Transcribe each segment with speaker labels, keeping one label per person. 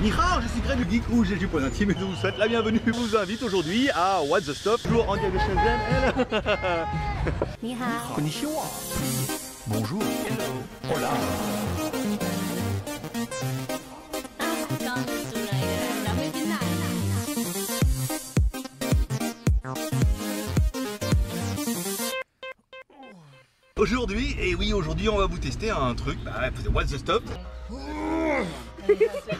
Speaker 1: Nihao, je suis Greg du Geek ou et du Point Intime et je vous souhaite la bienvenue. Je vous invite aujourd'hui à What the Stop. toujours en direct de Shenzhen.
Speaker 2: Elle.
Speaker 1: Konnichiwa. Bonjour.
Speaker 2: Hello. Hola.
Speaker 1: Aujourd'hui, et oui, aujourd'hui, on va vous tester un truc. Bah, what's the stop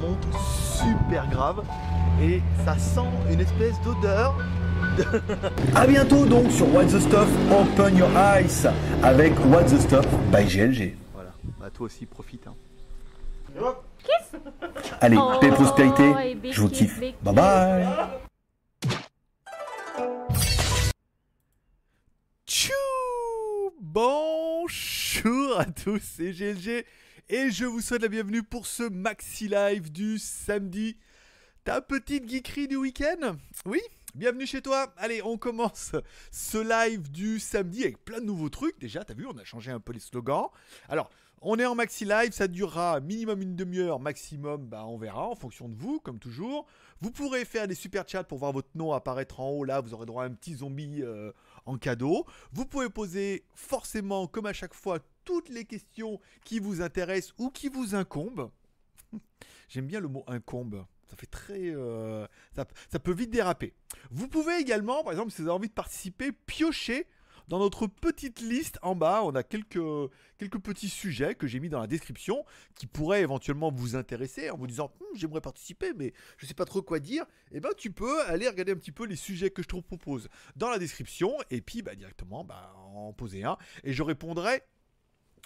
Speaker 1: Monte super grave et ça sent une espèce d'odeur A bientôt donc sur What the Stuff Open Your Eyes avec What the Stuff by GLG. Voilà, bah toi aussi profite. Hein. Allez, paix et prospérité, je vous kiffe. Bye bye Tchou Bonjour à tous, c'est GLG et je vous souhaite la bienvenue pour ce maxi live du samedi. Ta petite geekerie du week-end Oui Bienvenue chez toi. Allez, on commence ce live du samedi avec plein de nouveaux trucs. Déjà, t'as vu, on a changé un peu les slogans. Alors, on est en maxi live, ça durera minimum une demi-heure, maximum, bah on verra en fonction de vous, comme toujours. Vous pourrez faire des super chats pour voir votre nom apparaître en haut. Là, vous aurez droit à un petit zombie euh, en cadeau. Vous pouvez poser forcément, comme à chaque fois, toutes les questions qui vous intéressent ou qui vous incombent. J'aime bien le mot incombe. Ça fait très. euh, ça, ça peut vite déraper. Vous pouvez également, par exemple, si vous avez envie de participer, piocher dans notre petite liste en bas. On a quelques, quelques petits sujets que j'ai mis dans la description qui pourraient éventuellement vous intéresser en vous disant Hum, j'aimerais participer, mais je sais pas trop quoi dire. Et ben, tu peux aller regarder un petit peu les sujets que je te propose dans la description et puis bah, directement bah, en poser un et je répondrai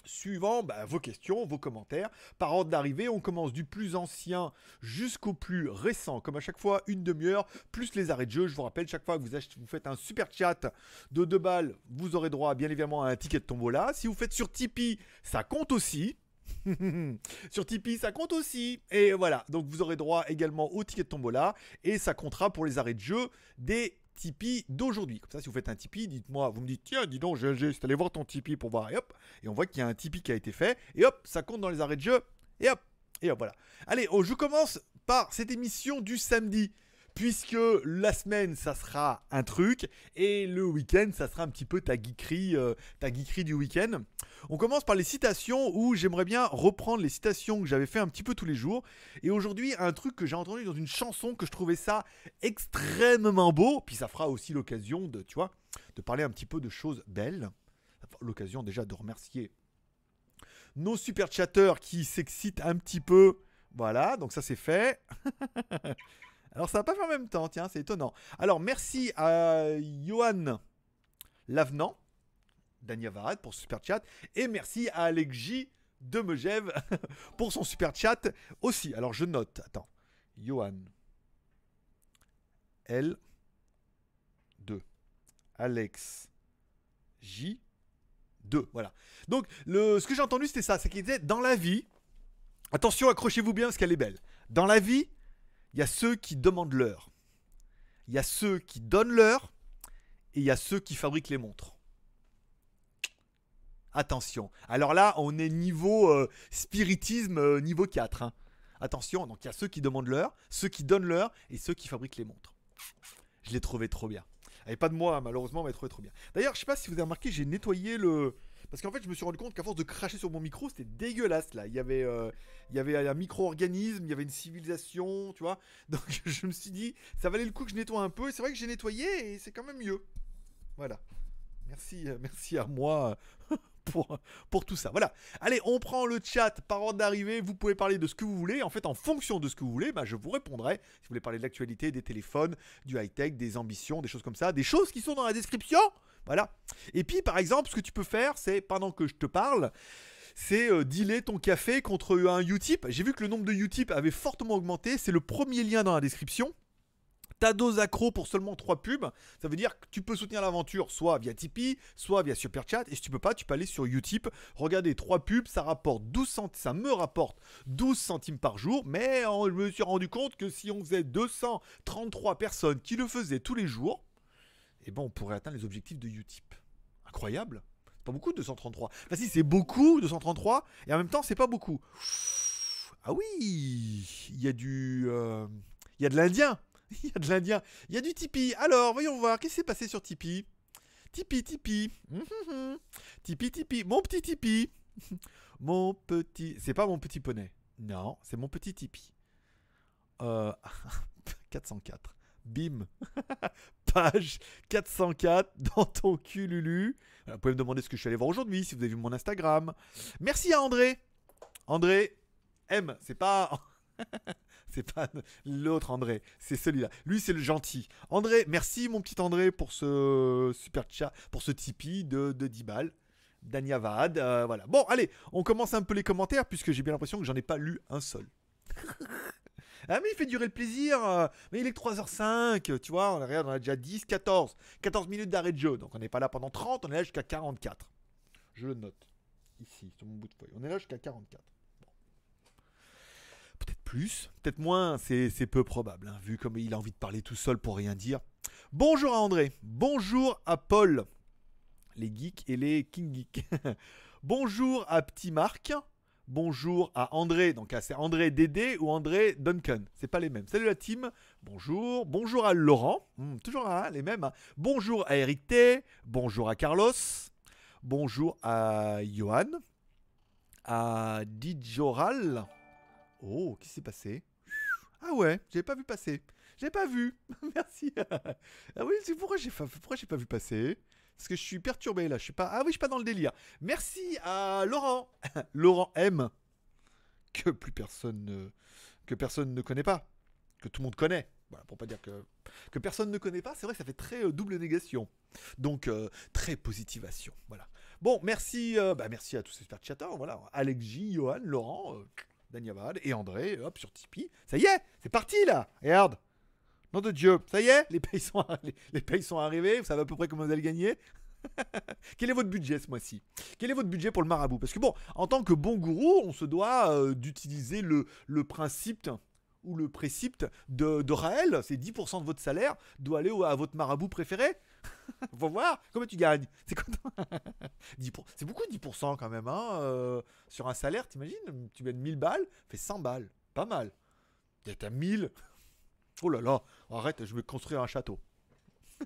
Speaker 1: suivant bah, vos questions, vos commentaires. Par ordre d'arrivée, on commence du plus ancien jusqu'au plus récent. Comme à chaque fois, une demi-heure, plus les arrêts de jeu. Je vous rappelle, chaque fois que vous, vous faites un super chat de 2 balles, vous aurez droit bien évidemment à un ticket de tombola. Si vous faites sur Tipeee, ça compte aussi. sur Tipeee, ça compte aussi. Et voilà, donc vous aurez droit également au ticket de tombola. Et ça comptera pour les arrêts de jeu des Tipeee d'aujourd'hui. Comme ça, si vous faites un Tipeee, dites-moi, vous me dites, tiens, dis donc, j'ai juste allé voir ton Tipeee pour voir, et hop, et on voit qu'il y a un Tipeee qui a été fait, et hop, ça compte dans les arrêts de jeu, et hop, et hop, voilà. Allez, oh, je commence par cette émission du samedi. Puisque la semaine, ça sera un truc, et le week-end, ça sera un petit peu ta geekerie, euh, ta du week-end. On commence par les citations, où j'aimerais bien reprendre les citations que j'avais fait un petit peu tous les jours. Et aujourd'hui, un truc que j'ai entendu dans une chanson, que je trouvais ça extrêmement beau, puis ça fera aussi l'occasion de, tu vois, de parler un petit peu de choses belles. L'occasion déjà de remercier nos super chatteurs qui s'excitent un petit peu. Voilà, donc ça c'est fait. Alors ça va pas fait en même temps, tiens, c'est étonnant. Alors merci à Johan Lavenant, Dania Varad pour ce super chat, et merci à Alex J de Megève pour son super chat aussi. Alors je note, attends, Johan L 2 Alex J 2 voilà. Donc ce que j'ai entendu c'était ça, c'est qu'il était dans la vie. Attention, accrochez-vous bien parce qu'elle est belle. Dans la vie, il y a ceux qui demandent l'heure. Il y a ceux qui donnent l'heure et il y a ceux qui fabriquent les montres. Attention. Alors là, on est niveau euh, spiritisme euh, niveau 4. hein. Attention, donc il y a ceux qui demandent l'heure, ceux qui donnent l'heure et ceux qui fabriquent les montres. Je l'ai trouvé trop bien. Est pas de moi, malheureusement, mais trouvé trop bien. D'ailleurs, je sais pas si vous avez remarqué, j'ai nettoyé le. Parce qu'en fait, je me suis rendu compte qu'à force de cracher sur mon micro, c'était dégueulasse là. Il y avait, euh, il y avait un micro-organisme, il y avait une civilisation, tu vois. Donc je me suis dit, ça valait le coup que je nettoie un peu. Et c'est vrai que j'ai nettoyé et c'est quand même mieux. Voilà. Merci, euh, merci à moi euh, pour, pour tout ça. Voilà. Allez, on prend le chat par ordre d'arrivée. Vous pouvez parler de ce que vous voulez. En fait, en fonction de ce que vous voulez, bah, je vous répondrai. Si vous voulez parler de l'actualité, des téléphones, du high-tech, des ambitions, des choses comme ça, des choses qui sont dans la description. Voilà. Et puis, par exemple, ce que tu peux faire, c'est pendant que je te parle, c'est euh, dealer ton café contre un Utip. J'ai vu que le nombre de Utip avait fortement augmenté. C'est le premier lien dans la description. Ta dose accro pour seulement 3 pubs, ça veut dire que tu peux soutenir l'aventure soit via Tipeee, soit via Super Chat. Et si tu peux pas, tu peux aller sur Utip. Regardez, 3 pubs, ça rapporte 12 cent- ça me rapporte 12 centimes par jour. Mais euh, je me suis rendu compte que si on faisait 233 personnes qui le faisaient tous les jours, eh ben on pourrait atteindre les objectifs de Utip. Incroyable. C'est pas beaucoup 233. Enfin si c'est beaucoup 233 et en même temps c'est pas beaucoup. Ah oui, il y a du euh, il y a de l'indien. Il y a de l'indien. Il y a du Tipeee. Alors, voyons voir qu'est-ce qui s'est passé sur Tipeee? Tipeee, Tipeee. Hum, hum. Tipeee, Tipeee. Mon petit Tipeee. Mon petit. C'est pas mon petit poney. Non, c'est mon petit Tipeee. Euh... 404. Bim. Page 404 dans ton cul, Lulu. Voilà, Vous pouvez me demander ce que je suis allé voir aujourd'hui, si vous avez vu mon Instagram. Merci à André. André M. C'est pas. c'est pas l'autre André, c'est celui-là. Lui, c'est le gentil. André, merci mon petit André pour ce super chat, pour ce Tipeee de, de 10 balles. Danyavad, euh, voilà. Bon, allez, on commence un peu les commentaires puisque j'ai bien l'impression que j'en ai pas lu un seul. ah, mais il fait durer le plaisir. euh, mais il est que 3h05, tu vois. On regarde, on a déjà 10, 14. 14 minutes d'arrêt de jeu. Donc on n'est pas là pendant 30, on est là jusqu'à 44. Je le note. Ici, sur mon bout de feuille. On est là jusqu'à 44. Bon. Peut-être plus, peut-être moins, c'est c'est peu probable, hein, vu comme il a envie de parler tout seul pour rien dire. Bonjour à André, bonjour à Paul, les geeks et les king geeks. bonjour à Petit Marc, bonjour à André, donc ah, c'est André Dédé ou André Duncan, c'est pas les mêmes. Salut la team, bonjour, bonjour à Laurent, Hmm, toujours hein, les mêmes. hein. Bonjour à Eric T, bonjour à Carlos, bonjour à Johan, à Dijoral. Oh, qu'est-ce qui s'est passé? Ah ouais, j'avais pas vu passer. J'ai pas vu. Merci. ah oui, c'est pourquoi j'ai pas, pourquoi j'ai pas vu passer? Parce que je suis perturbé là. Je suis pas. Ah oui, je suis pas dans le délire. Merci à Laurent, Laurent M, que plus personne ne, que personne ne connaît pas, que tout le monde connaît. Voilà, pour pas dire que que personne ne connaît pas. C'est vrai que ça fait très euh, double négation. Donc euh, très positivation. Voilà. Bon, merci, euh, bah, merci à tous ces super chatters. Voilà, Alex Johan, Laurent. Danyavad et André, hop, sur Tipeee. Ça y est, c'est parti là Regarde Nom de Dieu, ça y est, les payes sont, les, payes sont arrivés, vous savez à peu près comment vous allez gagner? Quel est votre budget ce mois-ci? Quel est votre budget pour le marabout? Parce que bon, en tant que bon gourou, on se doit euh, d'utiliser le, le principe ou le précepte de, Raël, c'est 10% de votre salaire doit aller à votre marabout préféré. Faut voir comment tu gagnes? C'est quoi ton- 10 pour- C'est beaucoup 10% quand même. Hein euh, sur un salaire, t'imagines? Tu mets 1000 balles, fait 100 balles. Pas mal. T'es à 1000. Oh là là, arrête, je vais construire un château.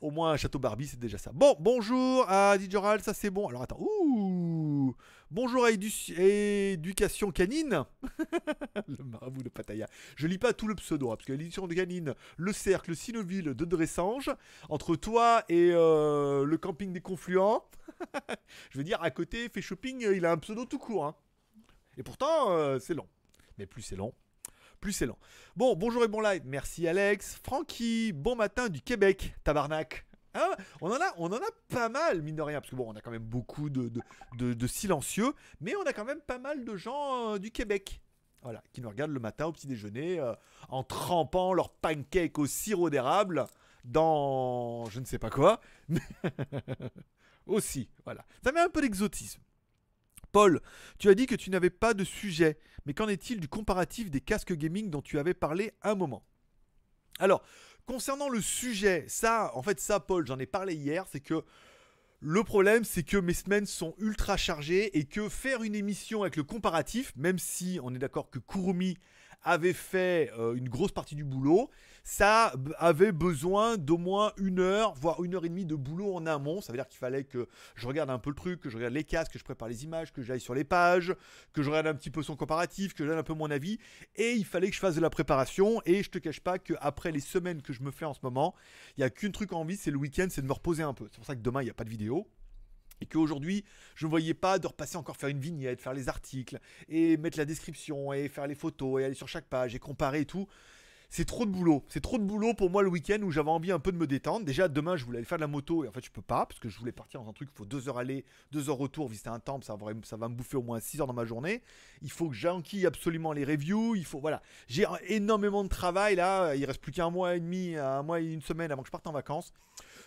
Speaker 1: Au moins un château Barbie, c'est déjà ça. Bon, bonjour à Dijoral, ça c'est bon. Alors attends, ouh Bonjour à Édu- Éducation Canine. le marabout de Pattaya. Je lis pas tout le pseudo, hein, parce que l'édition de Canine, le cercle Sinoville de Dressange, entre toi et euh, le camping des Confluents, je veux dire, à côté, fait shopping, il a un pseudo tout court. hein. Et pourtant, euh, c'est long. Mais plus c'est long, plus c'est long. Bon, bonjour et bon live. Merci Alex. Francky, bon matin du Québec, tabarnak. Hein? On, en a, on en a pas mal, mine de rien, parce que bon, on a quand même beaucoup de, silencieux, mais on a quand même pas mal de gens euh, du Québec. Voilà, qui nous regardent le matin au petit déjeuner euh, en trempant leur pancake au sirop d'érable dans je ne sais pas quoi. Aussi, voilà. Ça met un peu d'exotisme. Paul, tu as dit que tu n'avais pas de sujet, mais qu'en est-il du comparatif des casques gaming dont tu avais parlé un moment? Alors, concernant le sujet, ça, en fait, ça, Paul, j'en ai parlé hier, c'est que le problème, c'est que mes semaines sont ultra chargées et que faire une émission avec le comparatif, même si on est d'accord que Kurumi avait fait euh, une grosse partie du boulot, ça avait besoin d'au moins une heure, voire une heure et demie de boulot en amont. Ça veut dire qu'il fallait que je regarde un peu le truc, que je regarde les casques, que je prépare les images, que j'aille sur les pages, que je regarde un petit peu son comparatif, que je donne un peu mon avis. Et il fallait que je fasse de la préparation. Et je te cache pas qu'après les semaines que je me fais en ce moment, il n'y a qu'une truc envie, c'est le week-end, c'est de me reposer un peu. C'est pour ça que demain, il n'y a pas de vidéo. Et qu'aujourd'hui, je ne voyais pas de repasser encore faire une vignette, faire les articles, et mettre la description, et faire les photos, et aller sur chaque page, et comparer et tout. C'est trop de boulot. C'est trop de boulot pour moi le week-end où j'avais envie un peu de me détendre. Déjà, demain, je voulais aller faire de la moto, et en fait, je peux pas, parce que je voulais partir dans un truc, il faut deux heures aller, deux heures retour, visiter un temple, ça va, me bouffer au moins 6 heures dans ma journée. Il faut que j'enquille absolument les reviews, il faut, voilà. J'ai énormément de travail là, il reste plus qu'un mois et demi, un mois et une semaine avant que je parte en vacances.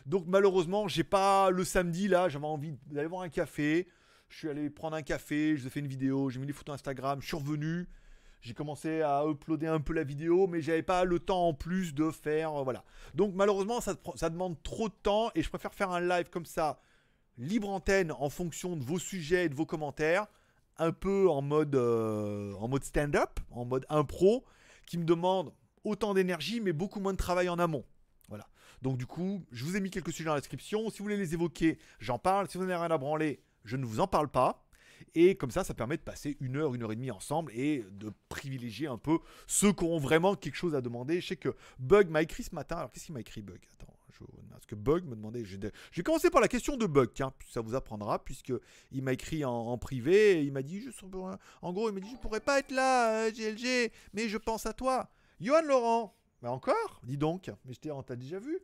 Speaker 1: Donc malheureusement, j'ai pas le samedi là, j'avais envie d'aller boire un café. Je suis allé prendre un café, je fait une vidéo, j'ai mis des photos Instagram, je suis revenu. J'ai commencé à uploader un peu la vidéo, mais j'avais pas le temps en plus de faire. euh, voilà. Donc malheureusement, ça, demande trop de temps et je préfère faire un live comme ça, libre antenne, en fonction de vos sujets et de vos commentaires, un peu en mode, euh, mode stand-up, en mode impro, qui me demande autant d'énergie, mais beaucoup moins de travail en amont. Voilà. Donc du coup, je vous ai mis quelques sujets dans la description. Si vous voulez les évoquer, j'en parle. Si vous n'avez rien à branler, je ne vous en parle pas. Et comme ça, ça permet de passer une heure, une heure et demie ensemble et de privilégier un peu ceux qui auront vraiment quelque chose à demander. Je sais que Bug m'a écrit ce matin. Alors qu'est-ce qu'il m'a écrit Bug? Attends, parce que Bug me demandait. Je vais commencer par la question de Bug, ça vous apprendra, puisque il m'a écrit en, privé. Et il m'a dit, je... en gros, il m'a dit, je pourrais pas être là, euh, GLG, mais je pense à toi. Johan Laurent, bah encore? Dis donc, mais je t'as déjà vu?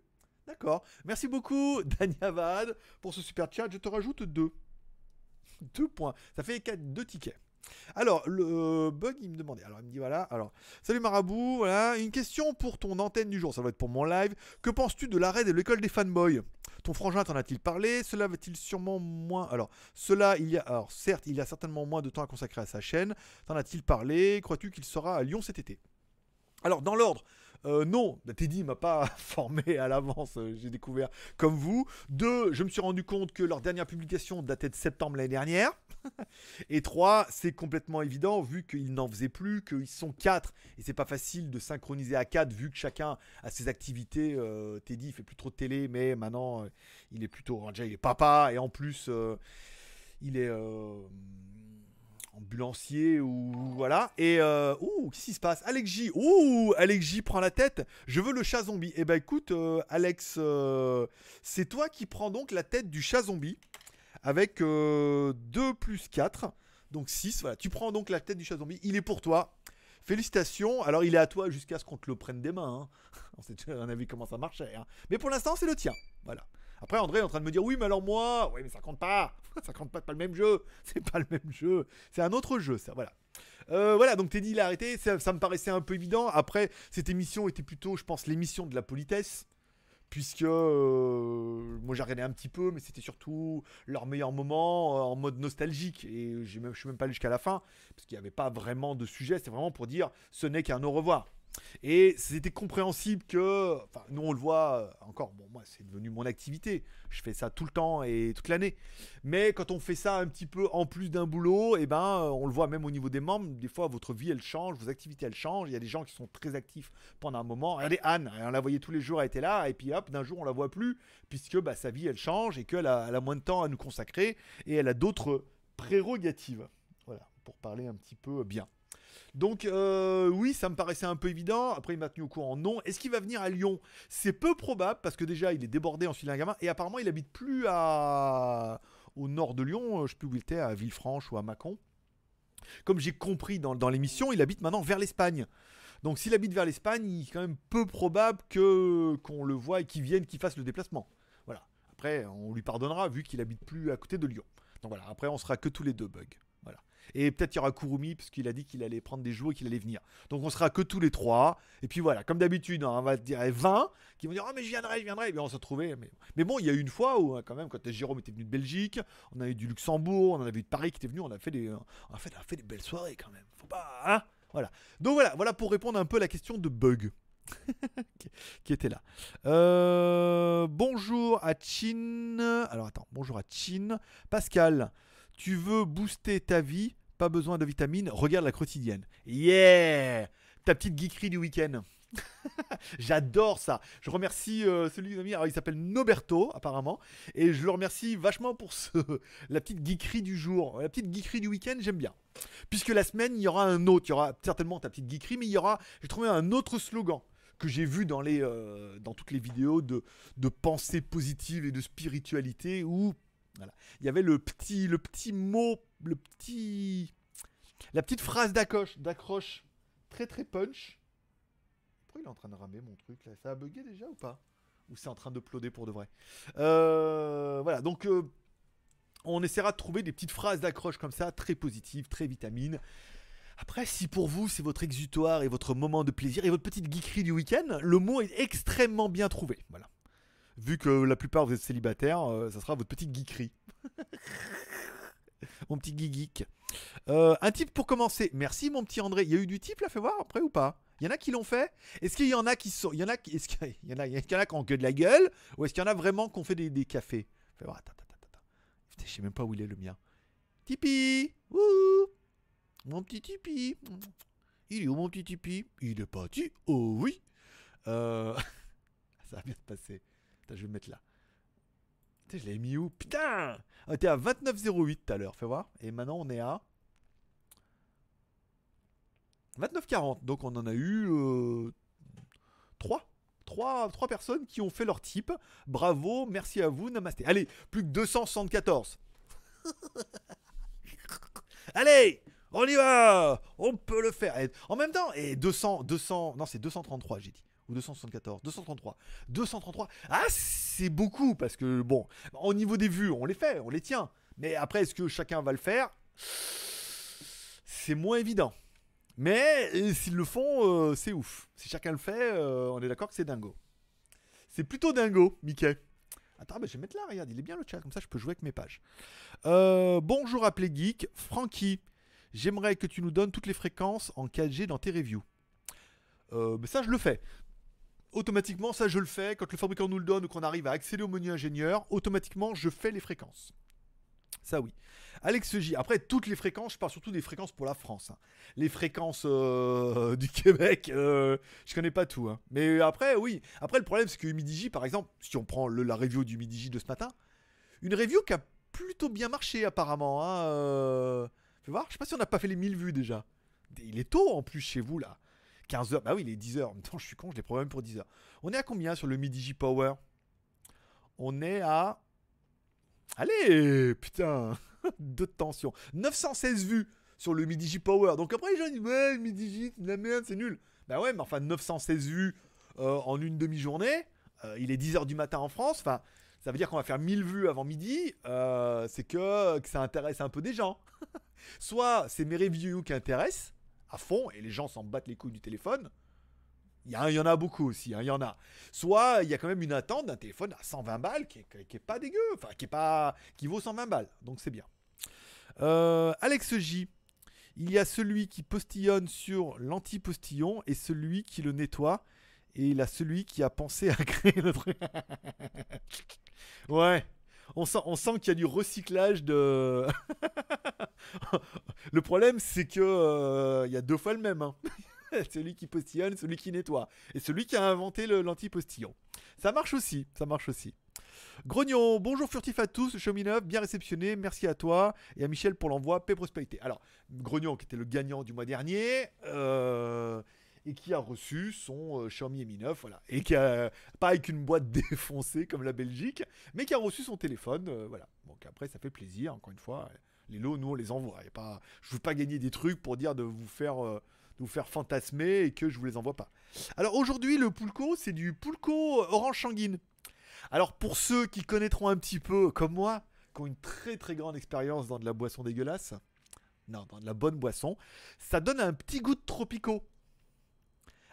Speaker 1: D'accord. Merci beaucoup, Dania Vad, pour ce super chat. Je te rajoute deux. Deux points. Ça fait quatre, deux tickets. Alors, le euh, bug, il me demandait. Alors, il me dit voilà. Alors, salut Marabout. Voilà. Une question pour ton antenne du jour. Ça va être pour mon live. Que penses-tu de l'arrêt de l'école des fanboys? Ton frangin t'en a-t-il parlé? Cela va-t-il sûrement moins. Alors, cela, il y a. Alors, certes, il y a certainement moins de temps à consacrer à sa chaîne. T'en a-t-il parlé? Crois-tu qu'il sera à Lyon cet été? Alors, dans l'ordre, euh, non, Teddy m'a pas formé à l'avance, euh, j'ai découvert comme vous. Deux, je me suis rendu compte que leur dernière publication datait de septembre l'année dernière. et trois, c'est complètement évident, vu qu'ils n'en faisaient plus, qu'ils sont quatre, et c'est pas facile de synchroniser à quatre, vu que chacun a ses activités. Euh, Teddy fait plus trop de télé, mais maintenant, il est plutôt. Déjà, il est papa, et en plus, il est. euh, ambulancier ou voilà. Et euh, ouh qu'est-ce qui se passe? Alex J ouh Alex J prend la tête. Je veux le chat zombie. Et ben écoute euh, Alex euh, c'est toi qui prends donc la tête du chat zombie avec euh, 2 plus 4 donc 6 voilà. Tu prends donc la tête du chat zombie. Il est pour toi. Félicitations. Alors il est à toi jusqu'à ce qu'on te le prenne des mains hein. on sait on a vu comment ça marchait hein. mais pour l'instant c'est le tien. Voilà après, André est en train de me dire oui, mais alors moi, oui, mais ça compte pas. Ça compte pas, c'est pas le même jeu? C'est pas le même jeu. C'est un autre jeu, ça. Voilà. Euh, voilà, donc Teddy il a arrêté. Ça, me paraissait un peu évident. Après, cette émission était plutôt, je pense, l'émission de la politesse. Puisque euh, moi j'ai regardé un petit peu, mais c'était surtout leur meilleur moment euh, en mode nostalgique. Et je suis même pas allé jusqu'à la fin, parce qu'il n'y avait pas vraiment de sujet. C'était vraiment pour dire ce n'est qu'un au revoir. Et c'était compréhensible que, enfin, nous on le voit euh, encore, moi c'est devenu mon activité, je fais ça tout le temps et toute l'année. Mais quand on fait ça un petit peu en plus d'un boulot, et ben, euh, on le voit même au niveau des membres, des fois votre vie elle change, vos activités elles changent. Il y a des gens qui sont très actifs pendant un moment. Regardez Anne, on la voyait tous les jours, elle était là, et puis hop, d'un jour on la voit plus, puisque bah, sa vie elle change et qu'elle a, elle a moins de temps à nous consacrer et elle a d'autres prérogatives. Voilà, pour parler un petit peu bien. Donc euh, oui, ça me paraissait un peu évident. Après, il m'a tenu au courant. Non. Est-ce qu'il va venir à Lyon? C'est peu probable parce que déjà, il est débordé en un gamin et apparemment, il habite plus à au nord de Lyon. Je sais plus où il était, à Villefranche ou à Mâcon. Comme j'ai compris dans, l'émission, il habite maintenant vers l'Espagne. Donc s'il habite vers l'Espagne, il est quand même peu probable qu'on le voit et qu'il vienne, qu'il fasse le déplacement. Voilà. Après, on lui pardonnera vu qu'il habite plus à côté de Lyon. Donc voilà. Après, on sera que tous les deux bugs. Et peut-être il y aura Kurumi, parce qu'il a dit qu'il allait prendre des jours et qu'il allait venir. Donc on sera que tous les trois. Et puis voilà, comme d'habitude, hein, on va dire 20 qui vont dire Ah, mais je viendrai, je viendrai. Et bien on se retrouvait. Mais... mais bon, il y a eu une fois où, hein, quand même, quand Jérôme était venu de Belgique, on a eu du Luxembourg, on avait eu de Paris qui était venu, on a fait des, on a fait, on a fait des belles soirées quand même. Faut pas. Hein voilà. Donc voilà, voilà pour répondre un peu à la question de Bug. qui- qui était là. Euh, bonjour à Chin. Alors attends, bonjour à Chin. Pascal, tu veux booster ta vie Pas besoin de vitamines, regarde la quotidienne. Yeah ta petite geekerie du week-end. J'adore ça. Je remercie euh, celui qui alors il s'appelle Noberto apparemment, et je le remercie vachement pour ce, la petite geekerie du jour, la petite geekerie du week-end, j'aime bien. Puisque la semaine, il y aura un autre, il y aura certainement ta petite geekerie, mais il y aura, j'ai trouvé un autre slogan que j'ai vu dans, les, euh, dans toutes les vidéos de, de pensée positive et de spiritualité où voilà, il y avait le petit, le petit mot, le petit, la petite phrase d'accroche, d'accroche très très punch. Pourquoi il est en train de ramer mon truc là? Ça a bugué déjà ou pas? Ou c'est en train de ploder pour de vrai? Euh, Voilà, donc euh, on essaiera de trouver des petites phrases d'accroche comme ça, très positives, très vitamines. Après, si pour vous c'est votre exutoire et votre moment de plaisir et votre petite geekerie du week-end, le mot est extrêmement bien trouvé. Voilà. Vu que la plupart vous êtes célibataires, euh, ça sera votre petite geekerie. mon petit geek geek. Euh, un type pour commencer. Merci mon petit André. Il y a eu du type là, fais voir après ou pas? Il y en a qui l'ont fait? Est-ce qu'il y en a qui sont. Il y en a qui. Est-ce qu'il y en a, qui ont que la gueule? Ou est-ce qu'il y en a vraiment qui ont fait des, cafés? Fais voir. Attends, attends, attends. je sais même pas où il est le mien. Tipeee Wouhou Mon petit Tipeee Il est où mon petit Tipeee Il est parti Oh oui Euh, Ça va bien se passer. Je vais me mettre là. Je l'avais mis où? Putain On était à 29,08 tout à l'heure, fais voir. Et maintenant, on est à 29,40. Donc, on en a eu 3. 3, personnes qui ont fait leur type. Bravo, merci à vous, namasté. Allez, plus que 274. Allez, on y va On peut le faire. En même temps, et 200, 200, non, c'est 233, j'ai dit. Ou 274, 233. 233. Ah, c'est beaucoup parce que, bon, au niveau des vues, on les fait, on les tient. Mais après, est-ce que chacun va le faire? C'est moins évident. Mais euh, s'ils le font, euh, c'est ouf. Si chacun le fait, euh, on est d'accord que c'est dingo. C'est plutôt dingo, Mickey. Attends, je vais mettre là, regarde, il est bien le chat, comme ça je peux jouer avec mes pages. Bonjour à Geek. Francky, j'aimerais que tu nous donnes toutes les fréquences en 4G dans tes reviews. Mais ça, je le fais. Automatiquement, ça, je le fais. Quand le fabricant nous le donne ou qu'on arrive à accéder au menu ingénieur, automatiquement, je fais les fréquences. Ça, oui. Alex J. Après, toutes les fréquences, je parle surtout des fréquences pour la France. hein. Les fréquences euh, du Québec, euh, je connais pas tout. hein. Mais après, oui. Après, le problème, c'est que Midi par exemple, si on prend la review du Midi de ce matin, une review qui a plutôt bien marché, apparemment. Hein, euh... Voir, je sais pas si on n'a pas fait les 1000 vues déjà. Il est tôt en plus chez vous, là. 15h, bah oui, il est 10h. En même temps, je suis con, je l'ai programmé pour 10h. On est à combien sur le Midi Power? On est à. Allez, putain, de tension. 916 vues sur le Midi Power. Donc après, les gens disent Ouais, Midi c'est de la merde, c'est nul. Bah ouais, mais enfin, 916 vues euh, en une demi-journée. Euh, il est 10h du matin en France. Enfin, ça veut dire qu'on va faire 1000 vues avant midi. Euh, c'est que, que ça intéresse un peu des gens. Soit c'est mes reviews qui intéressent à fond et les gens s'en battent les couilles du téléphone. Il y, y en a beaucoup aussi, hein, il y en a. Soit il y a quand même une attente d'un téléphone à 120 balles qui est, qui est pas dégueu, enfin qui est pas, qui vaut 120 balles, donc c'est bien. Euh, Alex J. Il y a celui qui postillonne sur l'anti-postillon et celui qui le nettoie. Et il a celui qui a pensé à créer le truc. ouais. On sent, qu'il y a du recyclage de. le problème, c'est que euh, y a deux fois le même. hein. celui qui postillonne, celui qui nettoie. Et celui qui a inventé l'anti-postillon. Ça marche aussi, ça marche aussi. Grognon, bonjour furtif à tous, 9, bien réceptionné, merci à toi et à Michel pour l'envoi, paix prospérité. Alors, Grognon qui était le gagnant du mois dernier, euh, et qui a reçu son euh, Xiaomi Mi 9, voilà, et qui a, pas avec une boîte défoncée comme la Belgique, mais qui a reçu son téléphone, euh, voilà. Donc après, ça fait plaisir, encore une fois, les lots, nous on les envoie, a pas, je veux pas gagner des trucs pour dire de vous faire... euh, de vous faire fantasmer et que je vous les envoie pas. Alors aujourd'hui, le Poulco, c'est du Poulco Orange Sanguine. Alors pour ceux qui connaîtront un petit peu, comme moi, qui ont une très très grande expérience dans de la boisson dégueulasse, non, dans de la bonne boisson, ça donne un petit goût de tropico.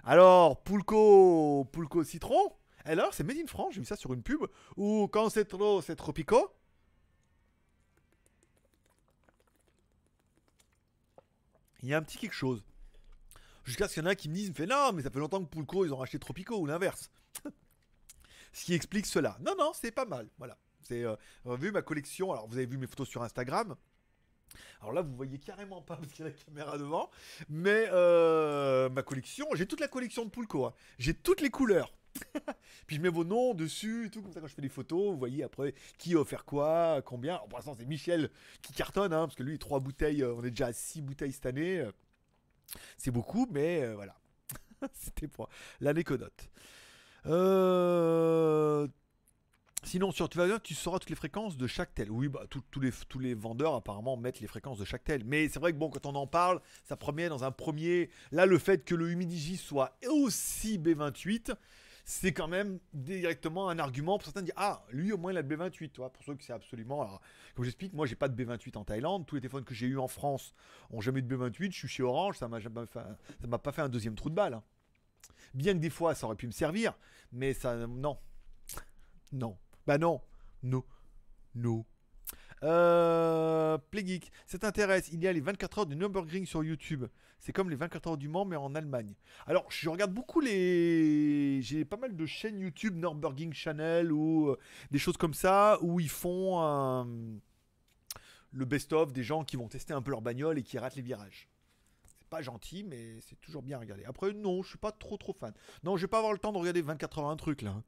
Speaker 1: Alors, Poulco, Poulco citron, et alors c'est Made in France, j'ai vu ça sur une pub, ou quand c'est trop, c'est tropico. Il y a un petit quelque chose. Jusqu'à ce qu'il y en a qui me disent, me non, mais ça fait longtemps que Poulco, ils ont racheté Tropico ou l'inverse. ce qui explique cela. Non, non, c'est pas mal. Voilà. C'est euh, vu ma collection. Alors, vous avez vu mes photos sur Instagram. Alors là, vous voyez carrément pas parce qu'il y a la caméra devant. Mais euh, ma collection, j'ai toute la collection de Poulco. hein. J'ai toutes les couleurs. Puis je mets vos noms dessus et tout, comme ça quand je fais des photos, vous voyez après qui a offert quoi, combien. Alors, pour l'instant, c'est Michel qui cartonne, hein, parce que lui, trois bouteilles, euh, on est déjà à six bouteilles cette année. C'est beaucoup, mais euh, voilà. C'était pour l'anecdote. Euh... Sinon, sur tu vas bien, tu sauras toutes les fréquences de chaque tel. Oui, bah, tous les, vendeurs apparemment mettent les fréquences de chaque tel. Mais c'est vrai que bon, quand on en parle, ça promet dans un premier. Là, le fait que le Humidigi soit aussi B28, c'est quand même directement un argument pour certains de dire Ah, lui au moins il a le B28. Tu vois, pour ceux que c'est absolument. Alors, comme j'explique, moi j'ai pas de B28 en Thaïlande. Tous les téléphones que j'ai eu en France ont jamais eu de B28. Je suis chez Orange, ça ça m'a pas fait un deuxième trou de balle. hein. Bien que des fois ça aurait pu me servir, mais ça. Non. Non. Bah non. Non. Non. Euh, Playgeek, ça t'intéresse Il y a les 24 heures du Nürburgring sur YouTube. C'est comme les 24 heures du Mans, mais en Allemagne. Alors, je regarde beaucoup les. J'ai pas mal de chaînes YouTube, Nürburgring Channel ou euh, des choses comme ça, où ils font le best-of des gens qui vont tester un peu leur bagnole et qui ratent les virages. C'est pas gentil, mais c'est toujours bien regardé. Après, non, je suis pas trop trop fan. Non, je vais pas avoir le temps de regarder 24 heures un truc là. hein.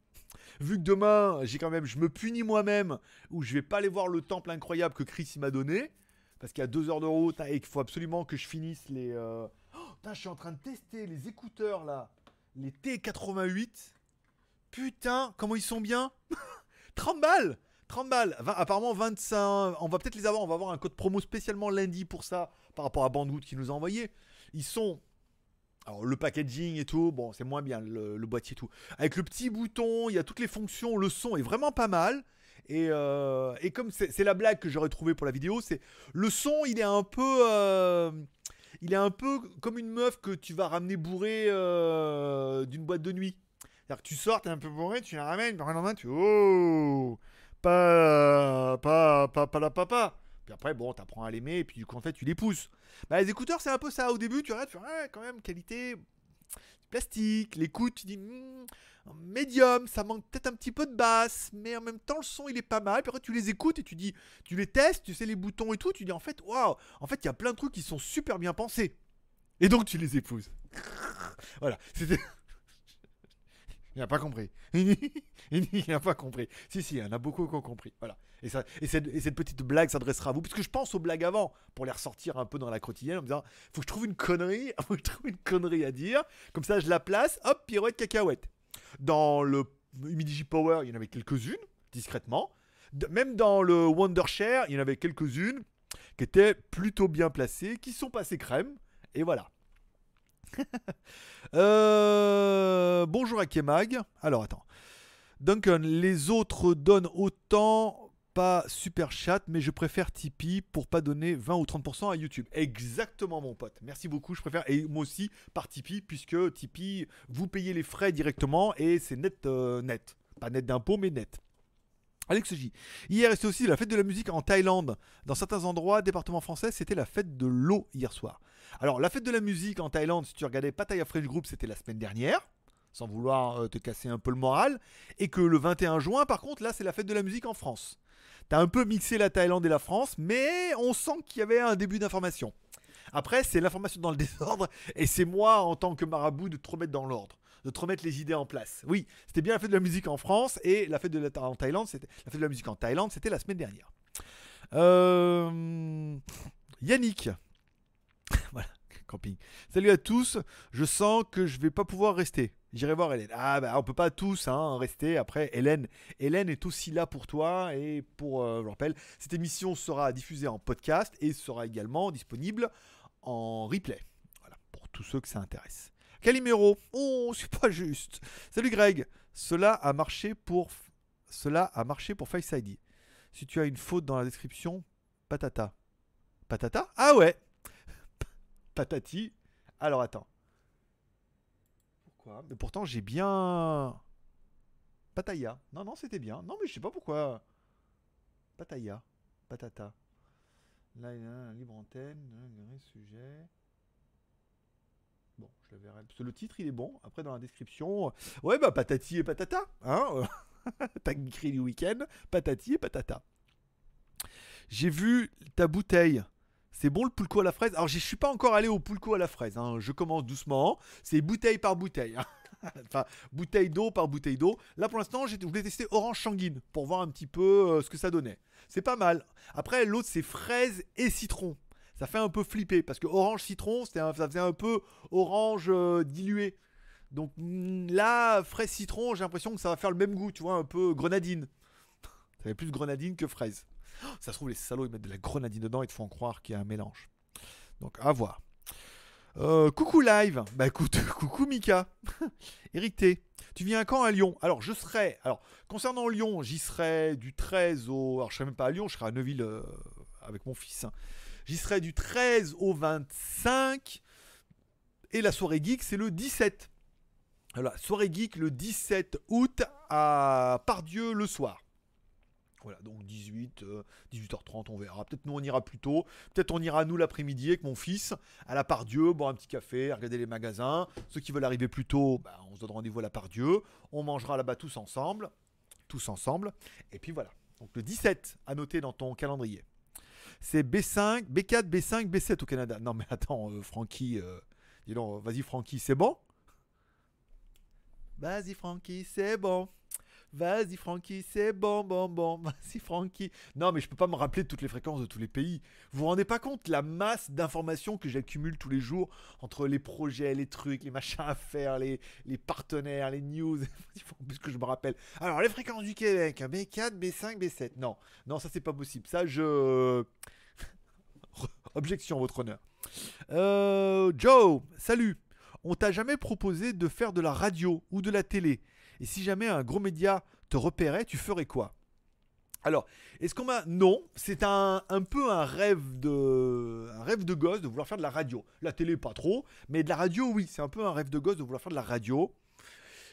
Speaker 1: Vu que demain, j'ai quand même, je me punis moi-même, où je vais pas aller voir le temple incroyable que Chris m'a donné, parce qu'il y a deux heures de route hein, et qu'il faut absolument que je finisse les. euh, Oh, putain, je suis en train de tester les écouteurs là, les T88. Putain, comment ils sont bien 30 balles 30 balles Apparemment 25. On va peut-être les avoir. On va avoir un code promo spécialement lundi pour ça, par rapport à Bandwood qui nous a envoyé. Ils sont. Alors le packaging et tout, bon c'est moins bien le, le boîtier et tout. Avec le petit bouton, il y a toutes les fonctions, le son est vraiment pas mal. Et, euh, et comme c'est la blague que j'aurais trouvé pour la vidéo, c'est le son, il est un peu, euh, il est un peu comme une meuf que tu vas ramener bourré euh, d'une boîte de nuit. C'est-à-dire que tu sors, t'es un peu bourré, tu la ramènes, par lendemain, tu oh, pas, pas, pas, pas la papa. Après, bon, t'apprends à l'aimer, et puis du coup, en fait, tu les pousses. Bah, les écouteurs, c'est un peu ça. Au début, tu regardes, tu fais, ouais, quand même, qualité plastique. L'écoute, tu dis, hmm, médium, ça manque peut-être un petit peu de basse, mais en même temps, le son, il est pas mal. Puis après, tu les écoutes et tu dis, tu les testes, tu sais les boutons et tout. Tu dis, en fait, waouh, en fait, il y a plein de trucs qui sont super bien pensés. Et donc, tu les épouses. voilà, c'était. Il n'a pas compris. il n'a pas compris. Si, si, il y en a beaucoup qui ont compris. Voilà. Et, ça, et, cette, et cette petite blague s'adressera à vous, parce que je pense aux blagues avant, pour les ressortir un peu dans la quotidienne, en me disant, faut que je trouve une connerie, faut que je trouve une connerie à dire, comme ça je la place, hop, pirouette cacahuète. Dans le Humidigi Power, il y en avait quelques-unes, discrètement. Même dans le Wondershare, il y en avait quelques-unes qui étaient plutôt bien placées, qui sont passées crème, et voilà. Euh, bonjour à Kemag. Alors attends. Duncan, les autres donnent autant, pas super chat, mais je préfère Tipeee pour pas donner 20 ou 30% à YouTube. Exactement mon pote. Merci beaucoup, je préfère. Et moi aussi par Tipeee, puisque Tipeee, vous payez les frais directement et c'est net, euh, net. Pas net d'impôt, mais net. Alex J. Hier, c'était aussi la fête de la musique en Thaïlande. Dans certains endroits, département français, c'était la fête de l'eau hier soir. Alors, la fête de la musique en Thaïlande, si tu regardais Pattaya French Group, c'était la semaine dernière, sans vouloir euh, te casser un peu le moral. Et que le 21 juin, par contre, là, c'est la fête de la musique en France. T'as un peu mixé la Thaïlande et la France, mais on sent qu'il y avait un début d'information. Après, c'est l'information dans le désordre, et c'est moi, en tant que marabout, de te remettre dans l'ordre, de te remettre les idées en place. Oui, c'était bien la fête de la musique en France, et la fête de la, Thaïlande, la fête de la musique en Thaïlande, c'était la semaine dernière. Euh, Yannick. voilà, camping. Salut à tous. Je sens que je vais pas pouvoir rester. J'irai voir Hélène. Ah bah on peut pas tous hein, rester. Après Hélène, Hélène est aussi là pour toi et pour. euh, je le rappelle, cette émission sera diffusée en podcast et sera également disponible en replay. Voilà pour tous ceux que ça intéresse. Calimero. Oh c'est pas juste. Salut Greg. Cela a marché pour. Cela a marché pour Face ID. Si tu as une faute dans la description, patata. Patata? Ah ouais Patati. Alors attends. Pourquoi Mais pourtant j'ai bien. Pataya. Non, non, c'était bien. Non, mais je sais pas pourquoi. Pataya. Patata. Là, il y a un libre antenne. un sujet. Bon, je le verrai. Parce que le titre, il est bon. Après, dans la description. Ouais, bah, patati et patata. Hein T'as écrit du week-end. Patati et patata. J'ai vu ta bouteille. C'est bon le pulco à la fraise? Alors, je suis pas encore allé au pulco à la fraise. hein. Je commence doucement. C'est bouteille par bouteille. hein. enfin, bouteille d'eau par bouteille d'eau. Là, pour l'instant, je voulais tester orange sanguine pour voir un petit peu euh, ce que ça donnait. C'est pas mal. Après, l'autre, c'est fraise et citron. Ça fait un peu flipper parce que orange citron, ça faisait un peu orange euh, dilué. Donc mm, là, fraise citron, j'ai l'impression que ça va faire le même goût, tu vois, un peu grenadine. Ça fait plus grenadine que fraise. Ça se trouve, les salauds, ils mettent de la grenadine dedans, ils te font croire qu'il y a un mélange. Donc, à voir. Euh, coucou live. Bah écoute, coucou Mika. Eric. Tu viens quand à Lyon? Alors, je serai. Alors, concernant Lyon, j'y serai du 13 au. Alors, je serai même pas à Lyon, je serai à Neuville euh, avec mon fils. hein. J'y serai du 13 au 25. Et la soirée geek, c'est le 17. Voilà, soirée geek le 17 août à Pardieu le soir. Voilà, donc 18, euh, 18h30, on verra. Peut-être nous on ira plus tôt. Peut-être on ira nous l'après-midi avec mon fils à la Pardieu, boire un petit café, regarder les magasins. Ceux qui veulent arriver plus tôt, bah, on se donne rendez-vous à la Pardieu. On mangera là-bas tous ensemble. Tous ensemble. Et puis voilà. Donc le 17 à noter dans ton calendrier. C'est B5, B4, B5, B7 au Canada. Non mais attends, euh, Francky, euh, dis donc, vas-y Francky, c'est bon? Vas-y Francky, c'est bon. Vas-y Francky, c'est bon, bon, bon. Vas-y Francky. Non, mais je peux pas me rappeler de toutes les fréquences de tous les pays. Vous vous rendez pas compte la masse d'informations que j'accumule tous les jours entre les projets, les trucs, les machins à faire, les, partenaires, les news. Il plus que je me rappelle. Alors, les fréquences du Québec, B4, B5, B7. Non, non, ça c'est pas possible. Ça, je. Objection, votre honneur. Euh, Joe, salut. On t'a jamais proposé de faire de la radio ou de la télé Et si jamais un gros média te repérait, tu ferais quoi? Alors, est-ce qu'on m'a... Non, c'est un, peu un rêve, de, un rêve de gosse de vouloir faire de la radio. La télé, pas trop, mais de la radio, oui, c'est un peu un rêve de gosse de vouloir faire de la radio.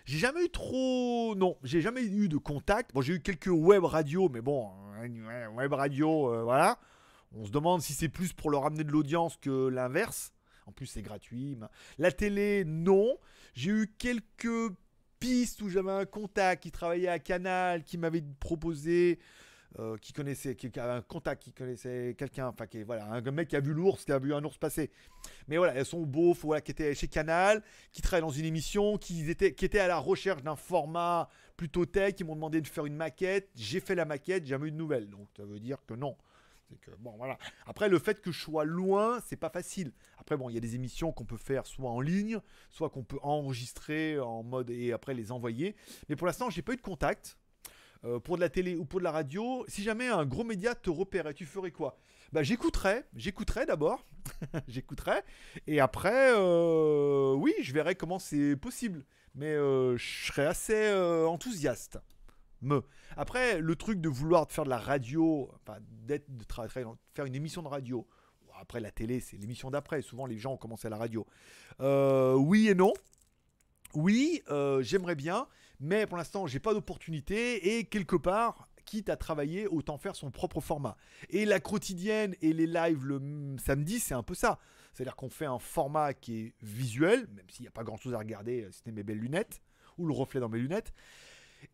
Speaker 1: J'ai jamais eu trop... Non, j'ai jamais eu de contact. Bon, j'ai eu quelques web radios, mais bon, euh, web radio, euh, voilà. On se demande si c'est plus pour leur amener de l'audience que l'inverse. En plus, c'est gratuit. La télé, non. J'ai eu quelques pistes où j'avais un contact qui travaillait à Canal, qui m'avait proposé, euh, qui connaissait, qui avait un qui connaissait quelqu'un, enfin, voilà, un mec qui a vu l'ours, qui a vu un ours passer. Mais voilà, elles sont beaux, voilà, qui était chez Canal, qui travaillait dans une émission, qui était, qui était à la recherche d'un format plutôt tech, qui m'ont demandé de faire une maquette. J'ai fait la maquette, j'ai jamais eu de nouvelles. Donc, ça veut dire que non. Après, le fait que je sois loin, c'est pas facile. Après, bon, il y a des émissions qu'on peut faire soit en ligne, soit qu'on peut enregistrer en mode et après les envoyer. Mais pour l'instant, j'ai pas eu de contact. Euh, pour de la télé ou pour de la radio, si jamais un gros média te repérait, tu ferais quoi? Bah, J'écouterais, j'écouterais d'abord, j'écouterais, et après, euh, oui, je verrai comment c'est possible. Mais euh, je serais assez enthousiaste. Après, le truc de vouloir faire de la radio, enfin, d'être, de faire une émission de radio, après la télé, c'est l'émission d'après. Souvent, les gens ont commencé à la radio. Euh, oui et non. Oui, euh, j'aimerais bien, mais pour l'instant, j'ai pas d'opportunité et quelque part, quitte à travailler, autant faire son propre format. Et la quotidienne et les lives le samedi, c'est un peu ça. C'est-à-dire qu'on fait un format qui est visuel, même s'il n'y a pas grand-chose à regarder, euh, c'était mes belles lunettes ou le reflet dans mes lunettes.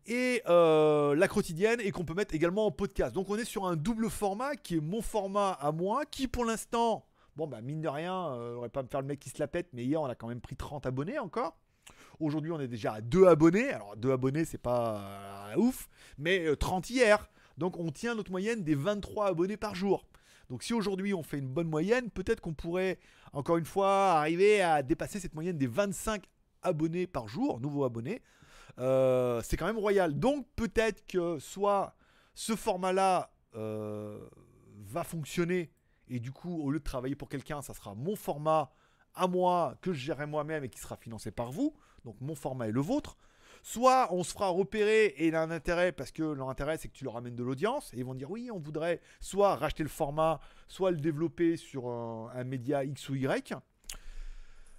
Speaker 1: Et euh, la quotidienne et qu'on peut mettre également en podcast. Donc on est sur un double format qui est mon format à moi, qui pour l'instant, bon bah mine de rien, euh, on va pas me faire le mec qui se la pète, mais hier on a quand même pris 30 abonnés encore. Aujourd'hui, on est déjà à 2 abonnés. Alors, 2 abonnés, c'est pas euh, ouf, mais euh, 30 hier. Donc, on tient notre moyenne des 23 abonnés par jour. Donc, si aujourd'hui on fait une bonne moyenne, peut-être qu'on pourrait, encore une fois, arriver à dépasser cette moyenne des 25 abonnés par jour, nouveaux abonnés. Euh, c'est quand même royal. Donc, peut-être que soit ce format-là euh, va fonctionner et du coup, au lieu de travailler pour quelqu'un, ça sera mon format à moi que je gérerai moi-même et qui sera financé par vous. Donc mon format est le vôtre. Soit on se fera repérer et il a un intérêt parce que leur intérêt c'est que tu leur amènes de l'audience et ils vont dire oui on voudrait soit racheter le format, soit le développer sur un, un média X ou Y.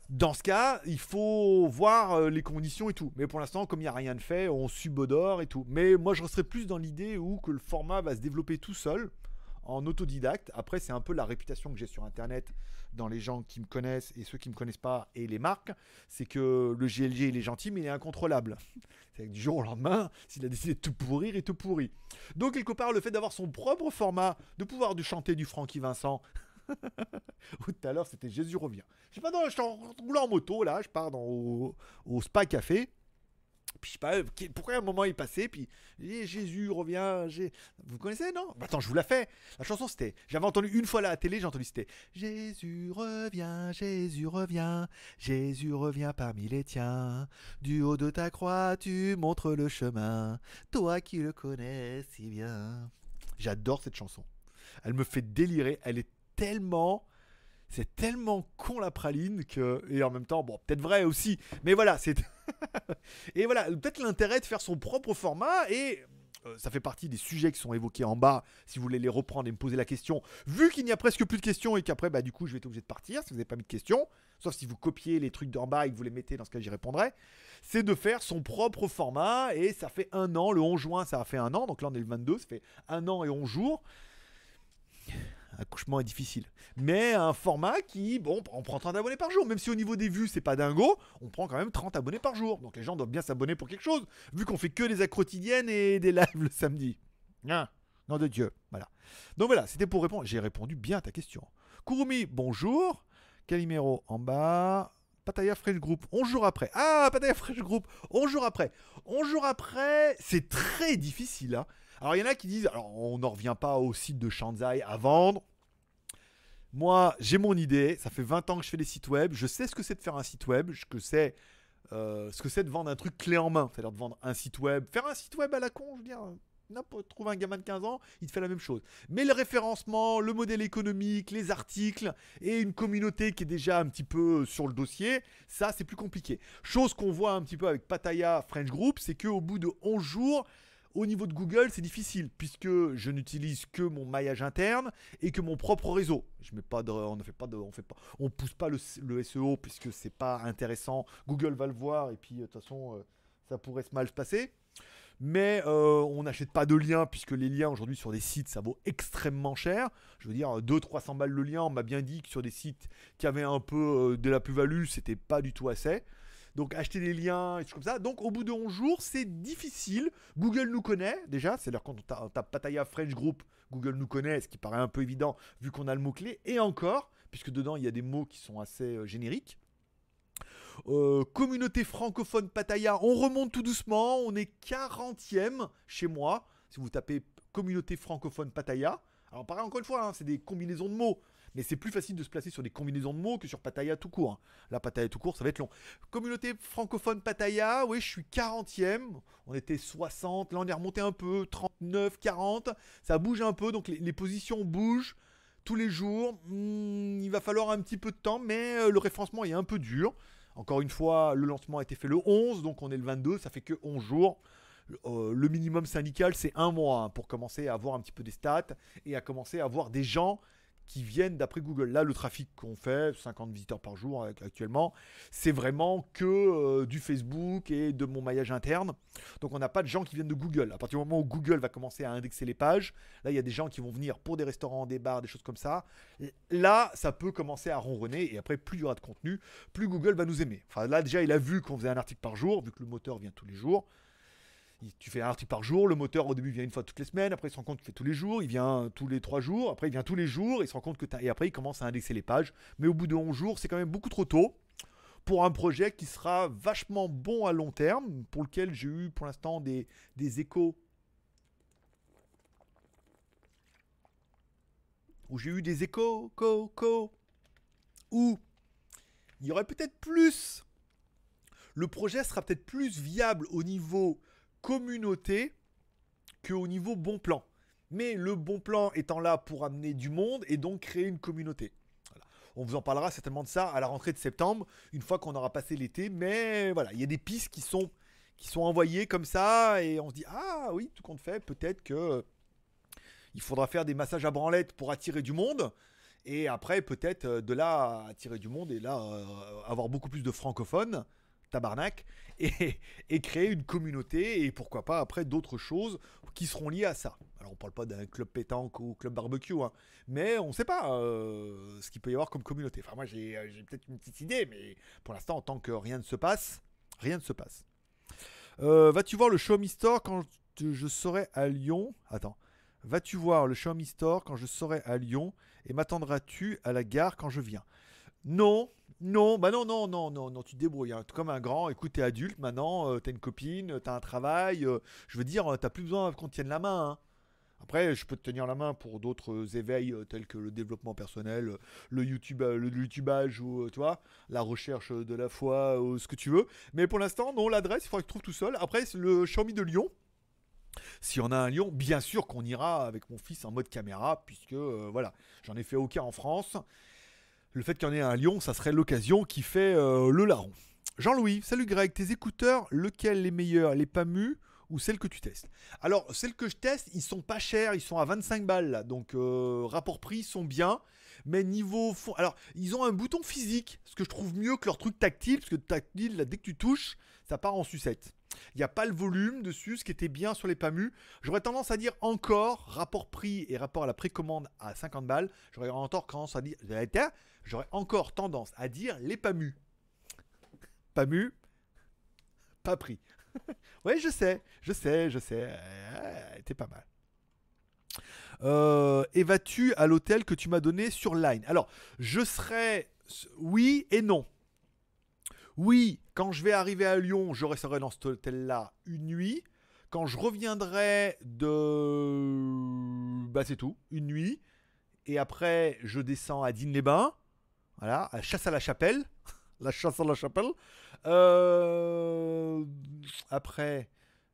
Speaker 1: Dans ce cas, il faut voir euh, les conditions et tout. Mais pour l'instant, comme il n'y a rien de fait, on subodore et tout. Mais moi, je resterai plus dans l'idée où que le format va se développer tout seul, en autodidacte. Après, c'est un peu la réputation que j'ai sur Internet dans les gens qui me connaissent et ceux qui me connaissent pas et les marques. C'est que le GLG, il est gentil, mais il est incontrôlable. C'est du jour au lendemain, s'il a décidé de tout pourrir, il te pourrit. Donc, quelque part, le fait d'avoir son propre format, de pouvoir chanter du Francky Vincent, Ou tout à l'heure, c'était Jésus revient. Je sais pas, non, je suis en roulant en moto, là, je pars dans, au, Spa Café. Puis je sais pas, qui- pourquoi un moment il passait, puis Jésus revient, vous connaissez, non? Bah, Attends, je vous la fais. La chanson c'était, j'avais entendu une fois là à la télé, j'ai entendu c'était Jésus revient, Jésus revient, Jésus revient parmi les tiens. Du haut de ta croix, tu montres le chemin, toi qui le connais si bien. J'adore cette chanson. Elle me fait délirer, elle est tellement c'est tellement con la praline que et en même temps bon peut-être vrai aussi mais voilà c'est et voilà peut-être l'intérêt de faire son propre format et euh, ça fait partie des sujets qui sont évoqués en bas si vous voulez les reprendre et me poser la question vu qu'il n'y a presque plus de questions et qu'après bah du coup je vais être obligé de partir si vous n'avez pas mis de questions sauf si vous copiez les trucs d'en bas et que vous les mettez dans ce cas j'y répondrai c'est de faire son propre format et ça fait un an le 11 juin ça a fait un an donc là on est le 22 ça fait un an et 11 jours accouchement est difficile. Mais un format qui, bon, on prend 30 abonnés par jour. Même si au niveau des vues, c'est pas dingo, on prend quand même 30 abonnés par jour. Donc les gens doivent bien s'abonner pour quelque chose, vu qu'on fait que des quotidiennes et des lives le samedi. Ah, nom de Dieu. Voilà. Donc voilà, c'était pour répondre. J'ai répondu bien à ta question. Kurumi, bonjour. Calimero en bas. Pataya Fresh Group, 11 jours après. Ah, Pataya Fresh Group, 11 jours après. 11 jours après, c'est très difficile. hein. Alors, il y en a qui disent, alors on n'en revient pas au site de Shanzai à vendre. Moi, j'ai mon idée. Ça fait 20 ans que je fais des sites web. Je sais ce que c'est de faire un site web. Ce que c'est, euh, ce que c'est de vendre un truc clé en main. C'est-à-dire de vendre un site web. Faire un site web à la con, je veux dire. Trouve un gamin de 15 ans, il te fait la même chose. Mais le référencement, le modèle économique, les articles et une communauté qui est déjà un petit peu sur le dossier, ça c'est plus compliqué. Chose qu'on voit un petit peu avec Pataya French Group, c'est qu'au bout de 11 jours, au niveau de Google, c'est difficile puisque je n'utilise que mon maillage interne et que mon propre réseau. Je mets pas de, on ne fait pas de, on fait pas, on pousse pas le, SEO puisque c'est pas intéressant. Google va le voir et puis euh, de toute façon, euh, ça pourrait se mal se passer. Mais euh, on n'achète pas de liens puisque les liens aujourd'hui sur des sites ça vaut extrêmement cher. Je veux dire 200-300 balles le lien. On m'a bien dit que sur des sites qui avaient un peu de la plus-value, c'était pas du tout assez. Donc acheter des liens et tout comme ça. Donc au bout de 11 jours, c'est difficile. Google nous connaît déjà. C'est-à-dire quand on ta- on tape Pataya French Group, Google nous connaît, ce qui paraît un peu évident vu qu'on a le mot-clé. Et encore, puisque dedans il y a des mots qui sont assez euh, génériques. Euh, communauté francophone Pataya, on remonte tout doucement. On est 40e chez moi. Si vous tapez communauté francophone Pataya. Alors pareil encore une fois, hein, c'est des combinaisons de mots. Mais c'est plus facile de se placer sur des combinaisons de mots que sur Pataya tout court. hein. La Pataya tout court, ça va être long. Communauté francophone Pataya, oui, je suis 40e. On était 60, là on est remonté un peu, 39, 40. Ça bouge un peu, donc les, les positions bougent tous les jours. Hmm, il va falloir un petit peu de temps, mais euh, le référencement est un peu dur. Encore une fois, le lancement a été fait le 11, donc on est le 22, ça fait que 11 jours. Euh, le minimum syndical, c'est un mois hein, pour commencer à avoir un petit peu des stats et à commencer à avoir des gens qui viennent d'après Google. Là, le trafic qu'on fait, 50 visiteurs par jour euh, actuellement, c'est vraiment que euh, du Facebook et de mon maillage interne. Donc on n'a pas de gens qui viennent de Google. À partir du moment où Google va commencer à indexer les pages, là, il y a des gens qui vont venir pour des restaurants, des bars, des choses comme ça. Là, ça peut commencer à ronronner et après, plus il y aura de contenu, plus Google va nous aimer. Enfin, là, déjà, il a vu qu'on faisait un article par jour, vu que le moteur vient tous les jours. Tu fais un article par jour, le moteur au début vient une fois toutes les semaines, après il se rend compte qu'il fait tous les jours, il vient tous les trois jours, après il vient tous les jours, il se rend compte que t'as- et après il commence à indexer les pages. Mais au bout de 11 jours, c'est quand même beaucoup trop tôt pour un projet qui sera vachement bon à long terme, pour lequel j'ai eu pour l'instant des, des échos. Où j'ai eu des échos, co, co, où il y aurait peut-être plus. Le projet sera peut-être plus viable au niveau communauté qu'au niveau bon plan. Mais le bon plan étant là pour amener du monde et donc créer une communauté. On vous en parlera certainement de ça à la rentrée de septembre, une fois qu'on aura passé l'été. Mais voilà, il y a des pistes qui sont, envoyées comme ça et on se dit ah oui, tout compte fait, peut-être que il faudra faire des massages à branlette pour attirer du monde. Et après, peut-être euh, de là attirer du monde et là euh, avoir beaucoup plus de francophones, tabarnak, et, et créer une communauté et pourquoi pas après d'autres choses qui seront liées à ça. Alors on parle pas d'un club pétanque ou club barbecue, hein, mais on sait pas euh, ce qu'il peut y avoir comme communauté. Enfin moi j'ai j'ai peut-être une petite idée, mais pour l'instant en tant que rien ne se passe, rien ne se passe. Euh, Vas-tu voir le Show Me Store quand je serai à Lyon? Attends. Vas-tu voir le Xiaomi Store quand je serai à Lyon? Et m'attendras-tu à la gare quand je viens? Non, non, bah non, non, non, non, non, tu te débrouilles. hein. Comme un grand, écoute, t'es adulte maintenant, euh, t'as une copine, t'as un travail. euh, je veux dire, euh, t'as plus besoin qu'on tienne la main. hein. Après, je peux te tenir la main pour d'autres euh, éveils tels que le développement personnel, le YouTube, le YouTubage ou tu vois, la recherche de la foi, ou ce que tu veux. Mais pour l'instant, non, l'adresse, il faudra que tu trouves tout seul. Après, le Xiaomi de Lyon. Si on a un Lyon, bien sûr qu'on ira avec mon fils en mode caméra, puisque voilà, j'en ai fait aucun en France. Le fait qu'il y en ait un à Lyon, ça serait l'occasion qui fait euh, le larron. Jean-Louis, salut Greg, tes écouteurs, lequel les meilleurs, les PAMU ou celles que tu testes? Alors, celles que je teste, ils sont pas chers, ils sont à 25 balles donc euh, rapport prix, ils sont bien. Mais niveau fond, alors ils ont un bouton physique, ce que je trouve mieux que leur truc tactile, parce que tactile, dès que tu touches, ça part en sucette. Il n'y a pas le volume dessus, ce qui était bien sur les PAMU. J'aurais tendance à dire encore, rapport prix et rapport à la précommande à 50 balles, j'aurais encore tendance à dire, j'aurais encore tendance à dire les PAMU. PAMU, pas pris. ouais, je sais, je sais, je sais. Euh, T'es pas mal. Euh, et vas-tu à l'hôtel que tu m'as donné sur Line? Alors, je serai oui et non. Oui, quand je vais arriver à Lyon, je resterai dans cet hôtel-là une nuit. Quand je reviendrai de... Bah c'est tout, une nuit. Et après, je descends à Digne-les-Bains. Voilà, Chasse à la Chapelle. la chasse à la Chapelle. Euh, Après,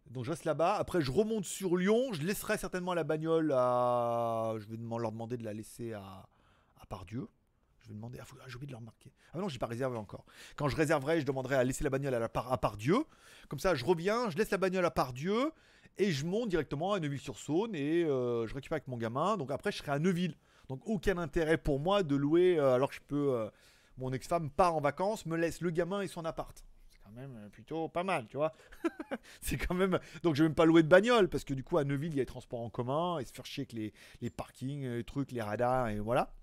Speaker 1: donc je reste là-bas. Après, je remonte sur Lyon. Je laisserai certainement la bagnole à... Je vais leur demander de la laisser à, à Pardieu. Je vais demander... Ah, ah, j'ai oublié de leur marquer. Ah non, j'ai pas réservé encore. Quand je réserverai, je demanderai à laisser la bagnole à, la par... à Pardieu. Comme ça, je reviens, je laisse la bagnole à Pardieu et je monte directement à Neuville-sur-Saône et euh, je récupère avec mon gamin. Donc après, je serai à Neuville. Donc aucun intérêt pour moi de louer euh, alors que je peux. euh, mon ex-femme part en vacances, me laisse le gamin et son appart. C'est quand même euh, plutôt pas mal, tu vois. c'est quand même. Donc je vais même pas louer de bagnole parce que du coup à Neuville il y a les transports en commun et se faire chier avec les, les parkings, les trucs, les radars et voilà.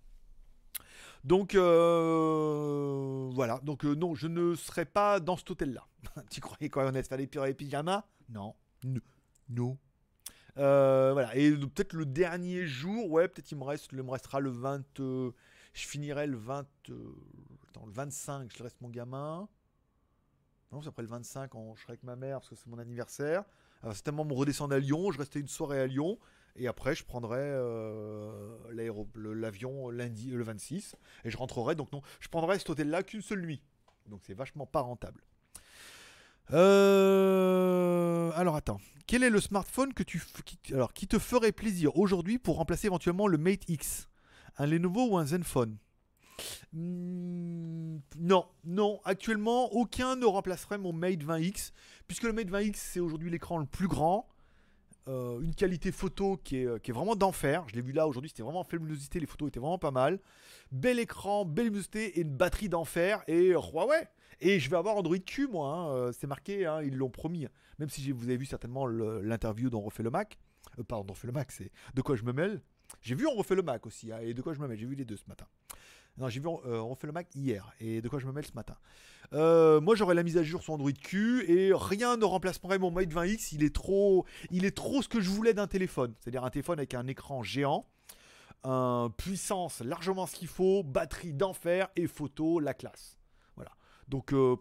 Speaker 1: Donc voilà. Donc non, je ne serai pas dans cet hôtel-là. tu croyais quoi On allait se faire les pyjamas Non. N- Non. Euh, voilà. Et peut-être le dernier jour, ouais, peut-être il me reste, il me restera le 20. euh, je finirai le 20. euh, le 25, je laisse mon gamin. Non, c'est après le 25, on, je serai avec ma mère parce que c'est mon anniversaire. Alors, c'est tellement me redescendre à Lyon, je restais une soirée à Lyon. Et après, je prendrai euh, l'avion lundi, le 26. Et je rentrerai. Donc, non, je prendrai cet hôtel-là qu'une seule nuit. Donc, c'est vachement pas rentable. Euh, alors, attends. Quel est le smartphone qui te ferait plaisir aujourd'hui pour remplacer éventuellement le Mate X? Un Lenovo ou un Zenfone? Hmm, non, non, actuellement aucun ne remplacerait mon Mate 20X, puisque le Mate 20X c'est aujourd'hui l'écran le plus grand, euh, une qualité photo qui est, euh, qui est vraiment d'enfer, je l'ai vu là aujourd'hui, c'était vraiment en luminosité, les photos étaient vraiment pas mal, bel écran, belle luminosité et une batterie d'enfer, et Huawei, et je vais avoir Android Q moi, hein, euh, c'est marqué, hein, ils l'ont promis, même si vous avez vu certainement l'interview dont refait le Mac, euh, pardon, on refait le Mac, c'est de quoi je me mêle, j'ai vu on refait le Mac aussi, hein, et de quoi je me mêle, j'ai vu les deux ce matin. Non, j'ai vu, euh, on fait le Mac hier. Et de quoi je me mêle ce matin. Euh, moi, j'aurais la mise à jour sur Android Q et rien ne remplacerait mon Mate 20X. Il est trop, il est trop ce que je voulais d'un téléphone. C'est-à-dire un téléphone avec un écran géant, puissance largement ce qu'il faut, batterie d'enfer et photo la classe. Voilà. Donc, euh,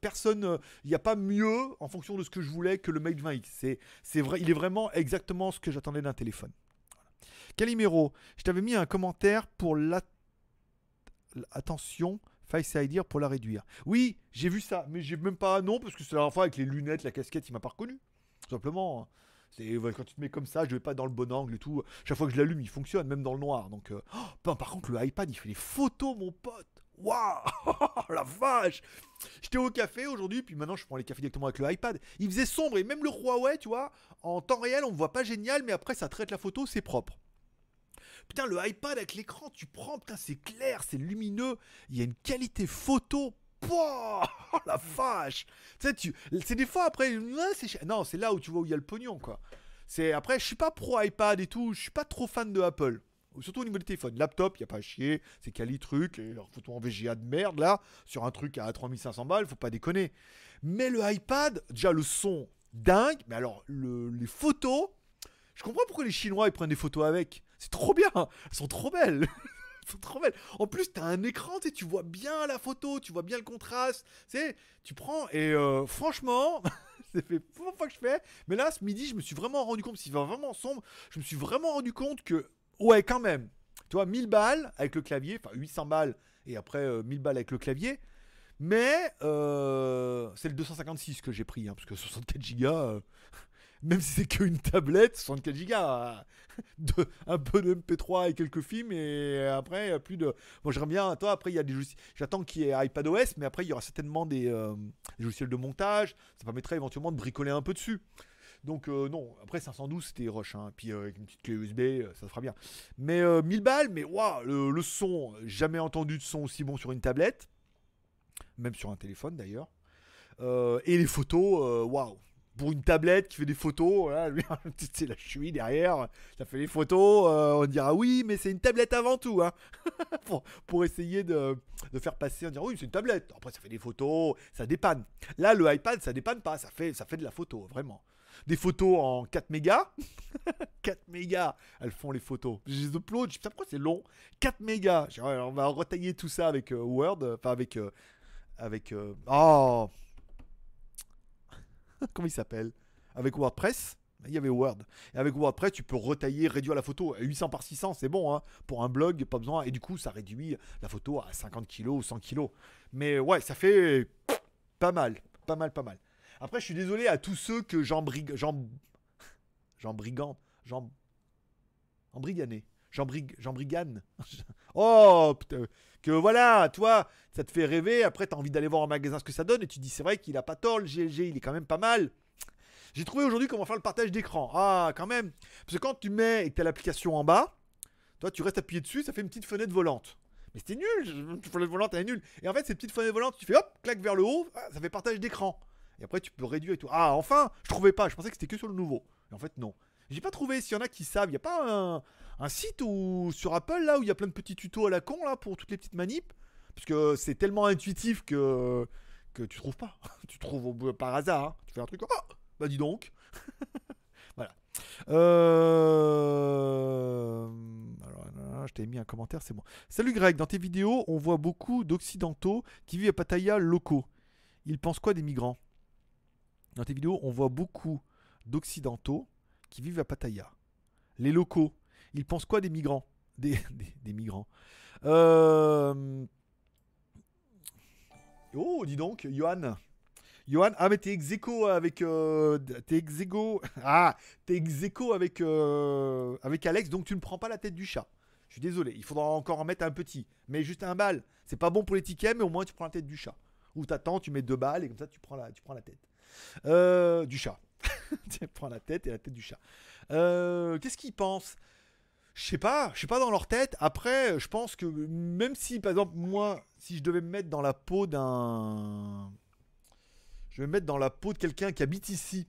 Speaker 1: personne, il n'y a pas mieux en fonction de ce que je voulais que le Mate 20X. C'est, c'est vrai, il est vraiment exactement ce que j'attendais d'un téléphone. Calimero, je t'avais mis un commentaire pour la... Attention, Face ID pour la réduire. Oui, j'ai vu ça, mais j'ai même pas non parce que c'est la dernière fois avec les lunettes, la casquette, il m'a pas reconnu. Tout simplement. Ouais, quand tu te mets comme ça, je vais pas dans le bon angle et tout. Chaque fois que je l'allume, il fonctionne, même dans le noir. Donc, euh, oh, par contre, le iPad, il fait les photos, mon pote. Waouh, la vache. J'étais au café aujourd'hui, puis maintenant je prends les cafés directement avec le iPad. Il faisait sombre et même le Huawei, tu vois, en temps réel, on ne voit pas génial, mais après ça traite la photo, c'est propre. Putain, le iPad avec l'écran, tu prends, putain, c'est clair, c'est lumineux. Il y a une qualité photo. Pouah Oh la vache c'est des fois après. Non, c'est là où tu vois où il y a le pognon, quoi. C'est après, je suis pas pro iPad et tout, je suis pas trop fan de Apple. Surtout au niveau des téléphones. Laptop, il a pas à chier, c'est quali truc, et photo en VGA de merde là, sur un truc à 3500 balles, faut pas déconner. Mais le iPad, déjà le son dingue, mais alors le- les photos, Je comprends pourquoi les Chinois ils prennent des photos avec. C'est trop bien. Elles sont trop belles. Trop belles. En plus, t'as un écran, tu tu vois bien la photo, tu vois bien le contraste. Tu tu prends et euh, franchement, ça fait plusieurs fois que je fais. Mais là, ce midi, je me suis vraiment rendu compte, s'il va vraiment sombre, je me suis vraiment rendu compte que, ouais, quand même. Tu vois, 1000 balles avec le clavier, enfin 800 balles et après euh, 1000 balles avec le clavier. Mais euh, c'est le 256 que j'ai pris, hein, parce que 64 Go, euh, même si c'est qu'une tablette, 64 Go, euh, de, un peu de MP3 et quelques films, et après, euh, plus de. Bon, j'aimerais bien, toi, après, il y a des. J'attends qu'il y ait iPadOS, mais après, il y aura certainement des, euh, logiciels de montage. Ça permettrait éventuellement de bricoler un peu dessus. Donc, euh, non, après 512, c'était rush, hein. puis euh, avec une petite clé USB, euh, ça fera bien. Mais euh, 1000 balles, mais waouh, le, son, jamais entendu de son aussi bon sur une tablette, même sur un téléphone d'ailleurs. Et les photos, waouh. Pour une tablette qui fait des photos, voilà, c'est la chui derrière, ça fait les photos, euh, on dira oui, mais c'est une tablette avant tout, hein. pour, pour essayer de, de faire passer, on dira oui, c'est une tablette. Après, ça fait des photos, ça dépanne. Là, le iPad, ça dépanne pas, ça fait, ça fait de la photo, vraiment. Des photos en 4 mégas. 4 mégas, elles font les photos. Je les upload, je sais pourquoi c'est long? 4 mégas. On va retailler tout ça avec euh, Word, enfin avec. euh, avec. oh Comment il s'appelle? Avec WordPress? Il y avait Word. Et avec WordPress, tu peux retailler, réduire la photo. 800 par 600, c'est bon. Hein. Pour un blog, pas besoin. Et du coup, ça réduit la photo à 50 kg ou 100 kg. Mais ouais, ça fait pas mal. Pas mal, pas mal. Après, je suis désolé à tous ceux que j'embrig... J'em... J'embrigande. J'em... J'embrigane. oh, putain. Que voilà, toi, ça te fait rêver. Après, t'as envie d'aller voir en magasin ce que ça donne. Et tu dis, c'est vrai qu'il a pas tort, le GLG, il est quand même pas mal. J'ai trouvé aujourd'hui comment faire le partage d'écran. Ah, quand même. Parce que quand tu mets et que tu as l'application en bas, toi, tu restes appuyé dessus, ça fait une petite fenêtre volante. Mais c'était nul, petite fenêtre volante, elle est nulle. Et en fait, cette petite fenêtre volante, tu fais hop, claque vers le haut, ah, ça fait partage d'écran. Et après, tu peux réduire et tout. Ah, enfin, je trouvais pas, je pensais que c'était que sur le nouveau. Et en fait, non. J'ai pas trouvé, s'il y en a qui savent, il y a pas un, un site où, sur Apple, là, où il y a plein de petits tutos à la con, là, pour toutes les petites manips. Parce que c'est tellement intuitif que, que tu trouves pas. tu trouves au par hasard. hein. Tu fais un truc, oh, bah dis donc. voilà. Euh... Alors, là, je t'avais mis un commentaire, c'est bon. Salut Greg, dans tes vidéos, on voit beaucoup d'occidentaux qui vivent à Pattaya locaux. Ils pensent quoi des migrants? Dans tes vidéos, on voit beaucoup d'occidentaux qui vivent à Pattaya. Les locaux, ils pensent quoi des migrants? Des, migrants. Euh... Oh, dis donc, Johan. Johan, ah mais t'es ex avec euh, t'es ex ah t'es ex euh, avec Alex donc tu ne prends pas la tête du chat. Je suis désolé, il faudra encore en mettre un petit, mais juste un bal. C'est pas bon pour les tickets, mais au moins tu prends la tête du chat. Ou t'attends, tu mets deux balles et comme ça tu prends la tête du chat. tu prends la tête et la tête du chat. Qu'est-ce qu'ils pensent Je sais pas, je sais pas dans leur tête. Après, je pense que même si par exemple moi, si je devais me mettre dans la peau d'un je vais me mettre dans la peau de quelqu'un qui habite ici.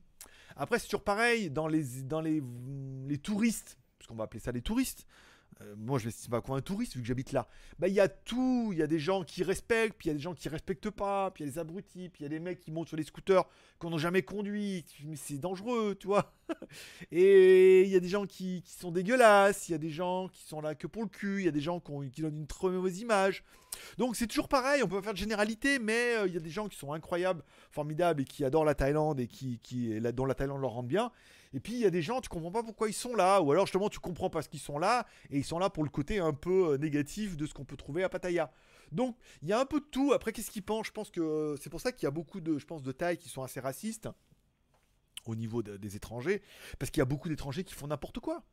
Speaker 1: Après, c'est toujours pareil dans les, dans les, les touristes, parce qu'on va appeler ça les touristes. Euh, moi, je c'est pas quoi un touriste vu que j'habite là. Bah, il y a tout. Il y a des gens qui respectent, puis il y a des gens qui respectent pas, puis il y a des abrutis, puis il y a des mecs qui montent sur les scooters qu'on n'a jamais conduit. C'est dangereux, tu vois. Et il y a des gens qui, qui sont dégueulasses. Il y a des gens qui sont là que pour le cul. Il y a des gens qui, ont- qui donnent une très mauvaise image. Donc c'est toujours pareil, on peut pas faire de généralité, mais euh, il y a des gens qui sont incroyables, formidables et qui adorent la Thaïlande et qui, qui dont la Thaïlande leur rend bien. Et puis il y a des gens, tu comprends pas pourquoi ils sont là, ou alors justement tu comprends pas ce qu'ils sont là, et ils sont là pour le côté un peu euh, négatif de ce qu'on peut trouver à Pattaya. Donc il y a un peu de tout. Après qu'est-ce qu'ils pensent? Je pense que euh, c'est pour ça qu'il y a beaucoup de, je pense, de Thaïs qui sont assez racistes au niveau de- des étrangers, parce qu'il y a beaucoup d'étrangers qui font n'importe quoi.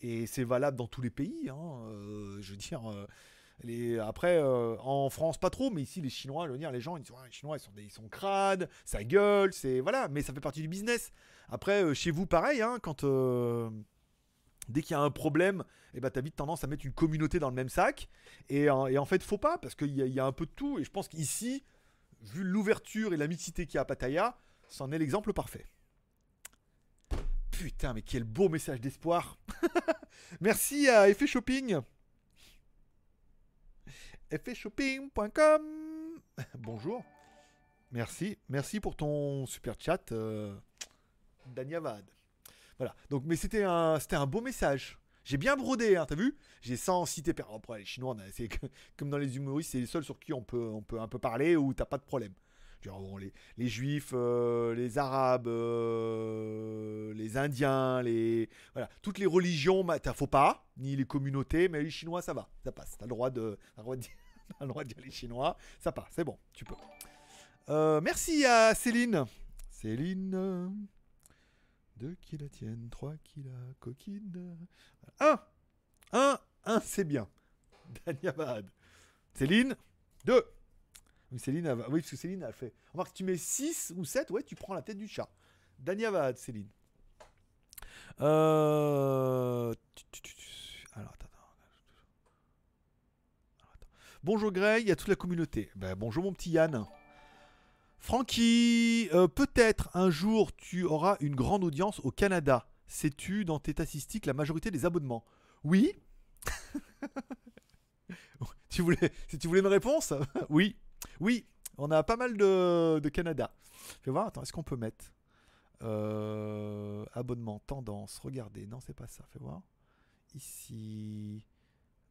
Speaker 1: Et c'est valable dans tous les pays. hein, euh, je veux dire. Après, euh, en France, pas trop, mais ici, les Chinois, veux dire, les gens, ils sont, ah, les Chinois, ils sont, des- crades, ça gueule, c'est voilà, mais ça fait partie du business. Après, euh, chez vous, pareil, hein, quand euh, dès qu'il y a un problème, et ben, t'as vite tendance à mettre une communauté dans le même sac. Et, en- fait, faut pas, parce qu'il y, y a un peu de tout. Et je pense qu'ici, vu l'ouverture et la mixité qu'il y a à Pattaya, c'en est l'exemple parfait. Putain, mais quel beau message d'espoir. Merci à Effet Shopping effetshopping.com. Bonjour. Merci. Merci pour ton super chat, euh, Danyavad. Voilà. Donc, mais c'était un, c'était un beau message. J'ai bien brodé, hein, t'as vu J'ai sans citer. Après, les Chinois, c'est comme dans les humoristes, c'est les seuls sur qui on peut, on peut un peu parler où t'as pas de problème. Genre, les, les Juifs, euh, les Arabes, euh, les Indiens, les voilà, toutes les religions, bah, t'as- faut pas, ni les communautés, mais les Chinois, ça va, ça passe. T'as le droit de, le droit de dire, t'as le droit de dire les Chinois, ça passe, c'est bon, tu peux. Euh, merci à Céline. Céline. Deux qui la tiennent, trois qui la coquine. Un Un Un, c'est bien. Danyabad. Céline Deux Céline, va- oui, parce que Céline, elle fait. Remarque, si tu mets 6 ou 7, ouais, tu prends la tête du chat. Danyabad, Céline. Euh... tu- tu- tu- tu- Alors, attends, attends. Alors, attends. Bonjour Grey, a toute la communauté. Ben, bonjour mon petit Yann. Francky, euh, peut-être un jour tu auras une grande audience au Canada. Sais-tu dans tes statistiques la majorité des abonnements? Oui. tu voulais, si tu voulais une réponse? Oui. Oui. On a pas mal de, Canada. Fais voir, attends, est-ce qu'on peut mettre euh, abonnement, tendance, regardez. Non, c'est pas ça. Fais voir. Ici.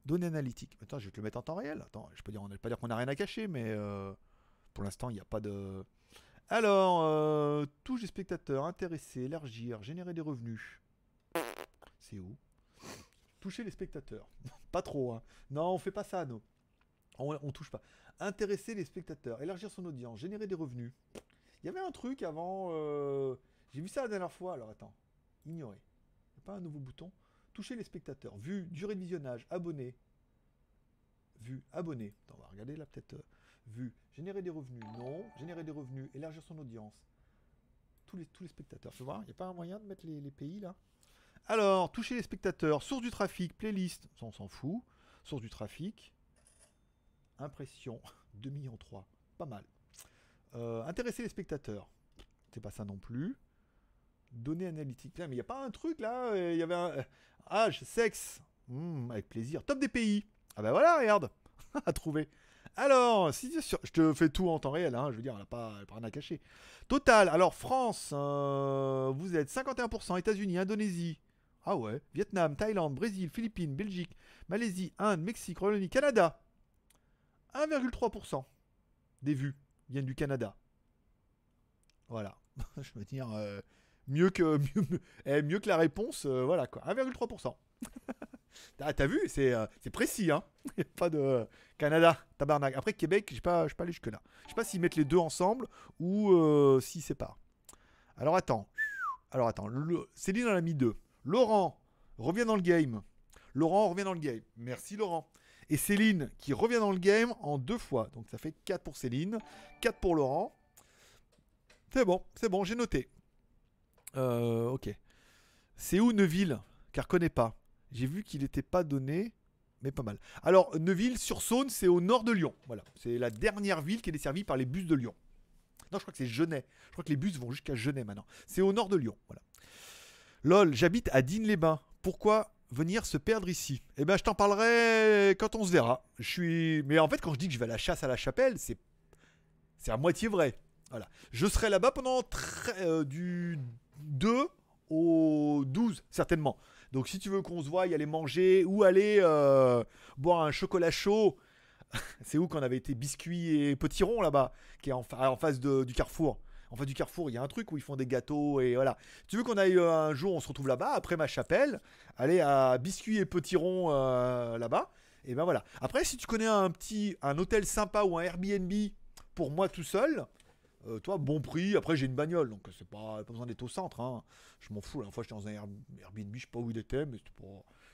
Speaker 1: Données analytiques. Attends, je vais te le mettre en temps réel. Attends, je peux dire, on ne pas dire qu'on n'a rien à cacher, mais euh, pour l'instant, il n'y a pas de. Alors, euh, touche des spectateurs, intéresser, élargir, générer des revenus. C'est où? Toucher les spectateurs. pas trop, hein. Non, on fait pas ça, nous. On, on touche pas. Intéresser les spectateurs, élargir son audience, générer des revenus. Il y avait un truc avant. euh, J'ai vu ça la dernière fois. Alors attends. Ignorer. Il n'y a pas un nouveau bouton? Toucher les spectateurs. Vue, durée de visionnage, abonné. Vue, abonné. Attends, on va regarder là peut-être. euh, Vue, générer des revenus. Non. Générer des revenus, élargir son audience. Tous les, spectateurs. Fais voir. Il n'y a pas un moyen de mettre les, les pays là? Alors, toucher les spectateurs. Source du trafic, playlist. Ça, on s'en fout. Source du trafic. Impression. 2 millions 3. Pas mal. Euh, intéresser les spectateurs. C'est pas ça non plus. Données analytiques. Putain, mais il n'y a pas un truc là euh, Il y avait un. euh, âge, sexe. Hmm, avec plaisir. Top des pays. Ah bah voilà, regarde. à trouver. Alors, si je te fais tout en temps réel, hein, je veux dire, elle n'a pas, pas rien à cacher. Total, alors France, euh, vous êtes 51%, États-Unis, Indonésie. Ah ouais, Vietnam, Thaïlande, Brésil, Philippines, Belgique, Malaisie, Inde, Mexique, Royaume-Uni, Canada. 1,3% des vues viennent du Canada. Voilà. je veux dire, euh, mieux, que, mieux, eh, mieux que la réponse, euh, voilà quoi. 1,3%. Ah, T'as vu, c'est euh, précis, hein. A pas de Canada, tabarnak. Après Québec, j'ai pas, j'ai pas allé jusque là. Je sais pas s'ils mettent les deux ensemble ou euh, s'ils séparent. Alors attends, alors attends. Céline en a mis deux. Laurent revient dans le game. Laurent revient dans le game. Merci Laurent. Et Céline qui revient dans le game en deux fois. Donc ça fait 4 pour Céline, 4 pour Laurent. C'est bon, c'est bon, j'ai noté. Euh, ok. C'est où Neuville? Car connais pas. J'ai vu qu'il n'était pas donné, mais pas mal. Alors, Neuville-sur-Saône, c'est au nord de Lyon. Voilà. C'est la dernière ville qui est desservie par les bus de Lyon. Non, je crois que c'est Genet. Je crois que les bus vont jusqu'à Genet maintenant. C'est au nord de Lyon. Voilà. Lol, j'habite à Digne-les-Bains. Pourquoi venir se perdre ici? Eh ben, je t'en parlerai quand on se verra. Je suis. Mais en fait, quand je dis que je vais à la chasse à la chapelle, c'est c'est à moitié vrai. Voilà. Je serai là-bas pendant très- euh, du 2 au 12, certainement. Donc si tu veux qu'on se voie, y aller manger ou aller euh, boire un chocolat chaud, c'est où qu'on avait été biscuits et potirons là-bas, qui est en, fa- en face de- du carrefour. En face du carrefour, il y a un truc où ils font des gâteaux et voilà. Tu veux qu'on aille euh, un jour, on se retrouve là-bas, après ma chapelle, aller à biscuits et potirons euh, là-bas. Et ben voilà. Après, si tu connais un petit, un hôtel sympa ou un Airbnb pour moi tout seul, euh, toi, bon prix. Après, j'ai une bagnole, donc c'est pas, besoin d'être au centre. hein. Je m'en fous. La fois, j'étais dans un Air- Airbnb, je sais pas où il était, mais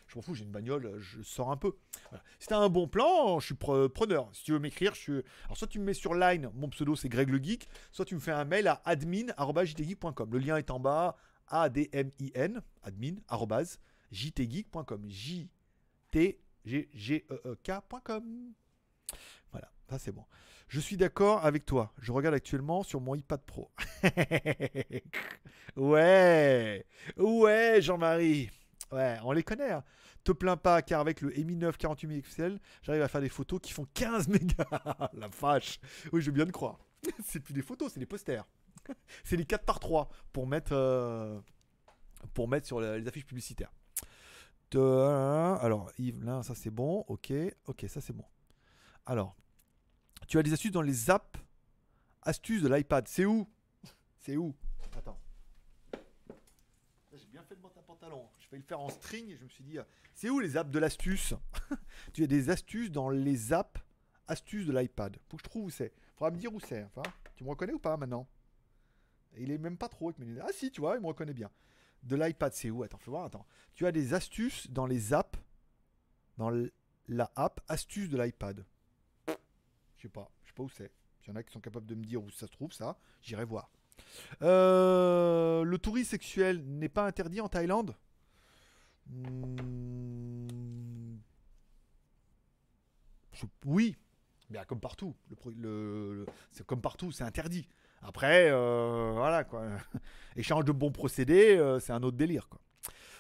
Speaker 1: je m'en fous. J'ai une bagnole, je sors un peu. Voilà. Un bon plan, je suis pre- preneur. Si tu veux m'écrire, je suis. Alors, soit tu me mets sur Line, mon pseudo c'est Greg le Geek, soit tu me fais un mail à admin@jtgeek.com. Le lien est en bas. A D M I N admin arrobase, jtgeek.com. J ça c'est bon. Je suis d'accord avec toi. Je regarde actuellement sur mon iPad Pro. ouais, ouais, Jean-Marie. Ouais, on les connaît. hein. Te plains pas, car avec le Mi 9 48 pixels, j'arrive à faire des photos qui font 15 mégas. La vache. Oui, je veux bien te croire. C'est plus des photos, c'est des posters. c'est les 4 par 3 pour mettre. euh, pour mettre sur les affiches publicitaires. De- Alors, Yves, là, ça c'est bon. Ok, ok, ça c'est bon. Alors, tu as des astuces dans les apps, astuces de l'iPad. C'est où? C'est où? Attends. J'ai bien fait de monter un pantalon. Je vais le faire en string et je me suis dit, euh, c'est où les apps de l'astuce? Tu as des astuces dans les apps, astuces de l'iPad. Faut que je trouve où c'est. Faudra me dire où c'est. Tu me reconnais ou pas maintenant? Il est même pas trop. Ah si, tu vois, il me reconnaît bien. De l'iPad, c'est où? Attends, fais voir. Attends. Tu as des astuces dans les apps, dans la app astuces de l'iPad. Je sais pas, je sais pas où c'est. S'il y en a qui sont capables de me dire où ça se trouve, ça, j'irai voir. Euh, le tourisme sexuel n'est pas interdit en Thaïlande? Hmm, Oui, bien comme partout. C'est comme partout, c'est interdit. Après, euh, voilà quoi. Échange de bons procédés, euh, c'est un autre délire.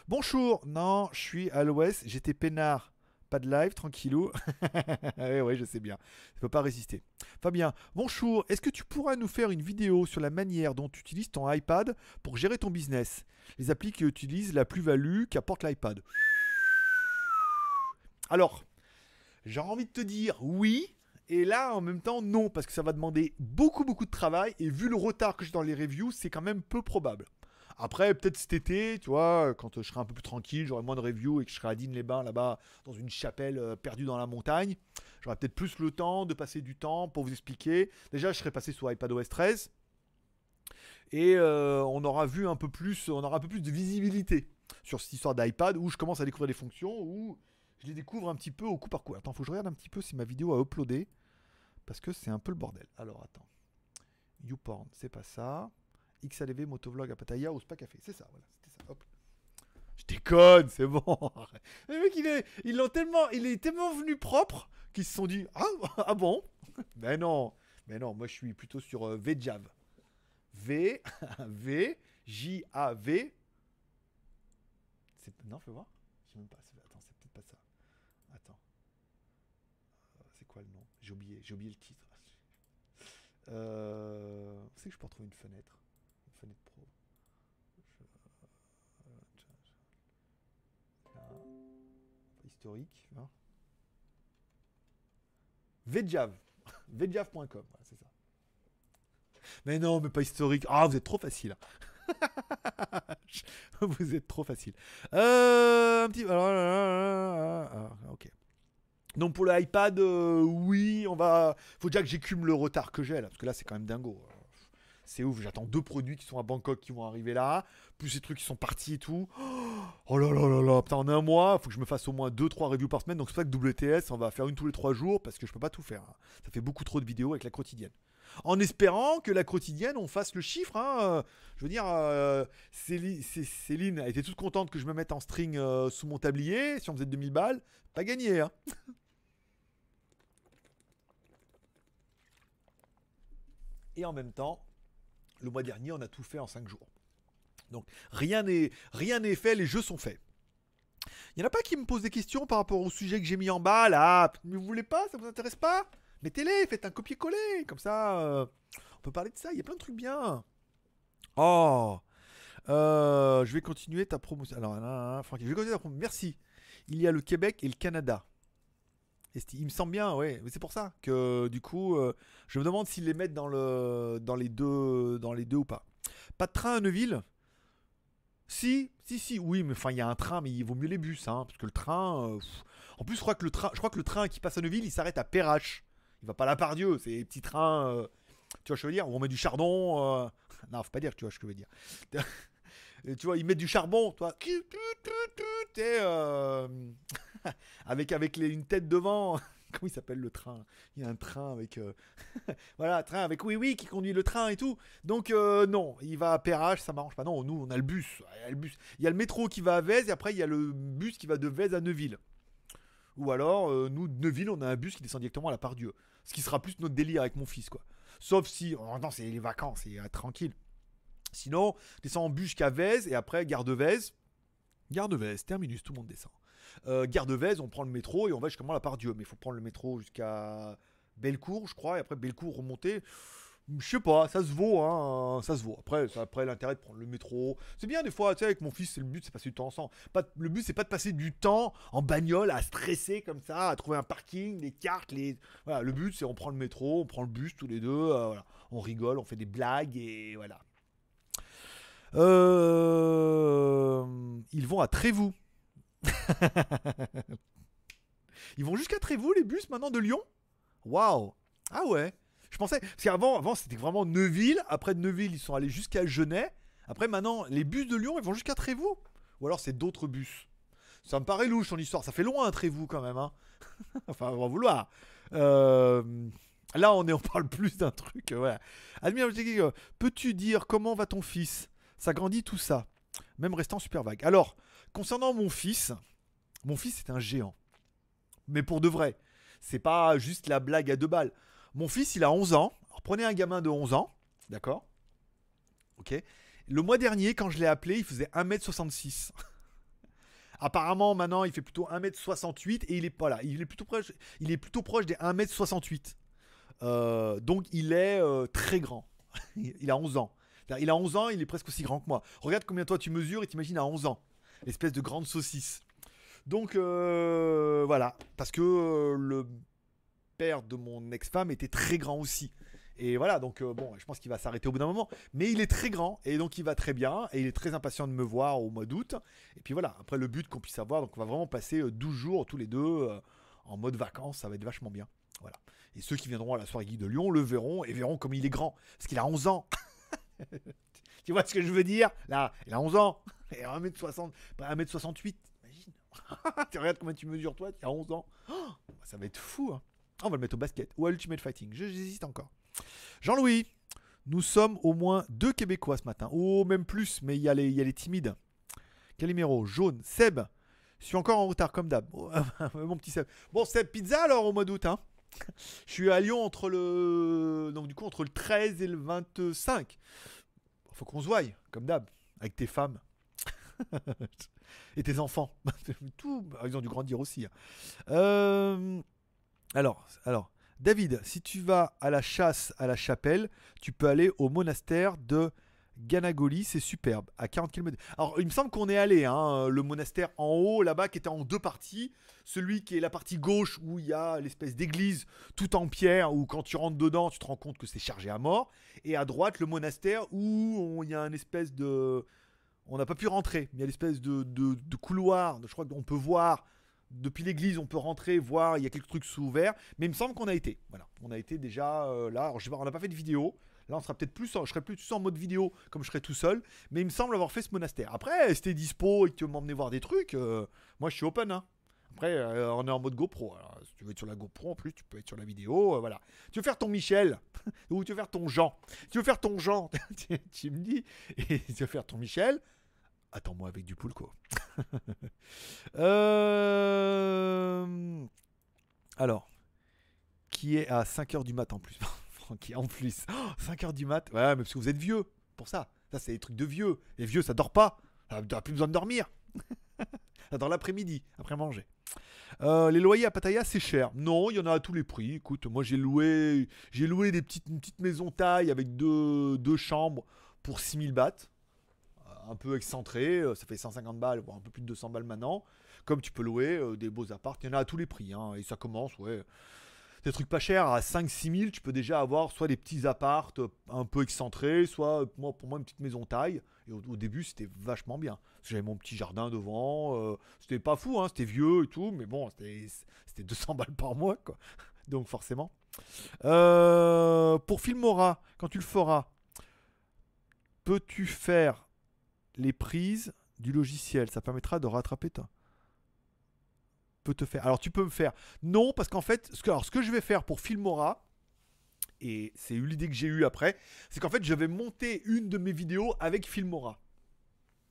Speaker 1: Bonjour, non, je suis à l'ouest, j'étais peinard. Pas de live, tranquillou. oui, oui, je sais bien. Je peux pas résister. Fabien, bonjour. Est-ce que tu pourras nous faire une vidéo sur la manière dont tu utilises ton iPad pour gérer ton business? Les applis qui utilisent la plus-value qu'apporte l'iPad. Alors, j'ai envie de te dire oui. Et là, en même temps, non, parce que ça va demander beaucoup, beaucoup de travail. Et vu le retard que j'ai dans les reviews, c'est quand même peu probable. Après, peut-être cet été, tu vois, quand je serai un peu plus tranquille, j'aurai moins de reviews et que je serai à Digne-les-Bains, là-bas, dans une chapelle euh, perdue dans la montagne. J'aurai peut-être plus le temps de passer du temps pour vous expliquer. Déjà, je serai passé sur iPadOS 13. Et euh, on aura vu un peu plus, on aura un peu plus de visibilité sur cette histoire d'iPad où je commence à découvrir des fonctions, où je les découvre un petit peu au coup par coup. Attends, faut que je regarde un petit peu si ma vidéo a uploadé. Parce que c'est un peu le bordel. Alors attends. YouPorn, c'est pas ça. XLV, Motovlog à Pattaya ou Spa Café. C'est ça, voilà. C'était ça. Hop. Je déconne, c'est bon. Le mec, il est, tellement, il est tellement venu propre qu'ils se sont dit Ah, ah bon? Ben non. Mais non, moi je suis plutôt sur euh, VJav. V, V, J, A, V. Non, fais voir. Je sais même pas. Attends, c'est peut-être pas ça. Attends. Euh, C'est quoi le nom? J'ai oublié, oublié le titre. Euh... C'est que je peux retrouver une fenêtre? Historique. hein. C'est ça. Mais non, mais pas historique. Ah, vous êtes trop facile. vous êtes trop facile. Euh, un petit. ok. Donc pour le iPad, euh, oui, on va. Faut déjà que j'écume le retard que j'ai là, parce que là c'est quand même dingo. C'est ouf, j'attends deux produits qui sont à Bangkok qui vont arriver là, plus ces trucs qui sont partis et tout. Oh là là là là, putain, en un mois, faut que je me fasse au moins 2-3 reviews par semaine. Donc c'est ça que WTS, on va faire une tous les 3 jours parce que je peux pas tout faire. hein. Ça fait beaucoup trop de vidéos avec la quotidienne. En espérant que la quotidienne, on fasse le chiffre. hein, Je veux dire, euh, Céline, Cé- Céline a été toute contente que je me mette en string euh, sous mon tablier. Si on faisait 2000 balles, pas gagné. Hein. Et en même temps, le mois dernier, on a tout fait en 5 jours. Donc rien n'est fait, les jeux sont faits. Il y en a pas qui me posent des questions par rapport au sujet que j'ai mis en bas là. Mais vous voulez pas? Ça vous intéresse pas? Mettez-les, faites un copier-coller. Comme ça, euh, on peut parler de ça. Il y a plein de trucs bien. Oh Euh, Je vais continuer ta promotion. Alors, Francky, je vais continuer ta promotion. Merci. Il y a le Québec et le Canada. Il me semble bien, ouais. Mais C'est pour ça que du coup, euh, je me demande s'ils les mettent dans, le, dans, les deux, dans les deux ou pas. Pas de train à Neuville Si, si, si, oui, mais enfin, il y a un train, mais il vaut mieux les bus, hein, parce que le train. euh, en plus, je crois, que le train, je crois que le train qui passe à Neuville, il s'arrête à Perrache. Il va pas à la Pardieu, c'est petits trains. euh, tu vois je veux dire on met du chardon. euh, Non, faut pas dire, tu vois je veux dire. Et tu vois, ils mettent du charbon, toi. Euh, avec avec une tête devant. Comment il s'appelle le train? Il y a un train avec. euh, voilà, train avec oui, oui, qui conduit le train et tout. Donc, euh, non, il va à Perrache, ça m'arrange pas. Non, nous, on a le bus. Il y a le, bus. Il y a le métro qui va à Vèze et après, il y a le bus qui va de Vèze à Neuville. Ou alors, euh, nous, de Neuville, on a un bus qui descend directement à la Pardieu. Ce qui sera plus notre délire avec mon fils, quoi. Sauf si, oh, non, c'est les vacances, c'est tranquille. Sinon, descend en bus jusqu'à Vèze et après, gare de Vèze. Gare de Vèze, terminus, tout le monde descend. Euh, gare de Vèze, on prend le métro et on va jusqu'à la Pardieu. Mais il faut prendre le métro jusqu'à Bellecour, je crois, et après Bellecour remonter. Je sais pas, ça se vaut, hein, ça se vaut. Après, ça- après l'intérêt de prendre le métro. C'est bien des fois, tu sais, avec mon fils, c'est le but, c'est passer du temps ensemble. Pas, le but, c'est pas de passer du temps en bagnole à stresser comme ça, à trouver un parking, les cartes, les. Voilà, le but, c'est on prend le métro, on prend le bus tous les deux, euh, on rigole, on fait des blagues et voilà. Euh, Ils vont à Trévoux. Ils vont jusqu'à Trévoux, les bus maintenant de Lyon? Waouh Ah ouais Je pensais. Parce qu'avant, avant, c'était vraiment Neuville. Après Neuville, ils sont allés jusqu'à Genève. Après, maintenant, les bus de Lyon, ils vont jusqu'à Trévoux. Ou alors, c'est d'autres bus. Ça me paraît louche, ton histoire. Ça fait loin, Trévoux, quand même. Hein. enfin, on va vouloir. Euh, Là, on, est, on parle plus d'un truc. euh, Voilà. Admire, euh, peux-tu dire comment va ton fils? Ça grandit tout ça. Même restant super vague. Alors, concernant mon fils, mon fils est un géant. Mais pour de vrai. C'est pas juste la blague à deux balles. Mon fils, il a 11 ans. Alors, prenez un gamin de 11 ans. D'accord? Ok. Le mois dernier, quand je l'ai appelé, il faisait 1m66. Apparemment, maintenant, il fait plutôt 1m68 et il est pas là. Il est plutôt proche, il est plutôt proche des 1m68. Euh, donc, il est euh, très grand. il a 11 ans. Il a 11 ans, il est presque aussi grand que moi. Regarde combien toi tu mesures et t'imagines à 11 ans. Espèce de grande saucisse. Donc, euh, voilà. Parce que euh, le père de mon ex-femme était très grand aussi. Et voilà, donc euh, bon, je pense qu'il va s'arrêter au bout d'un moment. Mais il est très grand et donc il va très bien. Et il est très impatient de me voir au mois d'août. Et puis voilà, après le but qu'on puisse avoir, donc on va vraiment passer euh, 12 jours tous les deux en mode vacances. Ça va être vachement bien. Voilà. Et ceux qui viendront à la soirée geek de Lyon le verront et verront comme il est grand. Parce qu'il a 11 ans. tu vois ce que je veux dire? Là, il a 11 ans. Et 1m60, pas 1m68. Tu regardes combien tu mesures toi, tu as 11 ans. Oh, ça va être fou. hein. Ah, On va le mettre au basket ou à Ultimate Fighting. J'hésite encore. Jean-Louis, nous sommes au moins deux Québécois ce matin. Oh, même plus, mais il y, a les- il timides. Calimero, jaune, Seb. Je suis encore en retard comme d'hab. Oh, Mon petit Seb. Bon, Seb, pizza alors au mois d'août. Hein. Je suis à Lyon entre le. Donc, du coup, entre le 13 et le 25. Faut qu'on se voie, comme d'hab, avec tes femmes. et tes enfants. Tout, bah, ils ont dû grandir aussi. hein. Euh, alors, alors, David, si tu vas à la chasse à la chapelle, tu peux aller au monastère de Ganagoli, c'est superbe, à 40 km. Alors, il me semble qu'on est allé, hein, le monastère en haut, là-bas, qui était en deux parties. Celui qui est la partie gauche, où il y a l'espèce d'église tout en pierre, où quand tu rentres dedans, tu te rends compte que c'est chargé à mort. Et à droite, le monastère, où il y a un espèce de... On n'a pas pu rentrer, il y a l'espèce de, de, couloir, je crois qu'on peut voir depuis l'église, on peut rentrer, voir, il y a quelques trucs sous ouverts, mais il me semble qu'on a été. Voilà, on a été déjà euh, là. On n'a pas fait de vidéo. Là, on sera peut-être plus, en- je serai plus en mode vidéo, comme je serai tout seul. Mais il me semble avoir fait ce monastère. Après, si t'es dispo et que tu veux m'emmener voir des trucs, euh, moi, je suis open. Hein. Après, euh, on est en mode GoPro. Si tu veux être sur la GoPro, en plus, tu peux être sur la vidéo. voilà. Tu veux faire ton Michel ou tu veux faire ton Jean? Tu veux faire ton Jean, tu me dis. Et tu veux faire ton Michel. Attends-moi avec du poulco. Euh, Alors, qui est à 5h du mat en plus Francky, en plus. 5h du mat Ouais, mais parce que vous êtes vieux, pour ça. Ça, c'est des trucs de vieux. Les vieux, ça dort pas. Ça n'a plus besoin de dormir. dort l'après-midi, après manger. Euh, les loyers à Pattaya, c'est cher. Non, il y en a à tous les prix. Écoute, moi j'ai loué, j'ai loué des petites, une petite maison taille avec deux, deux chambres pour 6000 bahts. Un peu excentré, euh, ça fait 150 balles, voire un peu plus de 200 balles maintenant. Comme tu peux louer euh, des beaux apparts, il y en a à tous les prix. hein, et ça commence, ouais. Des trucs pas chers, à 5-6 000, tu peux déjà avoir soit des petits apparts euh, un peu excentrés, soit pour moi une petite maison taille. Et au, début, c'était vachement bien. J'avais mon petit jardin devant. c'était pas fou, hein, c'était vieux et tout, mais bon, c'était c'était 200 balles par mois. Donc forcément. Pour Filmora, quand tu le feras, peux-tu faire les prises du logiciel Ça permettra de rattraper toi. Peut te faire. Alors tu peux me faire. Non, parce qu'en fait, ce que, je vais faire pour Filmora, et c'est une idée que j'ai eue après, c'est qu'en fait, je vais monter une de mes vidéos avec Filmora.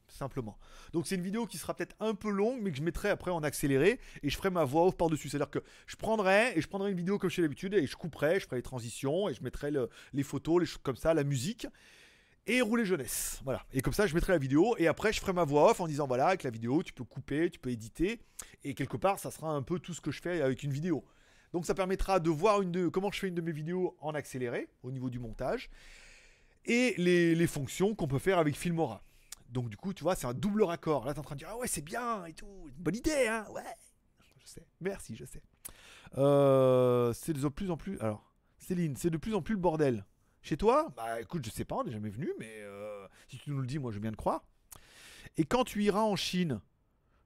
Speaker 1: Simplement. Donc c'est une vidéo qui sera peut-être un peu longue, mais que je mettrai après en accéléré et je ferai ma voix off par-dessus. C'est-à-dire que je prendrai et je prendrai une vidéo comme je fais d'habitude et je couperai, je ferai les transitions et je mettrai le- les photos, les choses comme ça, la musique et rouler jeunesse. Voilà. Et comme ça, je mettrai la vidéo et après, je ferai ma voix off en disant voilà, avec la vidéo, tu peux couper, tu peux éditer et quelque part, ça sera un peu tout ce que je fais avec une vidéo. Donc ça permettra de voir une de, comment je fais une de mes vidéos en accéléré au niveau du montage et les, les fonctions qu'on peut faire avec Filmora. Donc du coup, tu vois, c'est un double raccord. Là, tu es en train de dire, ah ouais, c'est bien et tout. Bonne idée, hein, ouais. Je sais, merci, je sais. Euh, c'est de plus en plus... Alors, Céline, c'est de plus en plus le bordel. Chez toi Bah écoute, je sais pas, on n'est jamais venu, mais euh, si tu nous le dis, moi je bien te croire. Et quand tu iras en Chine,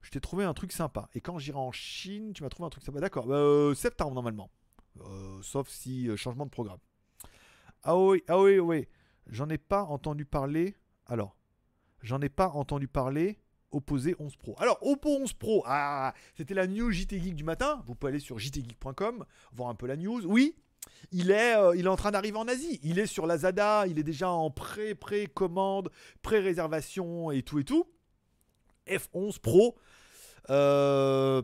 Speaker 1: je t'ai trouvé un truc sympa. Et quand j'irai en Chine, tu m'as trouvé un truc sympa. D'accord, bah, euh, septembre normalement. Euh, sauf si changement de programme. Ah oui, ah oui, oui. J'en ai pas entendu parler. Alors, j'en ai pas entendu parler. Opposé 11 Pro. Alors, Oppo 11 Pro, ah, c'était la news JT Geek du matin. Vous pouvez aller sur jtgeek.com, voir un peu la news. Oui, il est, euh, il est en train d'arriver en Asie. Il est sur Lazada, il est déjà en pré-pré-commande, pré-réservation et tout et tout. F11 Pro. Euh,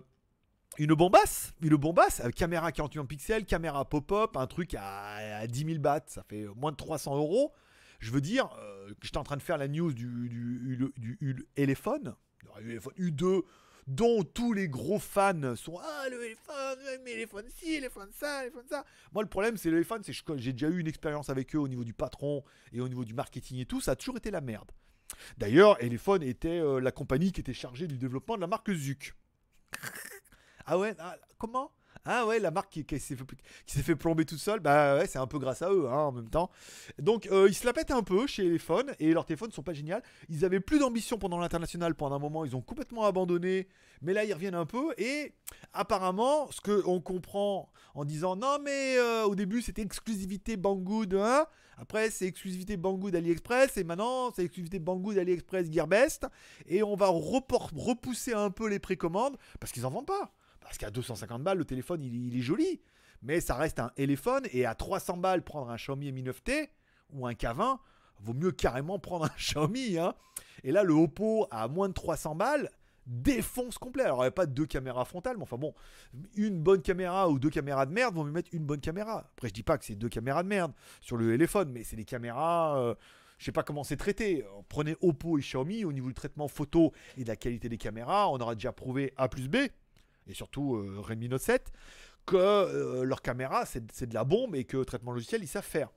Speaker 1: une bombasse, une bombasse, avec caméra 48 pixels, caméra pop-up, un truc à, à 10 000 bahts, ça fait moins de 300 euros. Je veux dire, euh, j'étais en train de faire la news du, du, du, du- du Elephone, du Elephone U2, dont tous les gros fans sont Ah, le ouais, mais Elephone ci, Elephone ça, Elephone ça. Moi, le problème, c'est le Elephone, c'est que j'ai déjà eu une expérience avec eux au niveau du patron et au niveau du marketing et tout, ça a toujours été la merde. D'ailleurs, Elephone était euh, la compagnie qui était chargée du développement de la marque Zuc. Ah ouais, ah, comment? Ah ouais, la marque qui, s'est fait, plomber toute seule, bah ouais, c'est un peu grâce à eux hein, en même temps. Donc euh, ils se la pètent un peu chez Elephone et leurs téléphones sont pas géniaux. Ils avaient plus d'ambition pendant l'international pendant un moment, ils ont complètement abandonné, mais là ils reviennent un peu et apparemment ce que on comprend en disant non mais euh, au début c'était exclusivité Banggood, hein après c'est exclusivité Banggood AliExpress et maintenant c'est exclusivité Banggood AliExpress Gearbest et on va repousser un peu les précommandes parce qu'ils en vendent pas. Parce qu'à 250 balles, le téléphone, il, est joli. Mais ça reste un téléphone. Et à 300 balles, prendre un Xiaomi Mi 9T ou un K20, vaut mieux carrément prendre un Xiaomi. hein. Et là, le Oppo, à moins de 300 balles, défonce complet. Alors, il n'y a pas deux caméras frontales, mais enfin bon, une bonne caméra ou deux caméras de merde vont mieux mettre une bonne caméra. Après, je dis pas que c'est deux caméras de merde sur le téléphone, mais c'est des caméras. euh, je sais pas comment c'est traité. Prenez Oppo et Xiaomi au niveau du traitement photo et de la qualité des caméras, on aura déjà prouvé A plus B et surtout euh, Redmi Note 7 que euh, leur caméra c'est de la bombe et que traitement logiciel ils savent faire.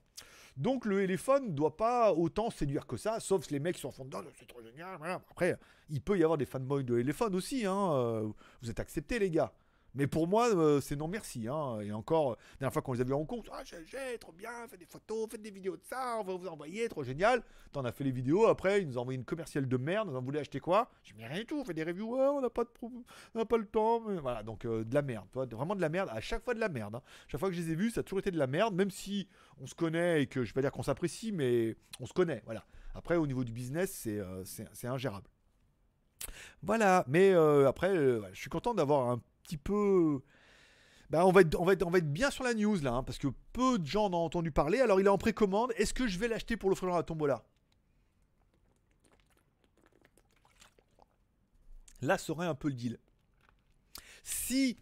Speaker 1: Donc le téléphone ne doit pas autant séduire que ça, sauf si les mecs sont en fond dedans, c'est trop génial. Après, il peut y avoir des fanboys de téléphone aussi, hein, euh, vous êtes acceptés les gars. Mais pour moi, euh, c'est non merci. Hein. Et encore, la dernière fois qu'on les a vus en compte, ah, j'ai, trop bien, faites des photos, faites des vidéos de ça, on va vous envoyer, trop génial. T'en as fait les vidéos, après, ils nous ont envoyé une commerciale de merde, nous en voulaient acheter quoi? J'ai mis rien du tout, on fait des reviews, ouais, on n'a pas, de on pas le temps. Voilà, donc euh, de la merde, tu vois, vraiment de la merde, à chaque fois de la merde. hein. Chaque fois que je les ai vus, ça a toujours été de la merde, même si on se connaît et que je vais dire qu'on s'apprécie, mais on se connaît, voilà. Après, au niveau du business, c'est, euh, c'est, ingérable. Voilà, mais après, je suis content d'avoir un petit peu. Bah, on, va être, bien sur la news là, hein, parce que peu de gens en ont entendu parler. Alors, il est en précommande. Est-ce que je vais l'acheter pour l'offrir dans la tombola? Là serait un peu le deal. Si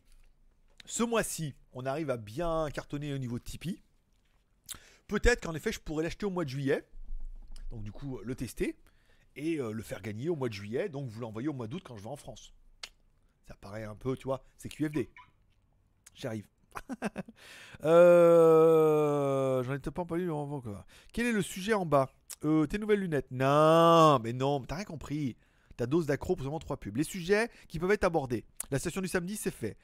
Speaker 1: ce mois-ci, on arrive à bien cartonner au niveau de Tipeee, peut-être qu'en effet, je pourrais l'acheter au mois de juillet. Donc, du coup, le tester et euh, le faire gagner au mois de juillet. Donc, vous l'envoyez au mois d'août quand je vais en France. Ça paraît un peu, tu vois, c'est QFD. J'arrive. Euh, J'en étais pas lu avant quoi. Quel est le sujet en bas? Euh, Tes nouvelles lunettes Non, mais non, t'as rien compris. Ta dose d'accro pour seulement 3 pubs. Les sujets qui peuvent être abordés. La session du samedi, c'est fait.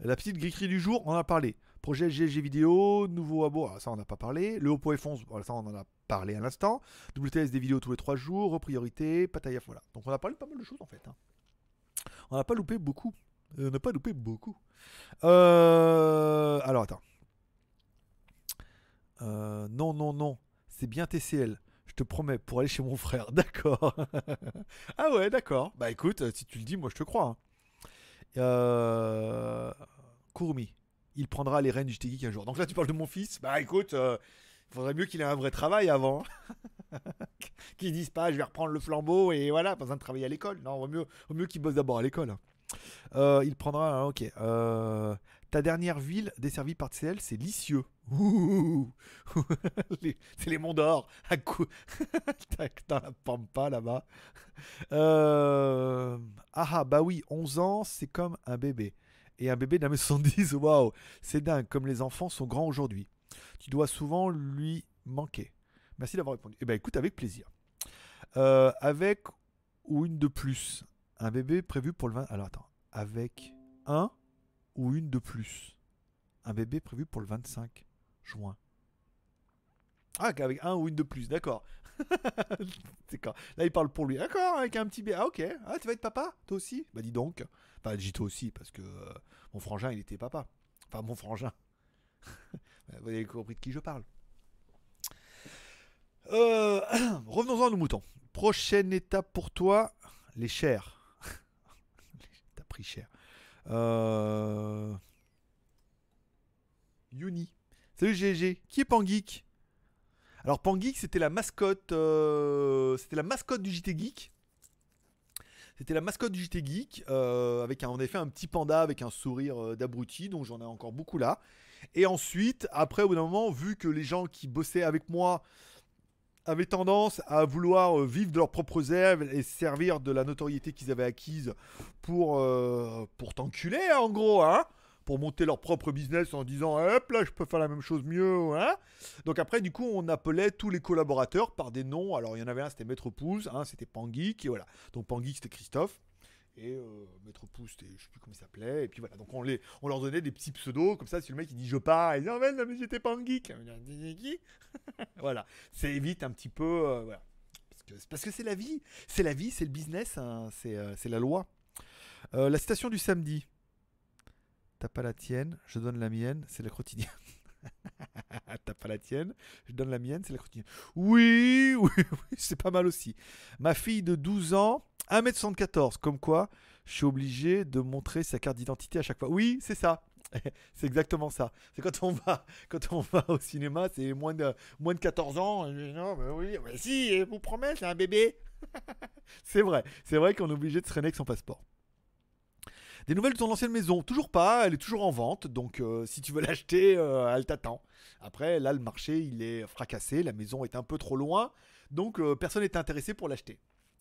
Speaker 1: La petite grillerie du jour, on en a parlé. Projet GLG vidéo, nouveau abo, ah, ça on n'a pas parlé. Le Oppo F11, voilà, ça on en a parlé à l'instant. WTS des vidéos tous les 3 jours, priorité, Pataya, voilà. Donc on a parlé de pas mal de choses en fait. hein. On n'a pas loupé beaucoup. Euh, on n'a pas loupé beaucoup. Euh, alors attends. Euh, non, non, non. C'est bien TCL. Je te promets, pour aller chez mon frère. D'accord. ah ouais, d'accord. Bah écoute, si tu le dis, moi je te crois. hein. Euh... Kurumi. Il prendra les rênes du Geek un jour. Donc là, tu parles de mon fils. Bah écoute, il faudrait mieux qu'il ait un vrai travail avant. qu'il dise pas, je vais reprendre le flambeau et voilà, pas besoin de travailler à l'école. Non, vaut mieux, mieux qu'il bosse d'abord à l'école. hein. Euh, il prendra, ah, ok. Euh, ta dernière ville desservie par TCL, c'est Lisieux. C'est les Monts d'Or. À Dans la pampa là-bas. Euh, Ah ah, bah oui, 11 ans, c'est comme un bébé. Et un bébé d'un mètre 70, waouh, c'est dingue, comme les enfants sont grands aujourd'hui. Tu dois souvent lui manquer. Merci d'avoir répondu. Eh ben écoute, avec plaisir. Euh, avec ou une de plus? Un bébé prévu pour le 20... Alors attends, avec un ou une de plus? Un bébé prévu pour le 25 juin. Ah, avec un ou une de plus, d'accord. Quand Là, il parle pour lui. D'accord, avec un petit bébé. Ah, ok. Ah, tu vas être papa Toi aussi? Bah, dis donc. Enfin, dis toi aussi, parce que euh, mon frangin, il était papa. Enfin, mon frangin. Vous avez compris de qui je parle. Euh, Revenons-en à nos moutons. Prochaine étape pour toi, les chairs. T'as pris cher. Euh... Salut GG. Qui est Pangeek? Alors Pangeek, c'était la mascotte. euh, C'était la mascotte du JT Geek. C'était la mascotte du JT Geek. euh, avec un, avait fait un petit panda avec un sourire d'abruti, donc j'en ai encore beaucoup là. Et ensuite, après, au bout d'un moment, vu que les gens qui bossaient avec moi avaient tendance à vouloir euh, vivre de leurs propres ailes et servir de la notoriété qu'ils avaient acquise pour, euh, pour t'enculer, hein, en gros, hein. Pour monter leur propre business en disant hop là je peux faire la même chose mieux hein. Donc après du coup on appelait tous les collaborateurs par des noms. Alors il y en avait un c'était Maître Pouce un c'était Pangeek et voilà. Donc Pangeek c'était Christophe et euh, Maître Pouce c'était je sais plus comment il s'appelait et puis voilà. Donc on les on leur donnait des petits pseudos comme ça si le mec il dit je pars il dit non mais, mais j'étais Pangeek qui voilà. Ça évite un petit peu euh, voilà. Parce que c'est la vie. C'est la vie c'est le business hein, c'est euh, la loi. Euh, la citation du samedi. T'as pas la tienne, je donne la mienne, c'est la quotidienne. T'as pas la tienne, je donne la mienne, c'est la quotidienne. Oui, oui, oui, c'est pas mal aussi. Ma fille de 12 ans, 1m74, comme quoi je suis obligé de montrer sa carte d'identité à chaque fois. Oui, c'est ça. C'est exactement ça. C'est quand on va, quand on va au cinéma, c'est moins de, moins de 14 ans. Non, mais oui, mais si, je vous promets, c'est un bébé. c'est vrai, c'est vrai qu'on est obligé de traîner avec son passeport. Des nouvelles de ton ancienne maison Toujours pas, elle est toujours en vente, donc euh, si tu veux l'acheter, euh, elle t'attend. Après, là, le marché, il est fracassé, la maison est un peu trop loin, donc euh, personne n'est intéressé pour l'acheter.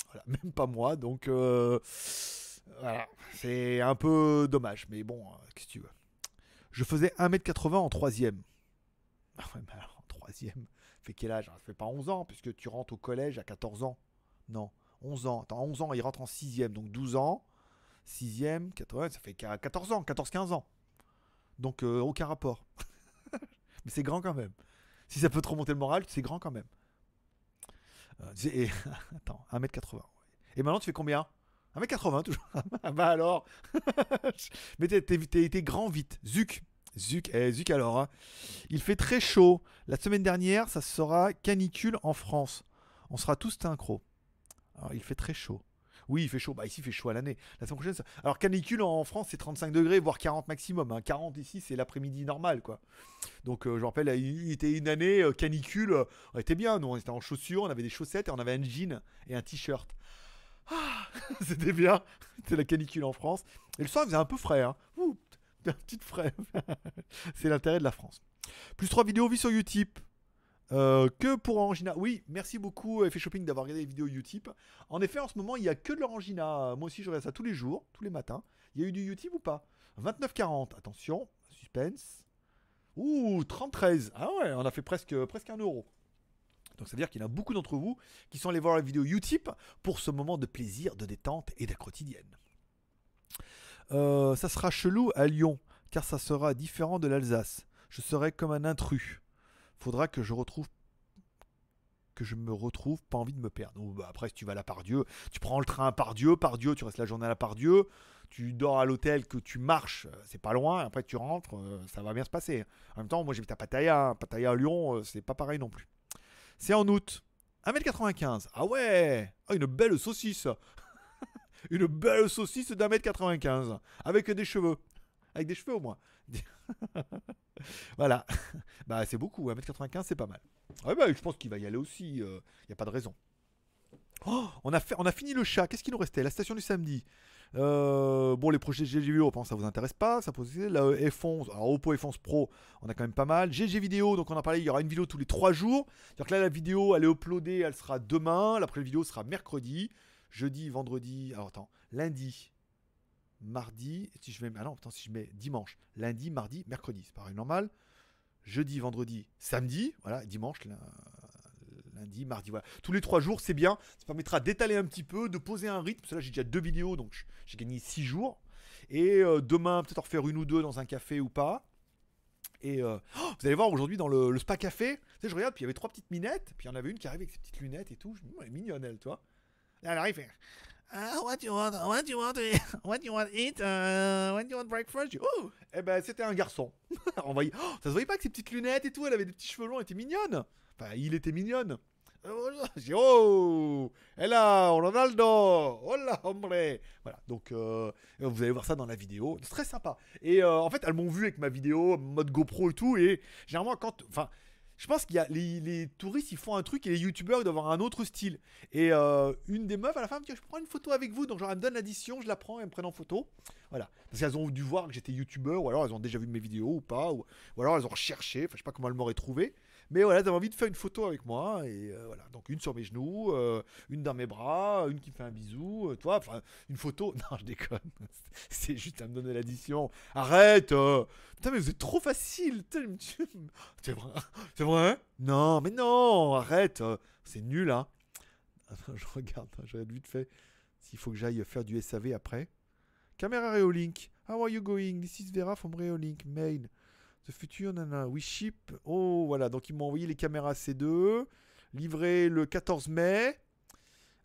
Speaker 1: Voilà, même pas moi, donc voilà, c'est un peu dommage, mais bon, qu'est-ce que tu veux? Je faisais 1m80 en troisième. Ah ouais, mais alors, en troisième, fait quel âge? Ça fait pas 11 ans, puisque tu rentres au collège à 14 ans. Non, 11 ans. Attends, 11 ans, il rentre en sixième, donc 12 ans. 6ème, 80, ça fait qu'à 14 ans, 14-15 ans. Donc euh, aucun rapport. Mais c'est grand quand même. Si ça peut te remonter le moral, c'est grand quand même. Euh, et- attends, 1m80. ouais. Et maintenant tu fais combien? 1m80 toujours. bah alors. Mais t'es- t'es grand vite. Zuc. Zuc, eh, Zuc alors. hein. Il fait très chaud. La semaine dernière, ça sera canicule en France. On sera tous synchro. Alors il fait très chaud. Oui, il fait chaud. Bah, ici, il fait chaud à l'année. La semaine prochaine, ça- alors canicule en France, c'est 35 degrés, voire 40 maximum. hein. 40 ici, c'est l'après-midi normal, quoi. Donc, euh, je me rappelle, il était une année euh, canicule. euh, on était bien, nous, on était en chaussures, on avait des chaussettes et on avait un jean et un t-shirt. Ah, c'était bien. C'était la canicule en France. Et le soir, il faisait un peu frais. Hein. C'est l'intérêt de la France. Plus 3 vidéos vues sur Utip. Euh, que pour Orangina. Oui, merci beaucoup Effet Shopping d'avoir regardé les vidéos Utip. En effet, en ce moment, il n'y a que de l'Orangina. Moi aussi, je regarde ça tous les jours, tous les matins. Il y a eu du Utip ou pas? 29,40. Attention, suspense. Ouh, 33. Ah ouais, on a fait presque, presque un euro. Donc, ça veut dire qu'il y en a beaucoup d'entre vous qui sont allés voir la vidéo Utip pour ce moment de plaisir, de détente et de quotidienne. Euh, ça sera chelou à Lyon, car ça sera différent de l'Alsace. Je serai comme un intrus. Faudra que je retrouve que je me retrouve pas envie de me perdre. Bah, après, si tu vas à la Pardieu, tu prends le train à Pardieu, Pardieu, tu restes la journée à la Pardieu, tu dors à l'hôtel, que tu marches, euh, c'est pas loin, après tu rentres, euh, ça va bien se passer. En même temps, moi j'habite à Pattaya, hein. Pattaya à Lyon, euh, c'est pas pareil non plus. C'est en août. 1m95. Ah ouais Ah, Une belle saucisse Une belle saucisse d'un mètre 95 Avec des cheveux. Avec des cheveux au moins. voilà. Bah c'est beaucoup, 1m95 c'est pas mal. Ouais bah je pense qu'il va y aller aussi, il n'y a pas de raison. Oh, on, a fait, on a fini le chat, qu'est-ce qu'il nous restait? La station du samedi. Euh, bon les projets GG vidéo, je pense ça vous intéresse pas. Ça pose la F11, alors Oppo F11 Pro, on a quand même pas mal. GG vidéo, donc on en a parlé, il y aura une vidéo tous les 3 jours. C'est-à-dire que là la vidéo elle est uploadée, elle sera demain. La prochaine vidéo sera mercredi, jeudi, vendredi, alors attends, lundi. Mardi. Si je mets, ah non, attends, si je mets dimanche, lundi, mardi, mercredi, c'est pareil normal. Jeudi, vendredi, samedi, voilà, dimanche, lundi, mardi, voilà. Tous les trois jours, c'est bien. Ça permettra d'étaler un petit peu, de poser un rythme. Parce que là, j'ai déjà deux vidéos, donc j'ai gagné six jours. Et euh, demain, peut-être en refaire une ou deux dans un café ou pas. Et euh, oh, vous allez voir aujourd'hui dans le, spa café, tu sais, je regarde, puis il y avait trois petites minettes, puis il y en avait une qui arrivait avec ses petites lunettes et tout. Je Oh, elle est mignonne, elle, toi. Elle arrive, Ah, what you want, what you want, to- what you want to eat, uh, what you want breakfast? Oh, eh ben c'était un garçon. On voyait, oh, ça se voyait pas que ses petites lunettes et tout, elle avait des petits cheveux longs, elle était mignonne. Enfin, il était mignonne. Euh, bonjour. Je dis, oh, elle a Ronaldo, hola, hombre. Voilà, donc euh, vous allez voir ça dans la vidéo, c'est très sympa. Et euh, en fait, elles m'ont vu avec ma vidéo, mode GoPro et tout, et généralement, quand. Enfin, je pense qu'il y a les, touristes, ils font un truc et les youtubeurs ils doivent avoir un autre style. Et euh, une des meufs à la fin me dit Je prends une photo avec vous. Donc, genre, elle me donne l'addition, je la prends et elles me prennent en photo. Voilà. Parce qu'elles ont dû voir que j'étais youtubeur, ou alors elles ont déjà vu mes vidéos ou pas, ou, ou alors elles ont recherché, enfin, je sais pas comment elles m'auraient trouvé. Mais voilà, avaient envie de faire une photo avec moi. Et euh, voilà. Donc, une sur mes genoux, euh, une dans mes bras, une qui fait un bisou, euh, toi, enfin, une photo. Non, je déconne. C'est juste à me donner l'addition. Arrête. Putain, mais vous êtes trop facile. C'est vrai C'est vrai Non, mais non, arrête. C'est nul, hein. Je regarde, hein, je regarde vite fait s'il faut que j'aille faire du SAV après. Caméra Reolink. How are you going? This is Vera from Reolink. Mail. The future, nana. We ship. Oh, voilà. Donc, ils m'ont envoyé les caméras C2. Livré le 14 mai.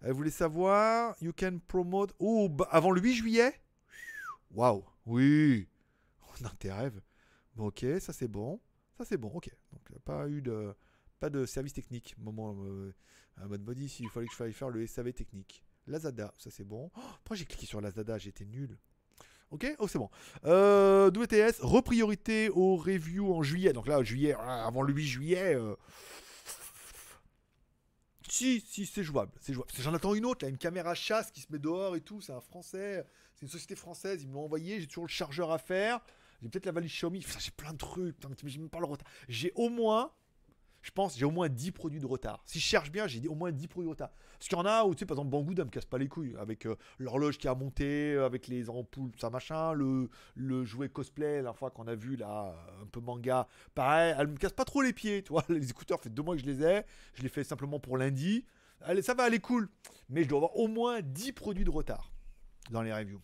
Speaker 1: Elle voulait savoir. You can promote. Oh, bah, avant le 8 juillet? Waouh. Oui. On a tes rêves. Bon, ok, ça c'est bon. Ça c'est bon, ok. Donc, euh, pas eu de. Pas de service technique. Moment. Euh, un mode body, s'il fallait que je fasse faire le SAV technique. Lazada, ça c'est bon. Oh, pourquoi j'ai cliqué sur Lazada? J'étais nul. Ok, oh c'est bon. Euh, WTS, repriorité aux reviews en juillet. Donc là, juillet, ah, avant le 8 juillet. euh, Si, si, c'est jouable. C'est jouable. J'en attends une autre, là, une caméra chasse qui se met dehors et tout. C'est un français. C'est une société française. Ils me l'ont envoyé. J'ai toujours le chargeur à faire. J'ai peut-être la valise Xiaomi. Putain, j'ai plein de trucs. Pas. J'ai au moins, je pense, j'ai au moins 10 produits de retard. Si je cherche bien, j'ai au moins 10 produits de retard. Parce qu'il y en a où, tu sais, par exemple, Banggood, elle me casse pas les couilles. Avec euh, l'horloge qui a monté, euh, avec les ampoules, ça machin. Le, le jouet cosplay, la fois qu'on a vu, là, un peu manga. Pareil, elle me casse pas trop les pieds. Tu vois, les écouteurs, fait deux mois que je les ai. Je les fais simplement pour lundi. Allez, ça va, elle est cool. Mais je dois avoir au moins 10 produits de retard dans les reviews.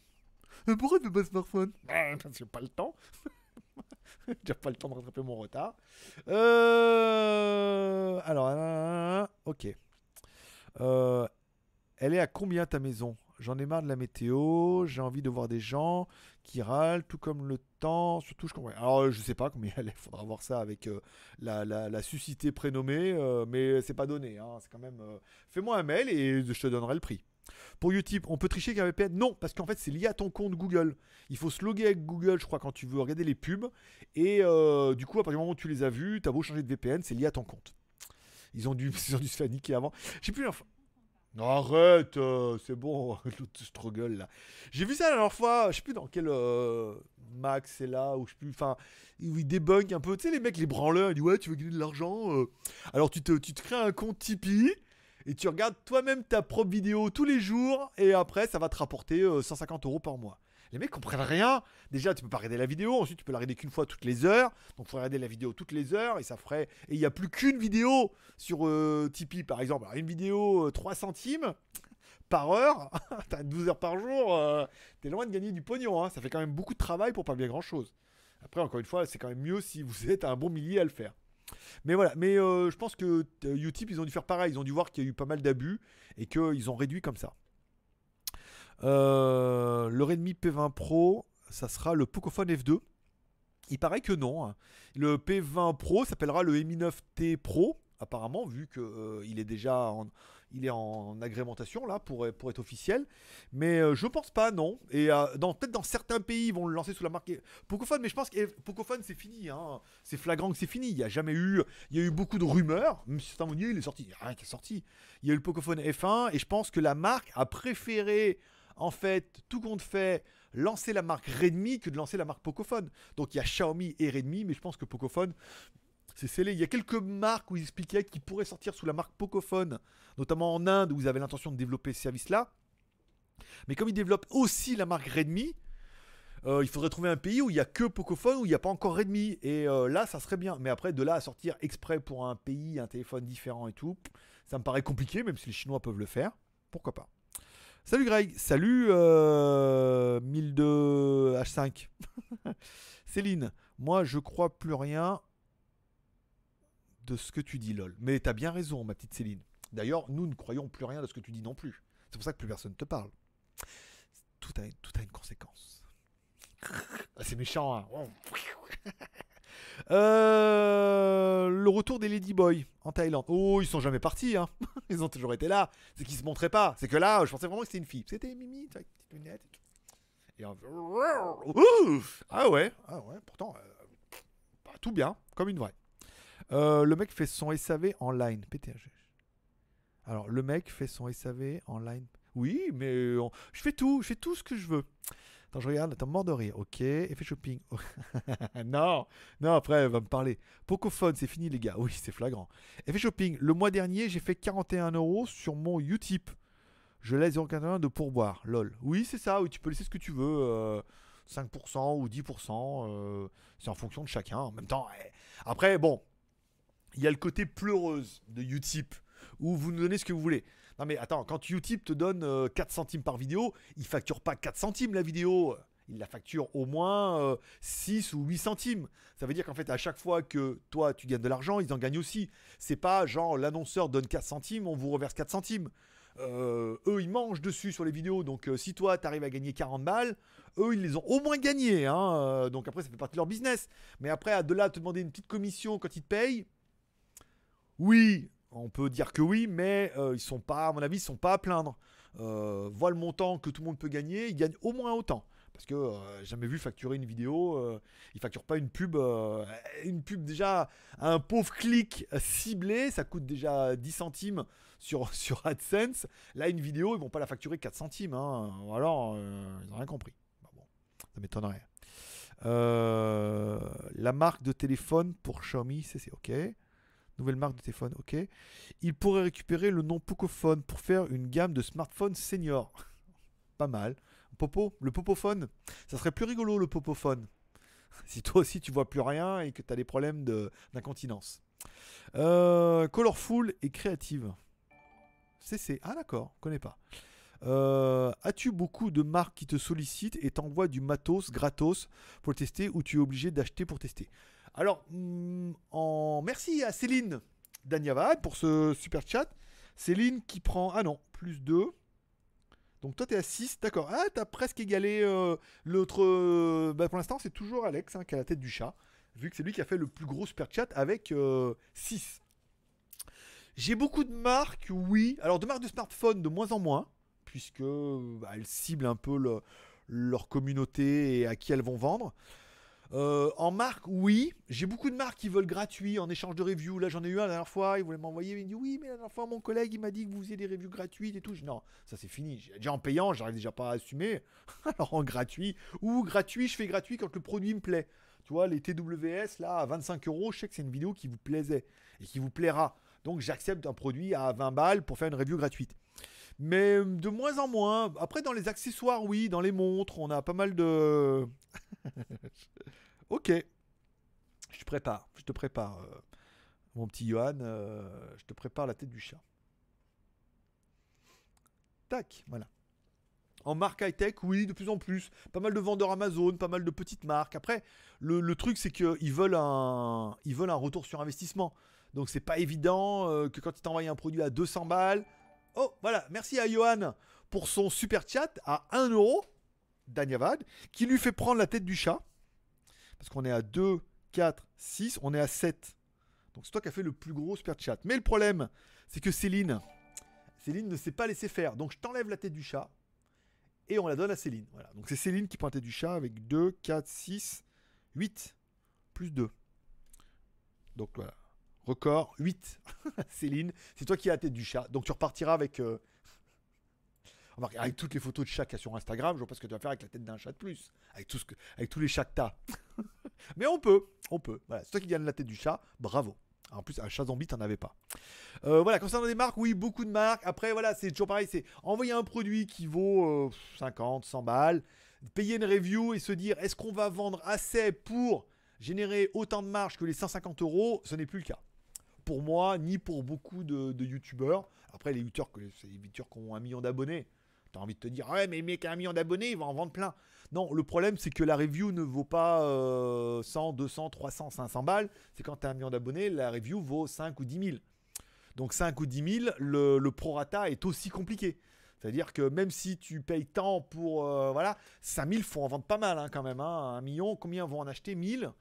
Speaker 1: Mais pourquoi tu veux pas smartphone? Ben, Parce que pas le temps. j'ai pas le temps de rattraper mon retard. Euh... Alors, ok. Euh, Elle est à combien ta maison? J'en ai marre de la météo, j'ai envie de voir des gens qui râlent, tout comme le temps, surtout je comprends. Alors je sais pas combien elle est, faudra voir ça avec euh, la, la, la suscité prénommée, euh, mais c'est pas donné. hein, c'est quand même. Fais-moi un mail et je te donnerai le prix. Pour Utip, on peut tricher avec un VPN Non, parce qu'en fait c'est lié à ton compte Google. Il faut se loguer avec Google, je crois, quand tu veux regarder les pubs. Et euh, du coup, à partir du moment où tu les as vus, t'as beau changer de VPN, c'est lié à ton compte. Ils ont dû, ils ont dû se faire niquer avant. J'ai plus l'info. Arrête, euh, c'est bon, l'autre struggle là. J'ai vu ça la dernière fois, je sais plus dans quel euh, Max c'est là, ou je sais plus, enfin, où il débunk un peu, tu sais, les mecs, les branleurs, ils disent ouais, tu veux gagner de l'argent. euh. Alors tu te, tu te crées un compte Tipeee et tu regardes toi-même ta propre vidéo tous les jours et après ça va te rapporter euh, 150 euros par mois. Les mecs comprennent rien. Déjà, tu peux pas regarder la vidéo. Ensuite, tu peux la regarder qu'une fois toutes les heures. Donc, faut regarder la vidéo toutes les heures et ça ferait. Et il n'y a plus qu'une vidéo sur euh, Tipeee, par exemple. Alors, une vidéo euh, 3 centimes par heure. T'as 12 heures par jour. euh, T'es loin de gagner du pognon. hein. Ça fait quand même beaucoup de travail pour pas bien grand chose. Après, encore une fois, c'est quand même mieux si vous êtes un bon millier à le faire. Mais voilà, mais euh, je pense que euh, Utip, ils ont dû faire pareil. Ils ont dû voir qu'il y a eu pas mal d'abus et qu'ils ont réduit comme ça. Euh, le Redmi P20 Pro, ça sera le Pocophone F2. Il paraît que non. hein. Le P20 Pro s'appellera le Mi 9T Pro, apparemment, vu qu'il est déjà en, il est en agrémentation là pour, être officiel. Mais euh, je pense pas, non. Et euh, peut-être dans certains pays, ils vont le lancer sous la marque Pocophone, mais je pense que eh, Pocophone, c'est fini. hein. C'est flagrant que c'est fini. Il y a jamais eu. Il y a eu beaucoup de rumeurs. Même si il est sorti. Il n'y a rien qui est sorti. Il y a eu le Pocophone F1 et je pense que la marque a préféré, en fait, tout compte fait, lancer la marque Redmi que de lancer la marque Pocophone. Donc il y a Xiaomi et Redmi, mais je pense que Pocophone, c'est scellé. Il y a quelques marques où ils expliquaient qu'ils pourraient sortir sous la marque Pocophone, notamment en Inde où ils avaient l'intention de développer ce service-là. Mais comme ils développent aussi la marque Redmi, Euh, il faudrait trouver un pays où il y a que Pocophone, où il n'y a pas encore Redmi. Et euh, là, ça serait bien. Mais après, de là à sortir exprès pour un pays, un téléphone différent et tout, ça me paraît compliqué, même si les Chinois peuvent le faire. Pourquoi pas Salut Greg, salut euh, 1002 H5. Céline, moi je crois plus rien de ce que tu dis, lol. Mais t'as bien raison, ma petite Céline. D'ailleurs, nous ne croyons plus rien de ce que tu dis non plus. C'est pour ça que plus personne te parle. Tout a, tout a une conséquence. Ah, C'est méchant, hein. Euh, le retour des Ladyboys en Thaïlande. Oh, ils sont jamais partis, hein. Ils ont toujours été là. C'est qu'ils se montraient pas. C'est que là, je pensais vraiment que c'était une fille. C'était Mimi, avec petites lunettes et tout. Et. Ouh Ah ouais, ah pourtant, euh, tout bien, comme une vraie. Euh, le mec fait son SAV en line. PTH. Alors, le mec fait son SAV en line. Oui, mais euh, je fais tout, je fais tout ce que je veux. Attends, je regarde, attends, mort de rire. Ok, effet shopping. non, non, après, elle va me parler. Pocophone, c'est fini, les gars. Oui, c'est flagrant. Effet shopping, le mois dernier, j'ai fait 41 euros sur mon Utip. Je laisse 0,81 de pourboire. Lol. Oui, c'est ça. Oui, tu peux laisser ce que tu veux. euh, 5% ou 10%. euh, c'est en fonction de chacun. En même temps, après, bon, il y a le côté pleureuse de Utip où vous nous donnez ce que vous voulez. Non mais attends, quand Utip te donne euh, 4 centimes par vidéo, il facture pas 4 centimes la vidéo. Il la facture au moins euh, 6 ou 8 centimes. Ça veut dire qu'en fait, à chaque fois que toi tu gagnes de l'argent, ils en gagnent aussi. C'est pas genre l'annonceur donne 4 centimes, on vous reverse 4 centimes. Euh, eux, ils mangent dessus sur les vidéos. Donc, euh, si toi, tu arrives à gagner 40 balles, eux, ils les ont au moins gagnés. hein. Euh, donc, après, ça fait partie de leur business. Mais après, à de là, te demander une petite commission quand ils te payent, oui, on peut dire que oui, mais euh, ils sont pas, à mon avis, ils sont pas à plaindre. Euh, le montant que tout le monde peut gagner, ils gagnent au moins autant. Parce que euh, jamais vu facturer une vidéo, euh, ils facturent pas une pub. une pub déjà, un pauvre clic ciblé, ça coûte déjà 10 centimes sur, AdSense. Là, une vidéo, ils vont pas la facturer 4 centimes. Hein. Alors, ils ont rien compris. Bah bon, ça m'étonnerait. La marque de téléphone pour Xiaomi, c'est ok. Nouvelle marque de téléphone, ok. Il pourrait récupérer le nom Pocophone pour faire une gamme de smartphones senior. Pas mal. Popo, le Popophone. Ça serait plus rigolo le Popophone. Si toi aussi tu vois plus rien et que tu as des problèmes de- d'incontinence. Euh, colorful et créative. CC. Ah d'accord, connais pas. Euh, As-tu beaucoup de marques qui te sollicitent et t'envoient du matos gratos pour le tester ou tu es obligé d'acheter pour tester? Alors, en... merci à Céline Danyavad pour ce super chat. Céline qui prend. Ah non, plus 2. Donc toi, t'es à 6, d'accord. Ah, t'as presque égalé euh, l'autre. euh, bah, pour l'instant, c'est toujours Alex hein, qui a la tête du chat, vu que c'est lui qui a fait le plus gros super chat avec 6. J'ai beaucoup de marques, oui. Alors, de marques de smartphones, de moins en moins, puisque bah, elles ciblent un peu le- leur communauté et à qui elles vont vendre. Euh, en marque, oui. J'ai beaucoup de marques qui veulent gratuit en échange de reviews. Là, j'en ai eu un la dernière fois. Il voulait m'envoyer. Il me dit Oui, mais la dernière fois, mon collègue, il m'a dit que vous faisiez des reviews gratuites et tout. Je non, ça c'est fini. Déjà en payant, j'arrive déjà pas à assumer. Alors en gratuit. Ou gratuit, je fais gratuit quand le produit me plaît. Tu vois, les TWS, là, à 25 euros, je sais que c'est une vidéo qui vous plaisait et qui vous plaira. Donc j'accepte un produit à 20 balles pour faire une review gratuite. Mais euh, de moins en moins. Après, dans les accessoires, oui. Dans les montres, on a pas mal de. ok. Je te prépare. Je te prépare, euh, mon petit Johan. euh, je te prépare la tête du chat. Tac, voilà. En marque high-tech, oui, de plus en plus. Pas mal de vendeurs Amazon, pas mal de petites marques. Après, le, truc, c'est qu'ils veulent un, un retour sur investissement. Donc, c'est pas évident euh, que quand ils t'envoient un produit à 200 balles. Oh, voilà, merci à Johan pour son super chat à 1 euro, Danyavad, qui lui fait prendre la tête du chat. Parce qu'on est à 2, 4, 6, on est à 7. Donc, c'est toi qui as fait le plus gros super chat. Mais le problème, c'est que Céline, Céline ne s'est pas laissé faire. Donc, je t'enlève la tête du chat et on la donne à Céline. Voilà. Donc c'est Céline qui prend la tête du chat avec 2, 4, 6, 8, plus 2. Donc voilà. Record 8. Céline, c'est toi qui as la tête du chat. Donc tu repartiras avec. euh, avec toutes les photos de chat qu'il y a sur Instagram, je vois pas ce que tu vas faire avec la tête d'un chat de plus. Avec, tout ce que, tous les chats que t'as. Mais on peut, on peut. Voilà, c'est toi qui gagne la tête du chat, bravo. En plus, un chat zombie, t'en avais pas. Euh, voilà, concernant des marques, oui, beaucoup de marques. Après, voilà, c'est toujours pareil, c'est envoyer un produit qui vaut euh, 50, 100 balles. payer une review et se dire est-ce qu'on va vendre assez pour générer autant de marge que les 150 euros, ce n'est plus le cas. Pour moi, ni pour beaucoup de, de youtubeurs. Après, les youtubeurs, les youtubeurs qui ont un million d'abonnés. T'as envie de te dire, ouais, mais le mec a un million d'abonnés, il va en vendre plein. Non, le problème, c'est que la review ne vaut pas euh, 100, 200, 300, 500 balles. C'est quand tu as un million d'abonnés, la review vaut 5 ou 10 000. Donc 5 ou 10 000, le, prorata est aussi compliqué. C'est-à-dire que même si tu payes tant pour... euh, voilà, 5 000, faut en vendre pas mal hein, quand même. hein. Un million, combien vont en acheter? 1000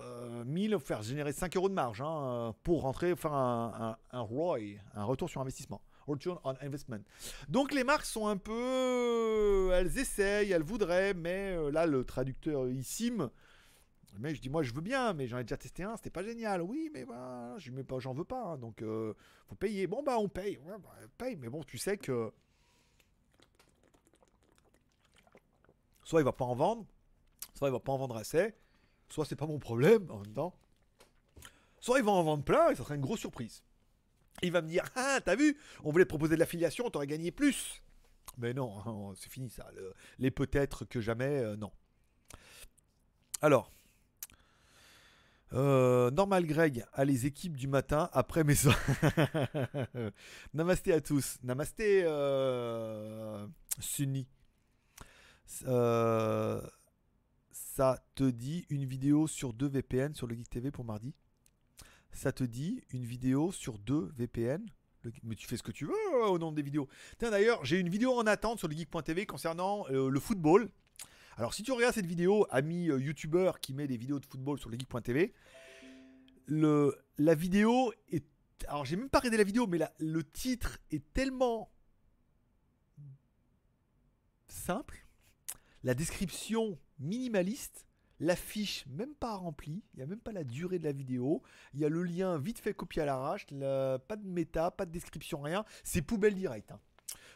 Speaker 1: euh, 1000, faut faire générer 5 euros de marge hein, pour rentrer, faire un, un ROI, un retour sur investissement. Return on investment. Donc les marques sont un peu... Elles essayent, elles voudraient, mais euh, là, le traducteur ISIM... Mais je dis moi je veux bien, mais j'en ai déjà testé un, c'était pas génial. Oui, mais bah, je mets pas, j'en veux pas, hein, donc euh, faut payer. Bon bah on paye, bah, paye, mais bon tu sais que soit il va pas en vendre, soit il va pas en vendre assez, soit c'est pas mon problème en même temps, soit il va en vendre plein et ça sera une grosse surprise. Il va me dire ah t'as vu, on voulait proposer de l'affiliation, t'aurais gagné plus. Mais non, hein, c'est fini ça. Le- les peut-être que jamais, euh, non. Alors, euh, Normal Greg a les équipes du matin après mes. Namasté à tous. Namasté euh, Sunny. Euh, ça te dit une vidéo sur deux VPN sur le Geek TV pour mardi? Ça te dit une vidéo sur deux VPN Mais tu fais ce que tu veux euh, au nom des vidéos. Tiens d'ailleurs, j'ai une vidéo en attente sur le geek.tv concernant euh, le football. Alors si tu regardes cette vidéo, ami euh, youtubeur qui met des vidéos de football sur le geek.tv, la vidéo est... Alors j'ai même pas regardé la vidéo, mais le titre est tellement simple, la description minimaliste, l'affiche même pas remplie, il n'y a même pas la durée de la vidéo, il y a le lien vite fait copié à l'arrache, la- pas de méta, pas de description, rien, c'est poubelle direct. hein.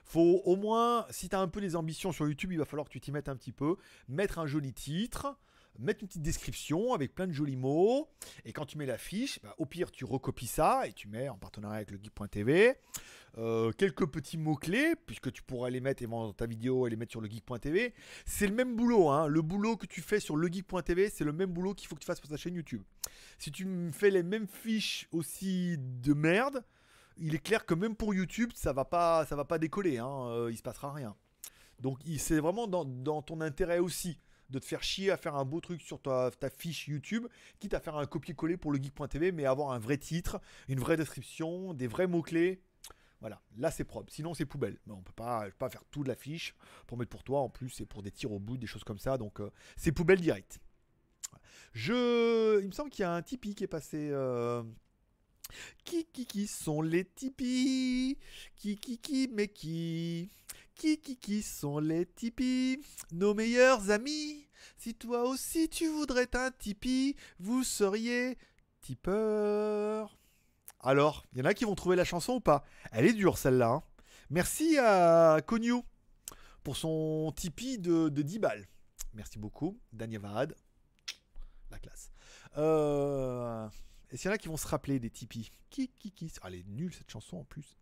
Speaker 1: Faut au moins, si tu as un peu les ambitions sur YouTube, il va falloir que tu t'y mettes un petit peu, mettre un joli titre, mettre une petite description avec plein de jolis mots, et quand tu mets l'affiche, bah, au pire tu recopies ça et tu mets en partenariat avec le geek.tv euh, quelques petits mots-clés, puisque tu pourras les mettre et dans ta vidéo et les mettre sur le geek.tv. C'est le même boulot, hein. le boulot que tu fais sur le geek.tv, c'est le même boulot qu'il faut que tu fasses pour ta chaîne YouTube. Si tu fais les mêmes fiches aussi de merde, il est clair que même pour YouTube, ça va pas, ça va pas décoller, hein. euh, il se passera rien. Donc c'est vraiment dans, dans ton intérêt aussi de te faire chier à faire un beau truc sur ta, fiche YouTube, quitte à faire un copier-coller pour le geek.tv, mais avoir un vrai titre, une vraie description, des vrais mots-clés. Voilà, là c'est propre. Sinon c'est poubelle. Mais on peut pas faire tout de la fiche pour mettre pour toi. En plus c'est pour des tirs au bout, des choses comme ça. Donc euh, c'est poubelle direct. Je, il me semble qu'il y a un Tipeee qui est passé. euh, Qui, qui, qui sont les Tipeee? Qui, qui, qui, mais qui? Qui, qui, qui sont les Tipeee Nos meilleurs amis Si toi aussi tu voudrais un Tipeee, vous seriez tipeur. Alors, il y en a qui vont trouver la chanson ou pas? Elle est dure celle-là. hein. Merci à Cognou pour son Tipeee de, de 10 balles. Merci beaucoup, Daniel Vahad. La classe. Euh, Est-ce qu'il y en a qui vont se rappeler des Tipeee Qui, qui, qui? Ah, Elle est nulle cette chanson en plus.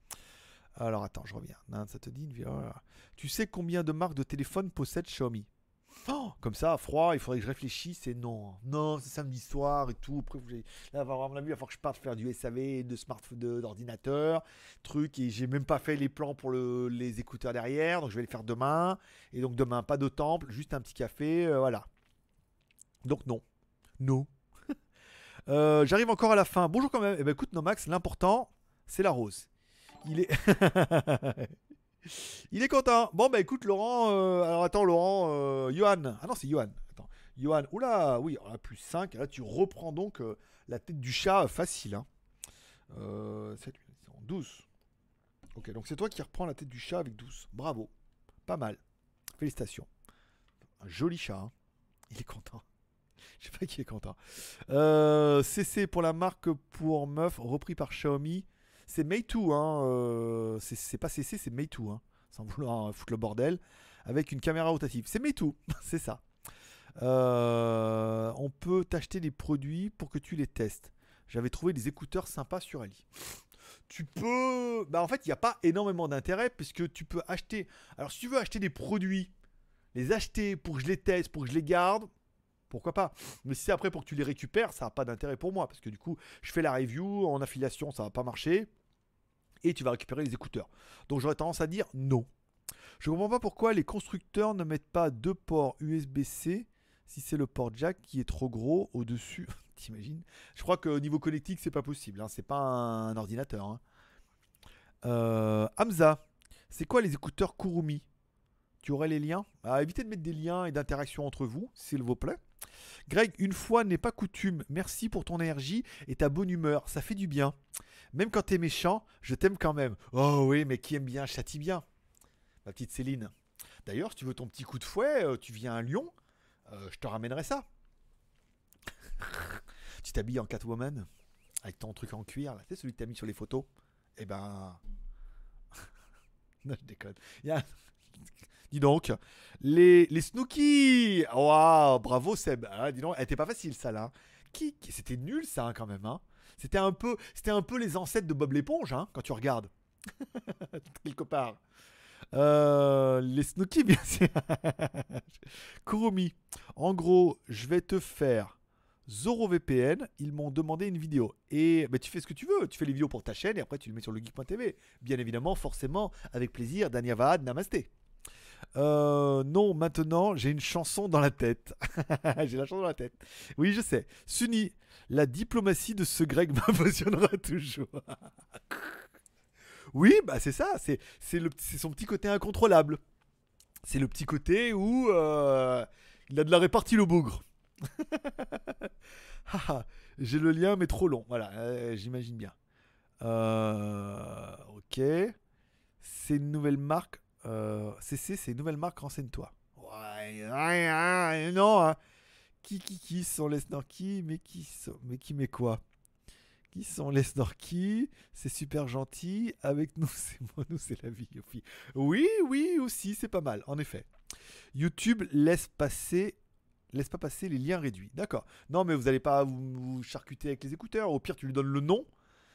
Speaker 1: Alors attends, je reviens. Non, ça te dit une... voilà. Tu sais combien de marques de téléphone possède Xiaomi? Oh, comme ça, à froid, il faudrait que je réfléchisse et non. Non, c'est samedi soir et tout. Après, là, à mon avis, il va falloir que je parte faire du SAV, de smartphone, d'ordinateur, truc. Et j'ai même pas fait les plans pour le- les écouteurs derrière. Donc, je vais les faire demain. Et donc, demain, pas de temple, juste un petit café. euh, voilà. Donc, non. Non. Euh, J'arrive encore à la fin. Bonjour quand même. Eh ben, écoute, Nomax, l'important, c'est la rose. Il est. Content. Bon, bah écoute, Laurent. euh, alors attends, Laurent. Euh, Johan. Ah non, c'est Johan. Johan. Oula, oui, on a plus 5. Là, tu reprends donc euh, la tête du chat euh, facile. Hein. Euh, 7, 8, 12. Ok, donc c'est toi qui reprends la tête du chat avec 12. Bravo. Pas mal. Félicitations. Un joli chat. hein. Il est content. Je sais pas qui est content. CC pour la marque pour meuf, repris par Xiaomi. C'est Meitu, hein. euh, c'est- pas CC, c'est Meitu, hein. Sans vouloir foutre le bordel. Avec une caméra rotative. C'est Meitu, c'est ça. Euh, on peut t'acheter des produits pour que tu les testes. J'avais trouvé des écouteurs sympas sur Ali. Tu peux. Bah en fait, il n'y a pas énormément d'intérêt puisque tu peux acheter. Alors, si tu veux acheter des produits les acheter pour que je les teste, pour que je les garde, pourquoi pas Mais si c'est après pour que tu les récupères, ça n'a pas d'intérêt pour moi. Parce que du coup, je fais la review, en affiliation, ça va pas marcher. Et tu vas récupérer les écouteurs. Donc j'aurais tendance à dire non. Je comprends pas pourquoi les constructeurs ne mettent pas deux ports USB-C si c'est le port jack qui est trop gros au-dessus. T'imagines? Je crois qu'au niveau connectique, c'est pas possible. Hein. C'est pas un ordinateur. hein. Euh, Hamza, c'est quoi les écouteurs Kurumi? Tu aurais les liens? Ah, Évitez de mettre des liens et d'interactions entre vous, s'il vous plaît. Greg, une fois n'est pas coutume. Merci pour ton énergie et ta bonne humeur. Ça fait du bien. Même quand t'es méchant, je t'aime quand même. Oh oui, mais qui aime bien châtie bien. Ma petite Céline. D'ailleurs, si tu veux ton petit coup de fouet, euh, tu viens à Lyon, euh, je te ramènerai ça. tu t'habilles en Catwoman avec ton truc en cuir, là. c'est celui que t'as mis sur les photos? Eh ben. non, je déconne. Dis donc, les, les Snooki Waouh, bravo Seb Ah, Dis donc, elle était pas facile ça là. Qui, qui- C'était nul ça hein, quand même. Hein. C'était un peu, c'était un peu les ancêtres de Bob l'éponge hein, quand tu regardes quelque part. Euh, les Snooki, bien sûr. Kurumi. En gros, je vais te faire Zoro VPN. Ils m'ont demandé une vidéo. Et bah, tu fais ce que tu veux. Tu fais les vidéos pour ta chaîne et après tu le mets sur le geek.tv. Bien évidemment, forcément, avec plaisir. Danyavad, namasté. Euh, non, maintenant, j'ai une chanson dans la tête. j'ai la chanson dans la tête. Oui, je sais. Sunny, la diplomatie de ce grec m'impressionnera toujours. oui, bah c'est ça. C'est son petit côté incontrôlable. C'est le petit côté où euh, il a de la répartie le bougre. J'ai le lien, mais trop long. Voilà, euh, j'imagine bien. Euh, ok. C'est une nouvelle marque. Euh, c'est une nouvelle marque, renseigne-toi. Ouais, ouais, ouais, non. hein. Qui, qui, qui sont les snorkies Mais qui sont Mais qui, mais quoi? Qui sont les snorkies? C'est super gentil. Avec nous, c'est moi, nous, c'est la vie. Oui, oui, aussi, c'est pas mal, en effet. YouTube laisse passer. Laisse pas passer les liens réduits. D'accord. Non, mais vous allez pas vous, charcuter avec les écouteurs. Au pire, tu lui donnes le nom.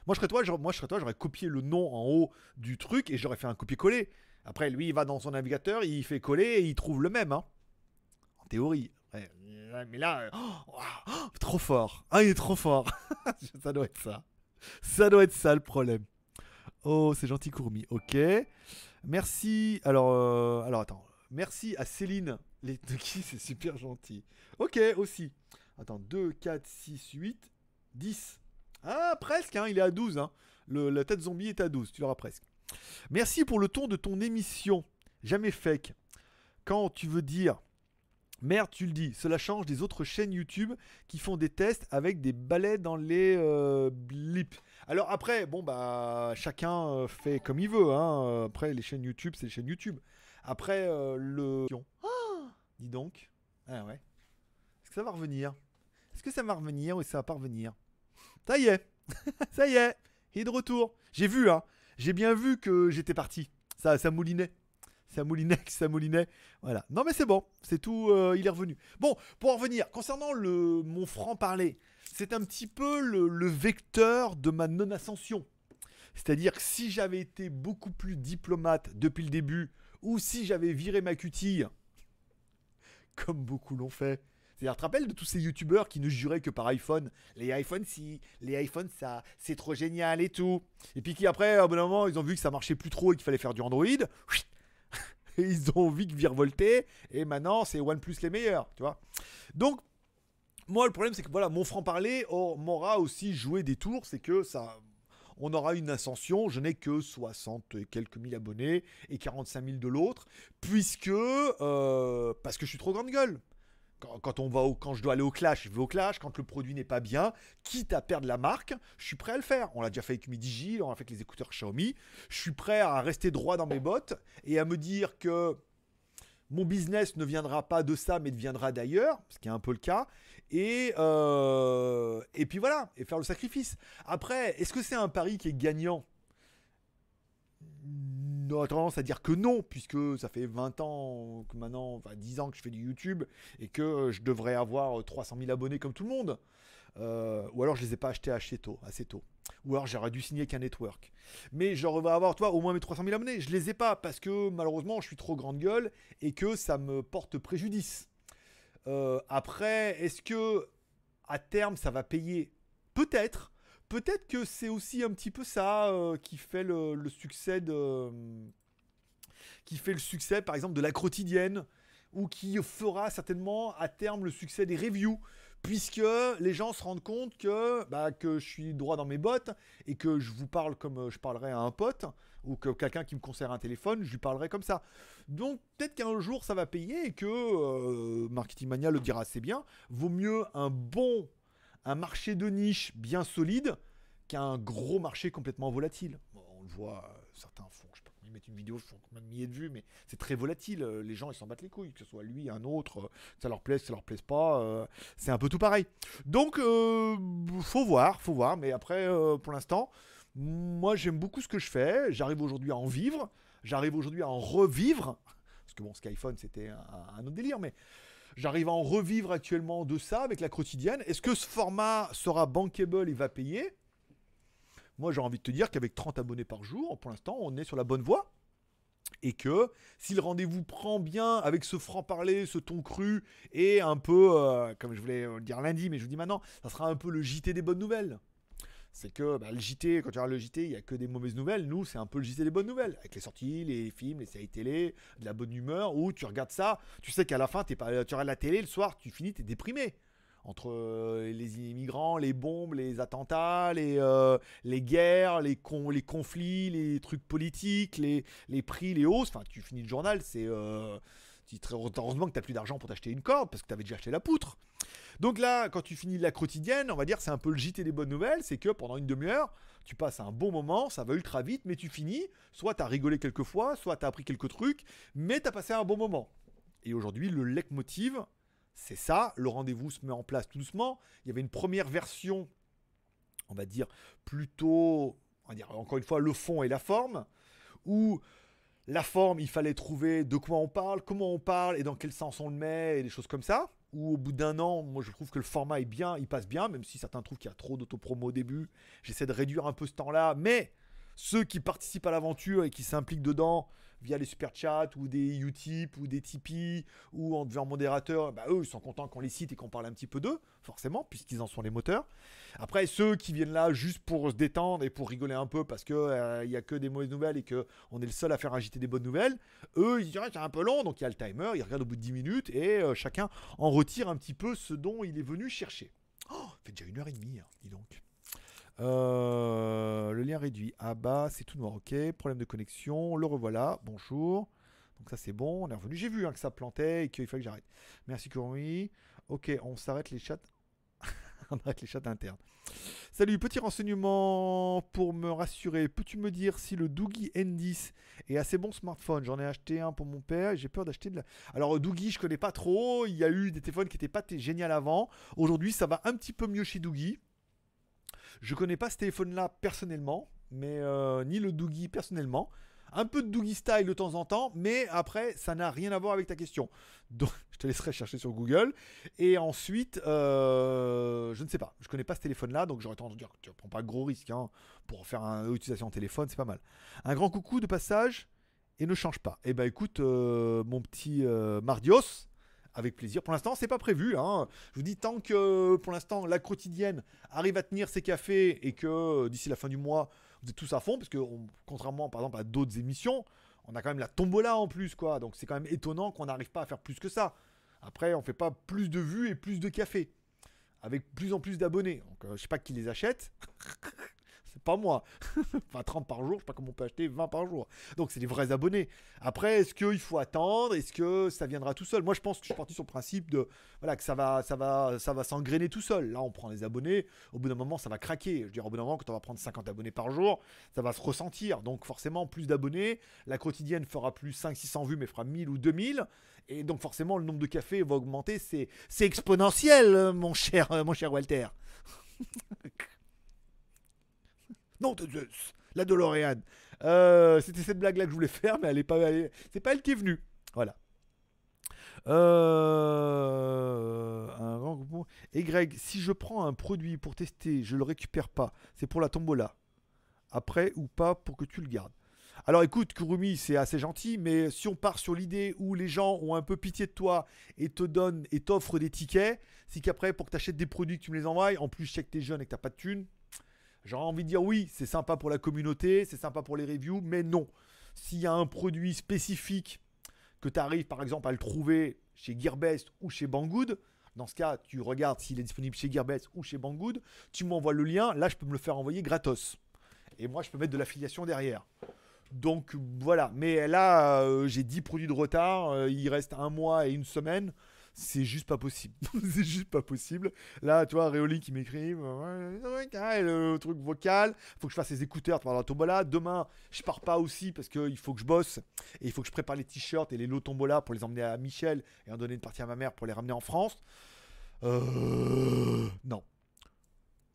Speaker 1: Moi, je serais toi, moi, je serais toi, j'aurais copié le nom en haut du truc et j'aurais fait un copier-coller. Après, lui, il va dans son navigateur, il fait coller et il trouve le même. hein. Théorie. Mais là, euh, oh, oh, trop fort. Ah, il est trop fort. ça doit être ça. Ça doit être ça le problème. Oh, c'est gentil, Courmi. Ok. Merci. Alors, euh, alors attends. Merci à Céline. Les qui c'est super gentil. Ok, aussi. Attends, 2, 4, 6, 8, 10. Ah, presque, hein, il est à 12. Hein. Le, la tête zombie est à 12, tu l'auras presque. Merci pour le ton de ton émission. Jamais fake. Quand tu veux dire merde, tu le dis. Cela change des autres chaînes YouTube qui font des tests avec des balais dans les euh, blips. Alors après, bon bah chacun euh, fait comme il veut. Hein. Après les chaînes YouTube, c'est les chaînes YouTube. Après euh, le. Ah, dis donc. Ah ouais. Est-ce que ça va revenir? Est-ce que ça va revenir ou ça va pas revenir? Ça y est. ça y est. Il est de retour. J'ai vu, hein. J'ai bien vu que j'étais parti. Ça, ça moulinait. Ça moulinait, ça moulinait. Voilà. Non mais c'est bon, c'est tout, euh, il est revenu. Bon, pour en revenir, concernant le, mon franc-parler, c'est un petit peu le, vecteur de ma non-ascension. C'est-à-dire que si j'avais été beaucoup plus diplomate depuis le début, ou si j'avais viré ma cutille, comme beaucoup l'ont fait, c'est-à-dire, tu te rappelles de tous ces youtubeurs qui ne juraient que par iPhone? Les iPhones, si, les iPhones, ça, c'est trop génial et tout. Et puis qui après, à un bon moment, ils ont vu que ça marchait plus trop et qu'il fallait faire du Android. Ils ont vite virevolté. Et maintenant, c'est OnePlus les meilleurs, tu vois. Donc, moi, le problème, c'est que voilà, mon franc-parler m'aura aussi joué des tours. C'est que ça. On aura une ascension, je n'ai que 60 et quelques mille abonnés et 45 000 de l'autre, puisque. euh, parce que je suis trop grande gueule. Quand, on va au, quand je dois aller au clash, je vais au clash. Quand le produit n'est pas bien, quitte à perdre la marque, je suis prêt à le faire. On l'a déjà fait avec Midigi, on l'a fait avec les écouteurs Xiaomi. Je suis prêt à rester droit dans mes bottes et à me dire que mon business ne viendra pas de ça, mais viendra d'ailleurs, ce qui est un peu le cas. Et, euh, et puis voilà, et faire le sacrifice. Après, est-ce que c'est un pari qui est gagnant? A tendance à dire que non, puisque ça fait 20 ans, que maintenant, enfin 10 ans que je fais du YouTube et que je devrais avoir 300 000 abonnés comme tout le monde. Euh, ou alors je les ai pas achetés assez tôt, assez tôt. Ou alors j'aurais dû signer qu'un network. Mais je vais avoir, toi, au moins mes 300 000 abonnés. Je les ai pas parce que malheureusement, je suis trop grande gueule et que ça me porte préjudice. Euh, après, est-ce que à terme, ça va payer? Peut-être. Peut-être que c'est aussi un petit peu ça euh, qui fait le, succès de, qui fait le succès, par exemple, de la quotidienne ou qui fera certainement à terme le succès des reviews puisque les gens se rendent compte que, bah, que je suis droit dans mes bottes et que je vous parle comme euh, je parlerais à un pote ou que quelqu'un qui me conseille un téléphone, je lui parlerai comme ça. Donc peut-être qu'un jour ça va payer et que euh, Marketing Mania le dira assez bien. Vaut mieux un bon, un marché de niche bien solide qu'un gros marché complètement volatile. On le voit, euh, certains font, je sais pas, ils mettent une vidéo, font combien de milliers de vues, mais c'est très volatile. Euh, Les gens ils s'en battent les couilles, que ce soit lui, un autre, euh, ça leur plaît, ça leur plaise pas, c'est un peu tout pareil. Donc faut voir, faut voir, mais après pour l'instant, moi j'aime beaucoup ce que je fais. J'arrive aujourd'hui à en vivre, j'arrive aujourd'hui à en revivre, parce que bon, Skyphone c'était un autre délire, mais J'arrive à en revivre actuellement de ça avec la quotidienne. Est-ce que ce format sera bankable et va payer? Moi, j'ai envie de te dire qu'avec 30 abonnés par jour, pour l'instant, on est sur la bonne voie. Et que si le rendez-vous prend bien avec ce franc-parler, ce ton cru et un peu, euh, comme je voulais le dire lundi, mais je vous dis maintenant, ça sera un peu le JT des bonnes nouvelles. C'est que bah, le JT, quand tu regardes le JT, il n'y a que des mauvaises nouvelles. Nous, c'est un peu le JT des bonnes nouvelles. Avec les sorties, les films, les séries télé, de la bonne humeur, où tu regardes ça, tu sais qu'à la fin, pas, tu regardes la télé, le soir, tu finis, tu es déprimé. Entre euh, les immigrants, les bombes, les attentats, les, euh, les guerres, les, con- les conflits, les trucs politiques, les, les prix, les hausses. Enfin, tu finis le journal, c'est. Euh, heureusement que tu n'as plus d'argent pour t'acheter une corde parce que tu avais déjà acheté la poutre. Donc là, quand tu finis la quotidienne, on va dire c'est un peu le JT des bonnes nouvelles, c'est que pendant une demi-heure, tu passes un bon moment, ça va ultra vite, mais tu finis, soit tu as rigolé quelques fois, soit tu as appris quelques trucs, mais tu as passé un bon moment. Et aujourd'hui, le leitmotiv, c'est ça, le rendez-vous se met en place tout doucement. Il y avait une première version, on va dire, plutôt, on va dire encore une fois, le fond et la forme, où la forme, il fallait trouver de quoi on parle, comment on parle et dans quel sens on le met et des choses comme ça. Ou au bout d'un an, moi je trouve que le format est bien, il passe bien, même si certains trouvent qu'il y a trop d'autopromo au début. J'essaie de réduire un peu ce temps-là, mais ceux qui participent à l'aventure et qui s'impliquent dedans via les super chats ou des Utip ou des Tipeee ou en devenant modérateur, bah eux ils sont contents qu'on les cite et qu'on parle un petit peu d'eux, forcément, puisqu'ils en sont les moteurs. Après, ceux qui viennent là juste pour se détendre et pour rigoler un peu parce que euh, il y a que des mauvaises nouvelles et que on est le seul à faire agiter des bonnes nouvelles, eux ils disent Ah, c'est un peu long, donc il y a le timer, ils regardent au bout de 10 minutes et euh, chacun en retire un petit peu ce dont il est venu chercher. Oh, fait déjà une heure et demie, hein, dis donc. Euh, le lien réduit. Ah bah, c'est tout noir, ok. Problème de connexion, le revoilà. Bonjour. Donc ça c'est bon, on est revenu. J'ai vu hein, que ça plantait et qu'il fallait que j'arrête. Merci Courmi. Ok, on s'arrête les chats. on arrête les chats internes. Salut, petit renseignement pour me rassurer. Peux-tu me dire si le Doogie N10 est assez bon smartphone? J'en ai acheté un pour mon père et j'ai peur d'acheter de la. Alors, Doogie, je connais pas trop. Il y a eu des téléphones qui n'étaient pas génial avant. Aujourd'hui, ça va un petit peu mieux chez Doogie. Je connais pas ce téléphone-là personnellement, mais euh, ni le Doogie personnellement. Un peu de Doogie style de temps en temps, mais après, ça n'a rien à voir avec ta question. Donc, je te laisserai chercher sur Google. Et ensuite, euh, je ne sais pas. Je connais pas ce téléphone-là, donc j'aurais tendance à dire que tu ne prends pas de gros risque hein, pour faire une utilisation en téléphone, c'est pas mal. Un grand coucou de passage et ne change pas. Eh ben écoute, euh, mon petit Mardios, avec plaisir. Pour l'instant, c'est pas prévu. hein. Je vous dis tant que pour l'instant la quotidienne arrive à tenir ses cafés et que d'ici la fin du mois, vous êtes tous à fond, parce que on- contrairement par exemple à d'autres émissions, on a quand même la tombola en plus, quoi. Donc c'est quand même étonnant qu'on n'arrive pas à faire plus que ça. Après, on fait pas plus de vues et plus de café. Avec plus en plus d'abonnés. Donc euh, je sais pas qui les achète. Pas moi. enfin 30 par jour, je sais pas comment on peut acheter 20 par jour. Donc c'est des vrais abonnés. Après, est-ce qu'il faut attendre? Est-ce que ça viendra tout seul? Moi je pense que je suis parti sur le principe de voilà que ça va ça va ça va s'engrainer tout seul. Là on prend les abonnés, au bout d'un moment ça va craquer. Je veux dire au bout d'un moment quand on va prendre 50 abonnés par jour, ça va se ressentir. Donc forcément plus d'abonnés, la quotidienne fera plus 5 600 vues mais fera 1000 ou 2000 et donc forcément le nombre de cafés va augmenter, c'est exponentiel mon cher mon cher Walter. non, Zeus, la DeLorean. Euh, C'était cette blague là que je voulais faire mais elle est pas c'est pas elle qui est venue. Voilà. Euh, un grand. Et Greg, si je prends un produit pour tester, je le récupère pas. C'est pour la tombola. Après ou pas pour que tu le gardes. Alors écoute, Kurumi, c'est assez gentil, mais si on part sur l'idée où les gens ont un peu pitié de toi et te donnent et t'offrent des tickets, c'est qu'après, pour que tu achètes des produits, que tu me les envoies, en plus, je sais que t'es jeune et que t'as pas de thunes, j'aurais envie de dire oui, c'est sympa pour la communauté, c'est sympa pour les reviews, mais non. S'il y a un produit spécifique que tu arrives par exemple à le trouver chez Gearbest ou chez Banggood, dans ce cas, tu regardes s'il est disponible chez Gearbest ou chez Banggood, tu m'envoies le lien, là je peux me le faire envoyer gratos. Et moi je peux mettre de l'affiliation derrière. Donc voilà, mais là euh, j'ai 10 produits de retard, euh, il reste un mois et une semaine, c'est juste pas possible. c'est juste pas possible. Là, tu vois, Réoli qui m'écrit euh, le truc vocal, faut que je fasse les écouteurs pour la tombola. Demain, je pars pas aussi parce qu'il faut que je bosse et il faut que je prépare les t-shirts et les lots tombola pour les emmener à Michel et en donner une partie à ma mère pour les ramener en France. Euh. Non.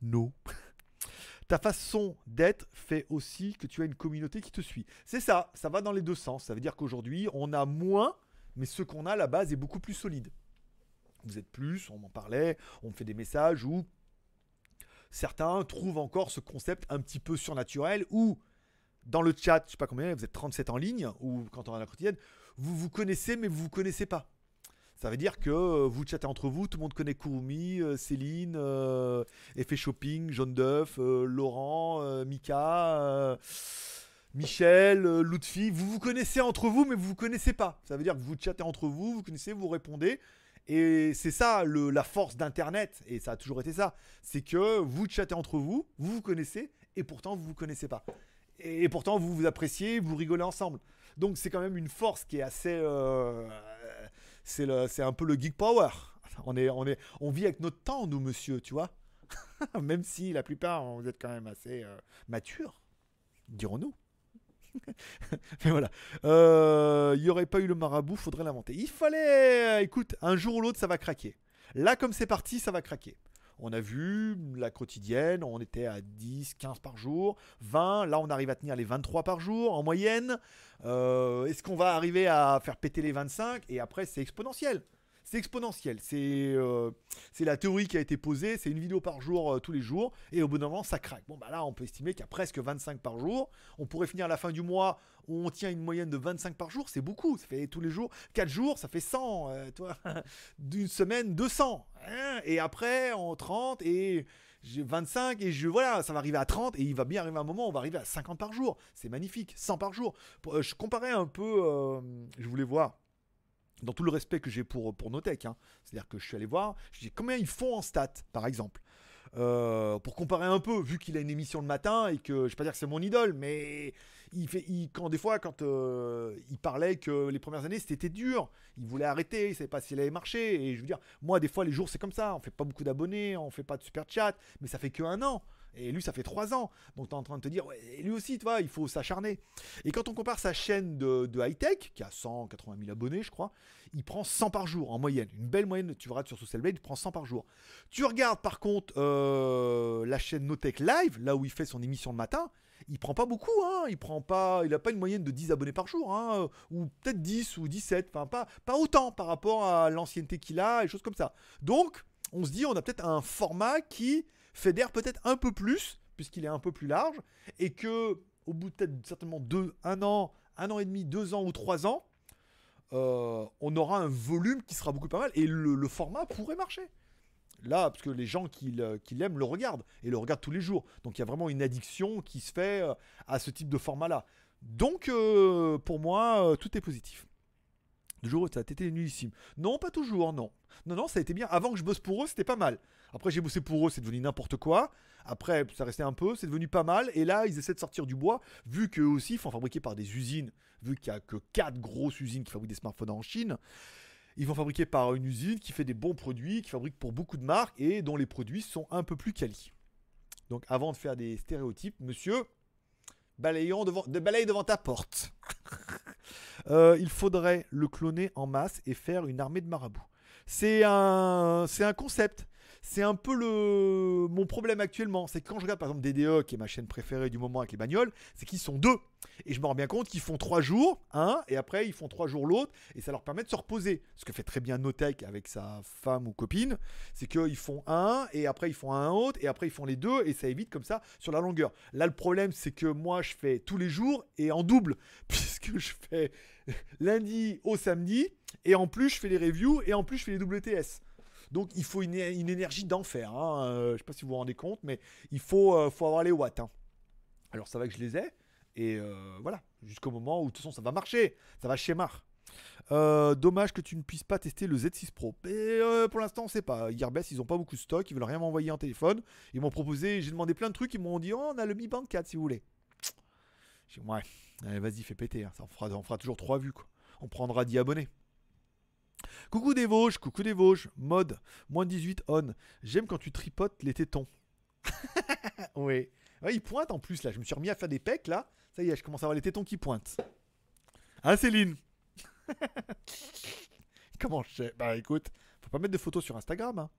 Speaker 1: Non. Ta façon d'être fait aussi que tu as une communauté qui te suit. C'est ça, ça va dans les deux sens. Ça veut dire qu'aujourd'hui, on a moins, mais ce qu'on a à la base est beaucoup plus solide. Vous êtes plus, on m'en parlait, on me fait des messages où certains trouvent encore ce concept un petit peu surnaturel ou dans le chat, je sais pas combien, vous êtes 37 en ligne ou quand on a la quotidienne, vous vous connaissez mais vous vous connaissez pas. Ça veut dire que euh, vous chattez entre vous, tout le monde connaît Kurumi, euh, Céline, euh, Effet Shopping, Jaune d'œuf, euh, Laurent, Mika, Michel, Lutfi. Vous vous connaissez entre vous, mais vous vous connaissez pas. Ça veut dire que vous chattez entre vous, vous connaissez, vous répondez. Et c'est ça la force d'Internet, et ça a toujours été ça. C'est que vous chattez entre vous, vous vous connaissez, et pourtant vous vous connaissez pas. Et, pourtant vous vous appréciez, vous rigolez ensemble. Donc c'est quand même une force qui est assez... euh, c'est un peu le geek power. On vit avec notre temps, nous, monsieur, tu vois. même si la plupart, vous êtes quand même assez euh, matures, dirons-nous. Mais voilà. Euh, Il n'y aurait pas eu le marabout, faudrait l'inventer. Il fallait. Écoute, un jour ou l'autre, ça va craquer. Là, comme c'est parti, ça va craquer. On a vu la quotidienne, on était à 10, 15 par jour, 20, là on arrive à tenir les 23 par jour en moyenne. Euh, Est-ce qu'on va arriver à faire péter les 25 Et après c'est exponentiel. C'est exponentiel. C'est euh, la théorie qui a été posée. C'est une vidéo par jour euh, tous les jours. Et au bout d'un moment, ça craque. Bon, bah là, on peut estimer qu'il y a presque 25 par jour. On pourrait finir à la fin du mois où on tient une moyenne de 25 par jour. C'est beaucoup. Ça fait tous les jours. 4 jours, ça fait 100. euh, toi, d'une semaine, 200. hein. et après, en 30 et j'ai 25 et je voilà, ça va arriver à 30 et il va bien arriver un moment on va arriver à 50 par jour. C'est magnifique, 100 par jour. Euh, je comparais un peu, euh, je voulais voir dans tout le respect que j'ai pour, pour Notech, hein. c'est-à-dire que je suis allé voir, je dis combien ils font en stats, par exemple? Euh, pour comparer un peu, vu qu'il a une émission le matin et que je vais pas dire que c'est mon idole, mais il fait, quand des fois, quand euh, il parlait que les premières années c'était dur, il voulait arrêter, il savait pas s'il allait marcher. Et je veux dire, moi des fois les jours c'est comme ça, on fait pas beaucoup d'abonnés, on fait pas de super chat, mais ça fait que un an. Et lui, ça fait trois ans. Donc, tu es en train de te dire, et lui aussi, tu vois, il faut s'acharner. Et quand on compare sa chaîne de, de high-tech, qui a 180 000 abonnés, je crois, il prend 100 par jour en moyenne. Une belle moyenne, tu verras sur Social Blade, il prend 100 par jour. Tu regardes par contre euh, la chaîne Notech Live, là où il fait son émission le matin, il prend pas beaucoup, hein, il prend pas, il a pas une moyenne de 10 abonnés par jour, hein, ou peut-être 10 ou 17, enfin pas, pas autant par rapport à l'ancienneté qu'il a et choses comme ça. Donc, on se dit, on a peut-être un format qui fédère peut-être un peu plus, puisqu'il est un peu plus large, et que au bout de peut-être certainement deux, un an, un an et demi, deux ans ou trois ans, euh, on aura un volume qui sera beaucoup pas mal, et le, format pourrait marcher. Là, parce que les gens qui qui l'aiment le regardent, et le regardent tous les jours. Donc il y a vraiment une addiction qui se fait euh, à ce type de format-là. Donc euh, pour moi, tout est positif. Toujours, ça a été nullissime. Non, pas toujours, non. Non, non, ça a été bien. Avant que je bosse pour eux, c'était pas mal. Après, j'ai bossé pour eux, c'est devenu n'importe quoi. Après, ça restait un peu, c'est devenu pas mal. Et là, ils essaient de sortir du bois, vu qu'eux aussi font fabriquer par des usines, vu qu'il n'y a que 4 grosses usines qui fabriquent des smartphones en Chine. Ils vont fabriquer par une usine qui fait des bons produits, qui fabrique pour beaucoup de marques et dont les produits sont un peu plus quali. Donc, avant de faire des stéréotypes, monsieur, balayons devant, de balaye devant ta porte. Euh, il faudrait le cloner en masse et faire une armée de marabouts. C'est un concept. C'est un peu le mon problème actuellement. C'est que quand je regarde par exemple DDE, qui est ma chaîne préférée du moment avec les bagnoles, c'est qu'ils sont deux. Et je me rends bien compte qu'ils font trois jours, un, et après ils font trois jours l'autre, et ça leur permet de se reposer. Ce que fait très bien Notech avec sa femme ou copine, c'est qu'ils font un, et après ils font un autre, et après ils font les deux, et ça évite comme ça sur la longueur. Là, le problème, c'est que moi, je fais tous les jours et en double, puisque je fais lundi au samedi, et en plus, je fais les reviews, et en plus, je fais les WTS. Donc, il faut une, énergie d'enfer. Hein. Euh, je sais pas si vous vous rendez compte, mais il faut, euh, avoir les watts. hein. Alors, ça va que je les ai, et euh, voilà, jusqu'au moment où, de toute façon, ça va marcher. Ça va schémar. Dommage que tu ne puisses pas tester le Z6 Pro. Euh, pour l'instant, on sait pas. Gearbest, ils ont pas beaucoup de stock, ils veulent rien m'envoyer en téléphone. Ils m'ont proposé, j'ai demandé plein de trucs, ils m'ont dit oh, on a le Mi Band 4 si vous voulez. J'ai dit ouais, vas-y, fais péter, hein. on fera toujours 3 vues. On prendra 10 abonnés. Coucou des Vosges, coucou des Vosges, mode, moins 18 on. J'aime quand tu tripotes les tétons. oui. Ouais, ils pointent en plus là, je me suis remis à faire des pecs là. Ça y est, je commence à avoir les tétons qui pointent. Hein Céline? Comment je sais Bah écoute, faut pas mettre de photos sur Instagram. hein.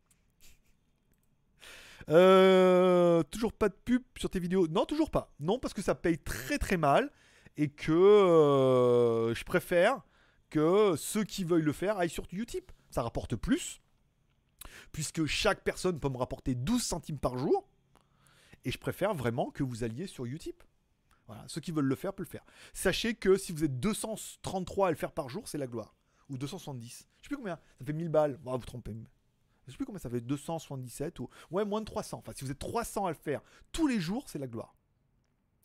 Speaker 1: Euh, toujours pas de pub sur tes vidéos? Non, toujours pas. Non, parce que ça paye très très mal et que euh, je préfère que ceux qui veulent le faire aillent sur Utip. Ça rapporte plus, puisque chaque personne peut me rapporter 12 centimes par jour. Et je préfère vraiment que vous alliez sur Utip. Voilà, ceux qui veulent le faire peuvent le faire. Sachez que si vous êtes 233 à le faire par jour, c'est la gloire. Ou 270. Je sais plus combien. Ça fait 1000 balles. Bon, vous trompez. Je sais plus combien ça fait. 277 ou. Ouais, moins de 300. Enfin, si vous êtes 300 à le faire tous les jours, c'est la gloire.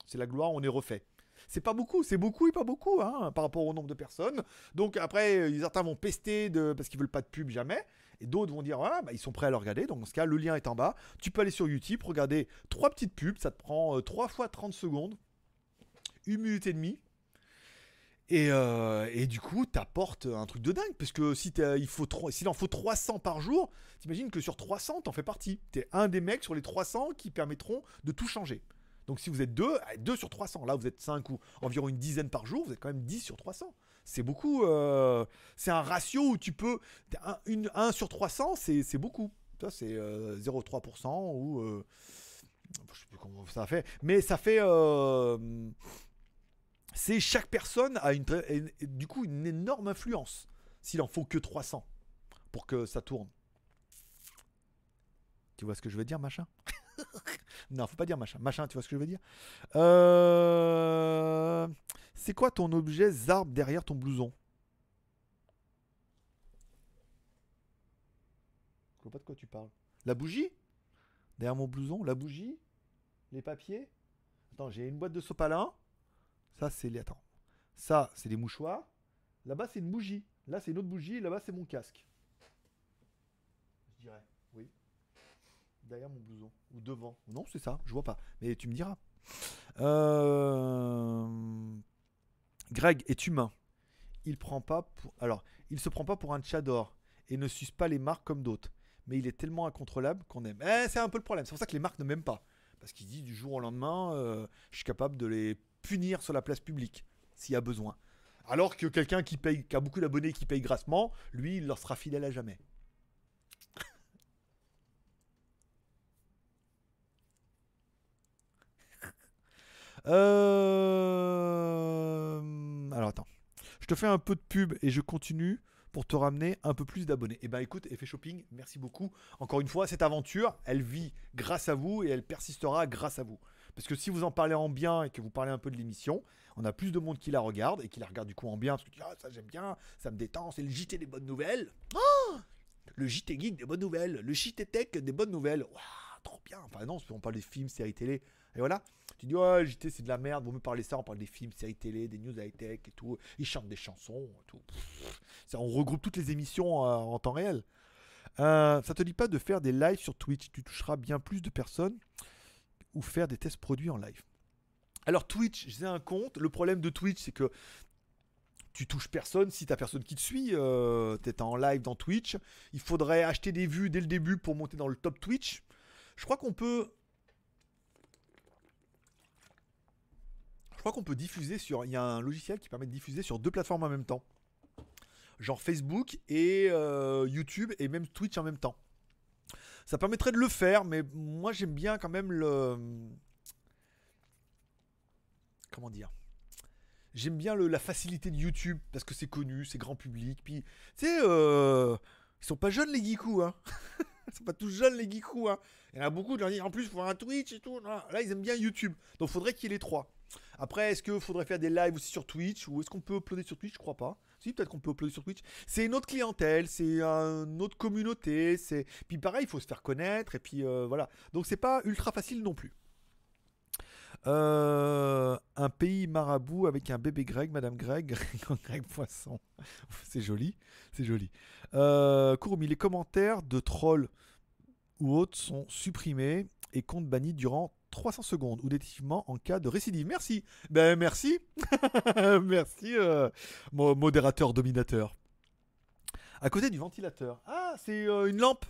Speaker 1: C'est la gloire, on est refait. C'est pas beaucoup, c'est beaucoup et pas beaucoup hein, par rapport au nombre de personnes. Donc après, euh, certains vont pester de, parce qu'ils veulent pas de pub jamais. Et d'autres vont dire, ah, ils sont prêts à le regarder. Donc dans ce cas, le lien est en bas. Tu peux aller sur YouTube, regarder trois petites pubs. Ça te prend 3 fois 30 secondes. Une minute et demie. Et, euh, et du coup, t'apportes un truc de dingue. Parce que si il faut s'il en faut 300 par jour, t'imagines que sur 300, t'en fais partie. T'es un des mecs sur les 300 qui permettront de tout changer. Donc si vous êtes 2, 2 sur 300. Là, vous êtes 5 ou environ une dizaine par jour. Vous êtes quand même 10 sur 300. C'est beaucoup. euh, c'est un ratio où tu peux. 1 une, un sur 300, c'est beaucoup. C'est euh, 0,3% ou. euh, sais plus comment ça fait. Mais ça fait. euh, c'est chaque personne a une, une- du coup une énorme influence. S'il en faut que 300 pour que ça tourne. Tu vois ce que je veux dire, machin? Non, faut pas dire machin. Machin, tu vois ce que je veux dire? Euh, C'est quoi ton objet zarbe derrière ton blouson? Je vois pas de quoi tu parles. La bougie? Derrière mon blouson La bougie? Les papiers? Attends, j'ai une boîte de sopalin. Ça, c'est les. Attends. Ça, c'est des mouchoirs. Là-bas, c'est une bougie. Là, c'est une autre bougie. Là-bas, c'est mon casque. Je dirais. Derrière mon blouson. Ou devant. Non, c'est ça. Je vois pas. Mais tu me diras. Euh... Greg est humain. Il prend pas pour. Alors, il se prend pas pour un tchador et ne suce pas les marques comme d'autres. Mais il est tellement incontrôlable qu'on aime. Eh, c'est un peu le problème. C'est pour ça que les marques ne m'aiment pas. Parce qu'il dit du jour au lendemain, euh, je suis capable de les punir sur la place publique s'il y a besoin. Alors que quelqu'un qui paye, qui a beaucoup d'abonnés qui paye grassement, lui, il leur sera fidèle à jamais. Euh, Alors attends. Je te fais un peu de pub et je continue pour te ramener un peu plus d'abonnés. Et ben écoute, Effet Shopping, merci beaucoup. Encore une fois, cette aventure, elle vit grâce à vous et elle persistera grâce à vous. Parce que si vous en parlez en bien et que vous parlez un peu de l'émission, on a plus de monde qui la regarde et qui la regarde du coup en bien parce que tu dis, ah ça j'aime bien, ça me détend, c'est le JT des bonnes nouvelles. Oh le JT Geek des bonnes nouvelles, le JT Tech des bonnes nouvelles. Waouh, trop bien. Enfin non, on parle des films, séries télé. Et voilà. Tu dis, ouais, JT c'est de la merde, vaut mieux parler ça, on parle des films, séries télé, des news high-tech et tout. Ils chantent des chansons tout. On regroupe toutes les émissions euh, en temps réel. Euh, ça te dit pas de faire des lives sur Twitch, tu toucheras bien plus de personnes ou faire des tests produits en live. Alors Twitch, j'ai un compte. Le problème de Twitch, c'est que tu touches personne si t'as personne qui te suit. Euh, T'es en live dans Twitch. Il faudrait acheter des vues dès le début pour monter dans le top Twitch. Je crois qu'on peut. Crois qu'on peut diffuser sur. Il y a un logiciel qui permet de diffuser sur deux plateformes en même temps. Genre Facebook et euh, YouTube et même Twitch en même temps. Ça permettrait de le faire, mais moi j'aime bien quand même le. Comment dire J'aime bien la facilité de YouTube parce que c'est connu, c'est grand public. Puis, tu sais, euh, ils sont pas jeunes les geekous, hein. ils sont pas tous jeunes les geekous, hein. Il y en a beaucoup qui leur disent en plus, il faut un Twitch et tout. Là, ils aiment bien YouTube. Donc, faudrait qu'il y ait les trois. Après, est-ce qu'il faudrait faire des lives aussi sur Twitch ou est-ce qu'on peut uploader sur Twitch? Je crois pas. Si, peut-être qu'on peut uploader sur Twitch. C'est une autre clientèle, c'est une autre communauté. C'est puis pareil, il faut se faire connaître et puis euh, voilà. Donc c'est pas ultra facile non plus. Euh, un pays marabout avec un bébé Greg, Madame Greg, Greg Poisson. C'est joli, c'est joli. Euh, Courmi, les commentaires de trolls ou autres sont supprimés et compte banni durant 300 secondes ou définitivement en cas de récidive. Merci. Ben merci. merci, euh, modérateur dominateur. À côté du ventilateur. Ah, c'est euh, une lampe.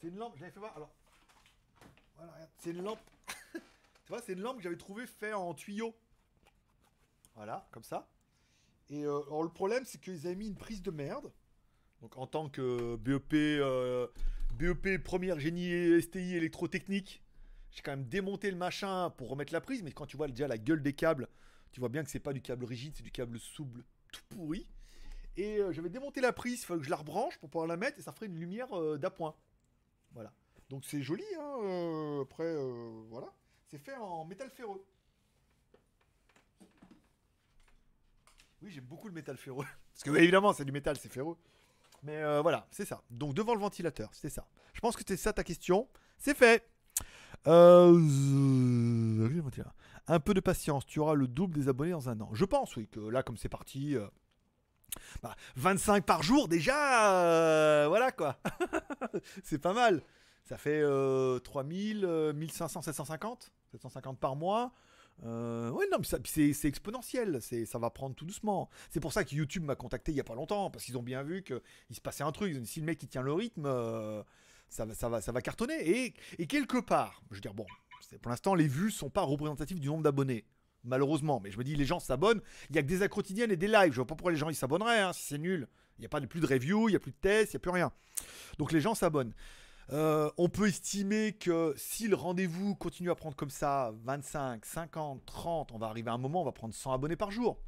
Speaker 1: C'est une lampe. J'avais fait voir. C'est une lampe. tu vois, c'est une lampe que j'avais trouvé fait en tuyau. Voilà, comme ça. Et euh, le problème, c'est qu'ils avaient mis une prise de merde. Donc en tant que BEP, BEP première génie STI électrotechnique, j'ai quand même démonté le machin pour remettre la prise. Mais quand tu vois déjà la gueule des câbles, tu vois bien que c'est pas du câble rigide, c'est du câble souple tout pourri. Et euh, j'avais démonté la prise, il fallait que je la rebranche pour pouvoir la mettre et ça ferait une lumière euh, d'appoint. Voilà. Donc c'est joli, hein. euh, après, euh, voilà. C'est fait en métal ferreux. Oui, j'aime beaucoup le métal ferreux. Parce que, évidemment, c'est du métal, c'est ferreux. Mais voilà, c'est ça. Donc devant le ventilateur, c'est ça. Je pense que c'est ça ta question. C'est fait. Euh, Un peu de patience, tu auras le double des abonnés dans un an. Je pense, oui, que là, comme c'est parti, euh, bah, 25 par jour déjà, euh, voilà quoi. c'est pas mal. Ça fait euh, 3000, euh, 1500, 750, 750 par mois. Euh, ouais, non, mais c'est exponentiel, ça va prendre tout doucement. C'est pour ça que YouTube m'a contacté il y a pas longtemps, parce qu'ils ont bien vu qu'il se passait un truc. Si le mec il tient le rythme, euh, ça, va, ça, va, ça va cartonner. Et, et quelque part, je veux dire, bon, pour l'instant, les vues sont pas représentatives du nombre d'abonnés. Malheureusement, mais je me dis, les gens s'abonnent. Il y a que des quotidiennes et des lives. Je vois pas pourquoi les gens ils s'abonneraient, hein, si c'est nul. Il n'y a pas de plus de review, il n'y a plus de tests, il n'y a plus rien. Donc les gens s'abonnent. Euh, on peut estimer que si le rendez-vous continue à prendre comme ça, 25, 50, 30, on va arriver à un moment, on va prendre 100 abonnés par jour.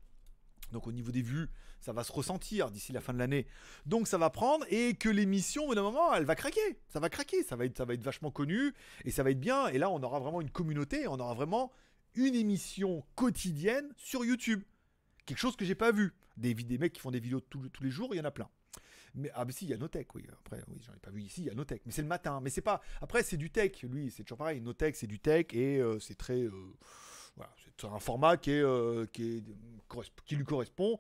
Speaker 1: Donc au niveau des vues, ça va se ressentir d'ici la fin de l'année. Donc ça va prendre et que l'émission, au bout d'un moment, elle va craquer. Ça va craquer, ça va, être, ça va être vachement connu et ça va être bien. Et là, on aura vraiment une communauté, on aura vraiment une émission quotidienne sur YouTube. Quelque chose que j'ai pas vu. Des, mecs qui font des vidéos tous, tous les jours, il y en a plein. Mais ah, mais si, il y a Notech, oui. Après, oui, j'en ai pas vu ici, il y a Notech. Mais c'est le matin. Mais c'est pas. Après, c'est du tech, lui, c'est toujours pareil. Notech, c'est du tech et euh, c'est très. euh, c'est un format qui, est, euh, qui, est, qui lui correspond.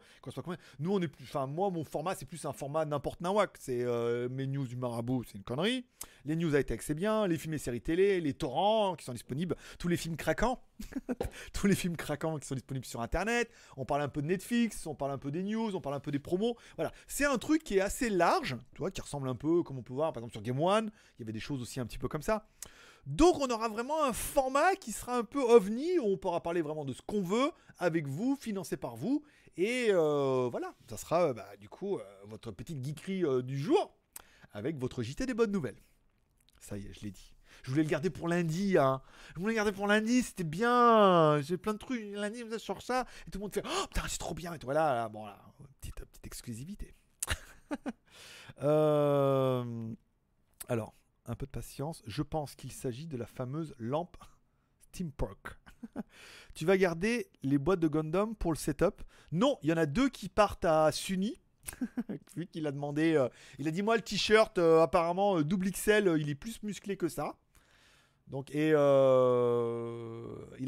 Speaker 1: Nous, on est plus. Enfin, moi, mon format, c'est plus un format n'importe nawak. C'est euh, mes news du marabout, c'est une connerie. Les news high-tech, c'est bien. Les films et séries télé, les torrents qui sont disponibles. Tous les films craquants. Tous les films craquants qui sont disponibles sur Internet. On parle un peu de Netflix, on parle un peu des news, on parle un peu des promos. Voilà. C'est un truc qui est assez large, tu vois, qui ressemble un peu, comme on peut voir, par exemple, sur Game One. Il y avait des choses aussi un petit peu comme ça. Donc on aura vraiment un format qui sera un peu ovni, où on pourra parler vraiment de ce qu'on veut, avec vous, financé par vous. Et euh, voilà, ça sera euh, bah, du coup euh, votre petite geekerie du jour, avec votre JT des bonnes nouvelles. Ça y est, je l'ai dit. Je voulais le garder pour lundi, hein. Je voulais le garder pour lundi, c'était bien. J'ai plein de trucs. Lundi, êtes sur ça, et tout le monde fait Oh putain, c'est trop bien. Et voilà, là, bon, là, petite, petite exclusivité. Alors, un peu de patience. Je pense qu'il s'agit de la fameuse lampe Steampunk. tu vas garder les boîtes de Gundam pour le setup Non, il y en a deux qui partent à Sunny. Vu qu'il a demandé, euh, il a dit moi le t-shirt euh, apparemment euh, double XL, il est plus musclé que ça. Donc et il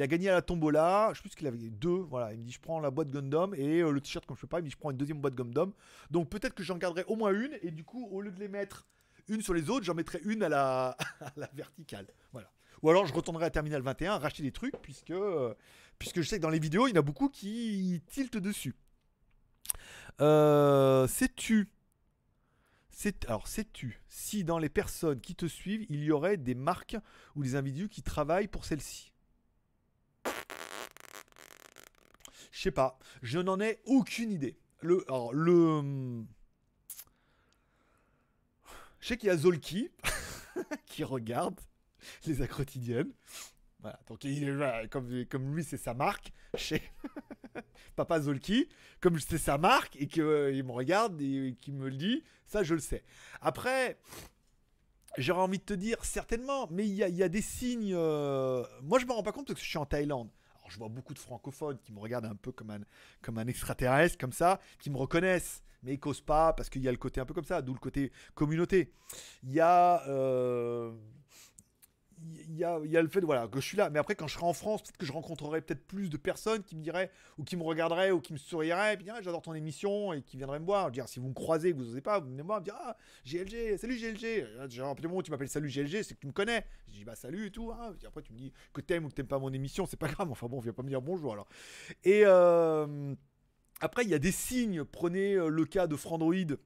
Speaker 1: a gagné à la tombola. Je ce qu'il avait deux. Voilà, il me dit je prends la boîte Gundam et le t-shirt comme je peux pas, il me dit je prends une deuxième boîte Gundam. Donc peut-être que j'en garderai au moins une et du coup au lieu de les mettre une sur les autres, j'en mettrai une à la, verticale. Voilà. Ou alors je retournerai à Terminal 21 racheter des trucs puisque euh, puisque je sais que dans les vidéos il y en a beaucoup qui tiltent dessus. Euh, sais-tu alors, sais-tu si dans les personnes qui te suivent, il y aurait des marques ou des individus qui travaillent pour celles-ci Je sais pas. Je n'en ai aucune idée. Le, alors, le. Je sais qu'il y a Zolki. qui regarde les quotidiennes. Voilà, donc comme, lui c'est sa marque chez Papa Zolki, comme c'est sa marque et qu'il me regarde et qu'il me le dit, ça je le sais. Après, j'aurais envie de te dire certainement, mais il y a, des signes. euh, Moi je me rends pas compte parce que je suis en Thaïlande. Alors je vois beaucoup de francophones qui me regardent un peu comme un extraterrestre, comme ça, qui me reconnaissent, mais ils causent pas parce qu'il y a le côté un peu comme ça, d'où le côté communauté. Il y a. euh, il y a, il y a le fait de, voilà, que je suis là. Mais après, quand je serai en France, peut-être que je rencontrerai peut-être plus de personnes qui me diraient, ou qui me regarderaient, ou qui me souriraient, et puis ah, j'adore ton émission, et qui viendraient me voir. Dire, si vous me croisez, que vous n'osez pas, vous venez me voir, me dire Ah, GLG, salut GLG. Genre, du moment où tu m'appelles salut GLG, c'est que tu me connais. Je dis Bah, salut et tout. hein. Puis après, tu me dis que t'aimes ou que t'aimes pas mon émission, c'est pas grave. Enfin bon, viens pas me dire bonjour alors. Et euh, après, il y a des signes. Prenez euh, le cas de Frandroid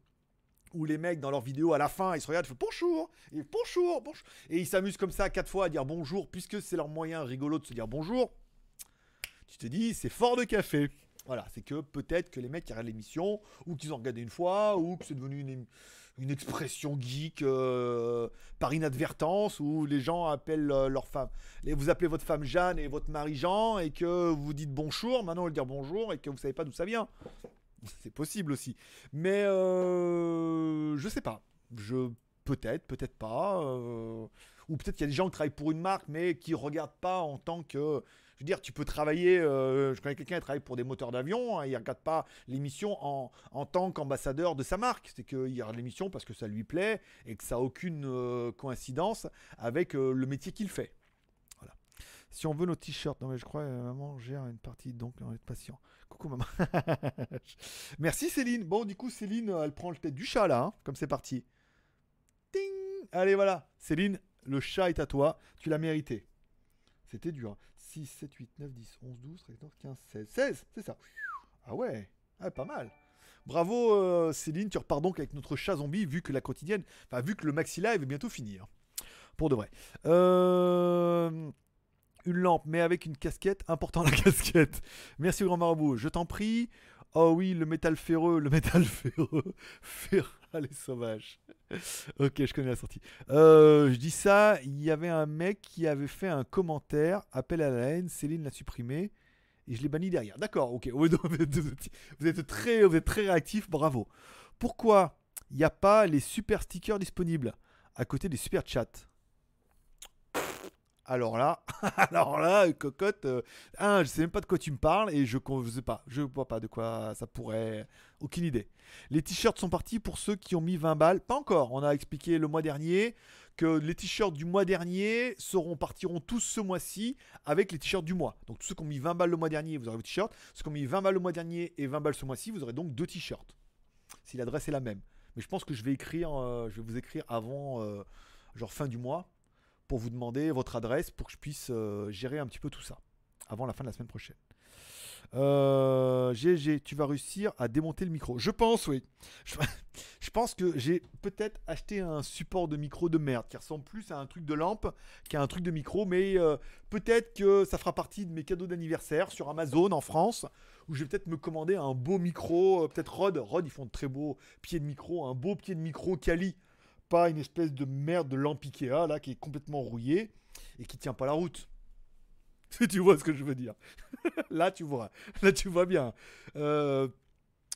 Speaker 1: où les mecs dans leurs vidéos à la fin ils se regardent, ils font bonjour, et bonjour, bonjour, et ils s'amusent comme ça quatre fois à dire bonjour puisque c'est leur moyen rigolo de se dire bonjour. Tu te dis c'est fort de café. Voilà, c'est que peut-être que les mecs qui regardent l'émission ou qu'ils ont regardé une fois ou que c'est devenu une, une expression geek euh, par inadvertance où les gens appellent euh, leur femme. Vous appelez votre femme Jeanne et votre mari Jean et que vous dites bonjour, maintenant on dire bonjour et que vous savez pas d'où ça vient. C'est possible aussi. Mais euh, je sais pas. Je peut-être, peut-être pas. euh, ou peut-être qu'il y a des gens qui travaillent pour une marque, mais qui regardent pas en tant que. Je veux dire, tu peux travailler. euh, je connais quelqu'un qui travaille pour des moteurs d'avion. hein, il regarde pas l'émission en, en tant qu'ambassadeur de sa marque. C'est qu'il regarde l'émission parce que ça lui plaît et que ça a aucune euh, coïncidence avec euh, le métier qu'il fait. Voilà. Si on veut nos t-shirts, non mais je crois, maman gère une partie, donc on est patient. Coucou maman. Merci Céline. Bon, du coup, Céline, elle prend le tête du chat là, hein, comme c'est parti. Ting Allez, voilà. Céline, le chat est à toi. Tu l'as mérité. C'était dur. Hein. 6, 7, 8, 9, 10, 11, 12, 13, 14, 15, 16. 16, c'est ça. Ah ouais. Ah, pas mal. Bravo euh, Céline, tu repars donc avec notre chat zombie vu que la quotidienne, enfin vu que le maxi live est bientôt fini. hein. Pour de vrai. Euh, une lampe, mais avec une casquette. Important la casquette. Merci grand marabout. Je t'en prie. Oh oui, le métal ferreux, le métal ferreux. Ferral et sauvage. ok, je connais la sortie. Euh, je dis ça, il y avait un mec qui avait fait un commentaire, appel à la haine, Céline l'a supprimé. Et je l'ai banni derrière. D'accord, ok. Vous êtes très, vous êtes très réactif, bravo. Pourquoi il n'y a pas les super stickers disponibles à côté des super chats? Alors là, alors là, cocotte, euh, un, je sais même pas de quoi tu me parles et je ne sais pas, je vois pas de quoi ça pourrait, aucune idée. Les t-shirts sont partis pour ceux qui ont mis 20 balles, pas encore. On a expliqué le mois dernier que les t-shirts du mois dernier partiront tous ce mois-ci avec les t-shirts du mois. Donc tous ceux qui ont mis 20 balles le mois dernier, vous aurez vos t-shirts. Ceux qui ont mis 20 balles le mois dernier et 20 balles ce mois-ci, vous aurez donc deux t-shirts. Si l'adresse est la même. Mais je pense que je vais écrire, euh, je vais vous écrire avant, euh, genre fin du mois, pour vous demander votre adresse pour que je puisse euh, gérer un petit peu tout ça avant la fin de la semaine prochaine. Euh, GG, tu vas réussir à démonter le micro. Je pense, oui. Je, pense que j'ai peut-être acheté un support de micro de merde qui ressemble plus à un truc de lampe qu'à un truc de micro, mais euh, peut-être que ça fera partie de mes cadeaux d'anniversaire sur Amazon en France, où je vais peut-être me commander un beau micro, euh, peut-être Rode. Rode, ils font de très beaux pieds de micro, un beau pied de micro quali, pas une espèce de merde de lampe Ikea là qui est complètement rouillée et qui tient pas la route. Si tu vois ce que je veux dire? là, tu vois. Là, tu vois bien. Euh,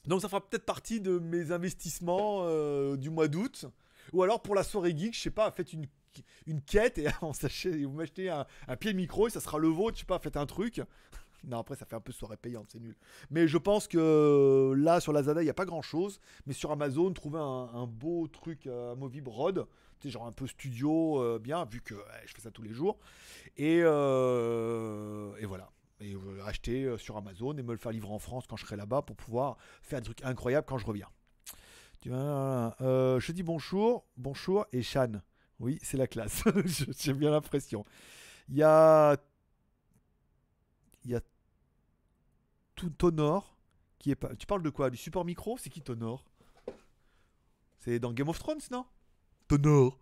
Speaker 1: donc, ça fera peut-être partie de mes investissements euh, du mois d'août. Ou alors, pour la soirée geek, je sais pas, faites une, une quête et vous m'achetez un, un pied de micro et ça sera le vôtre. Je sais pas, faites un truc. Non, après, ça fait un peu soirée payante, c'est nul. Mais je pense que là, sur Lazada, il n'y a pas grand chose. Mais sur Amazon, trouver un, beau truc euh, Movib Rod, tu sais, genre un peu studio, euh, bien, vu que je fais ça tous les jours. Et, euh, et voilà. Et euh, acheter euh, sur Amazon et me le faire livrer en France quand je serai là-bas pour pouvoir faire des trucs incroyables quand je reviens. Tu vois, euh, je dis bonjour, bonjour et Shan. Oui, c'est la classe. J'ai bien l'impression. Il y a. Il y a. Tout Tonor qui est pas. Tu parles de quoi? Du support micro? C'est qui Tonor C'est dans Game of Thrones, non? Tonor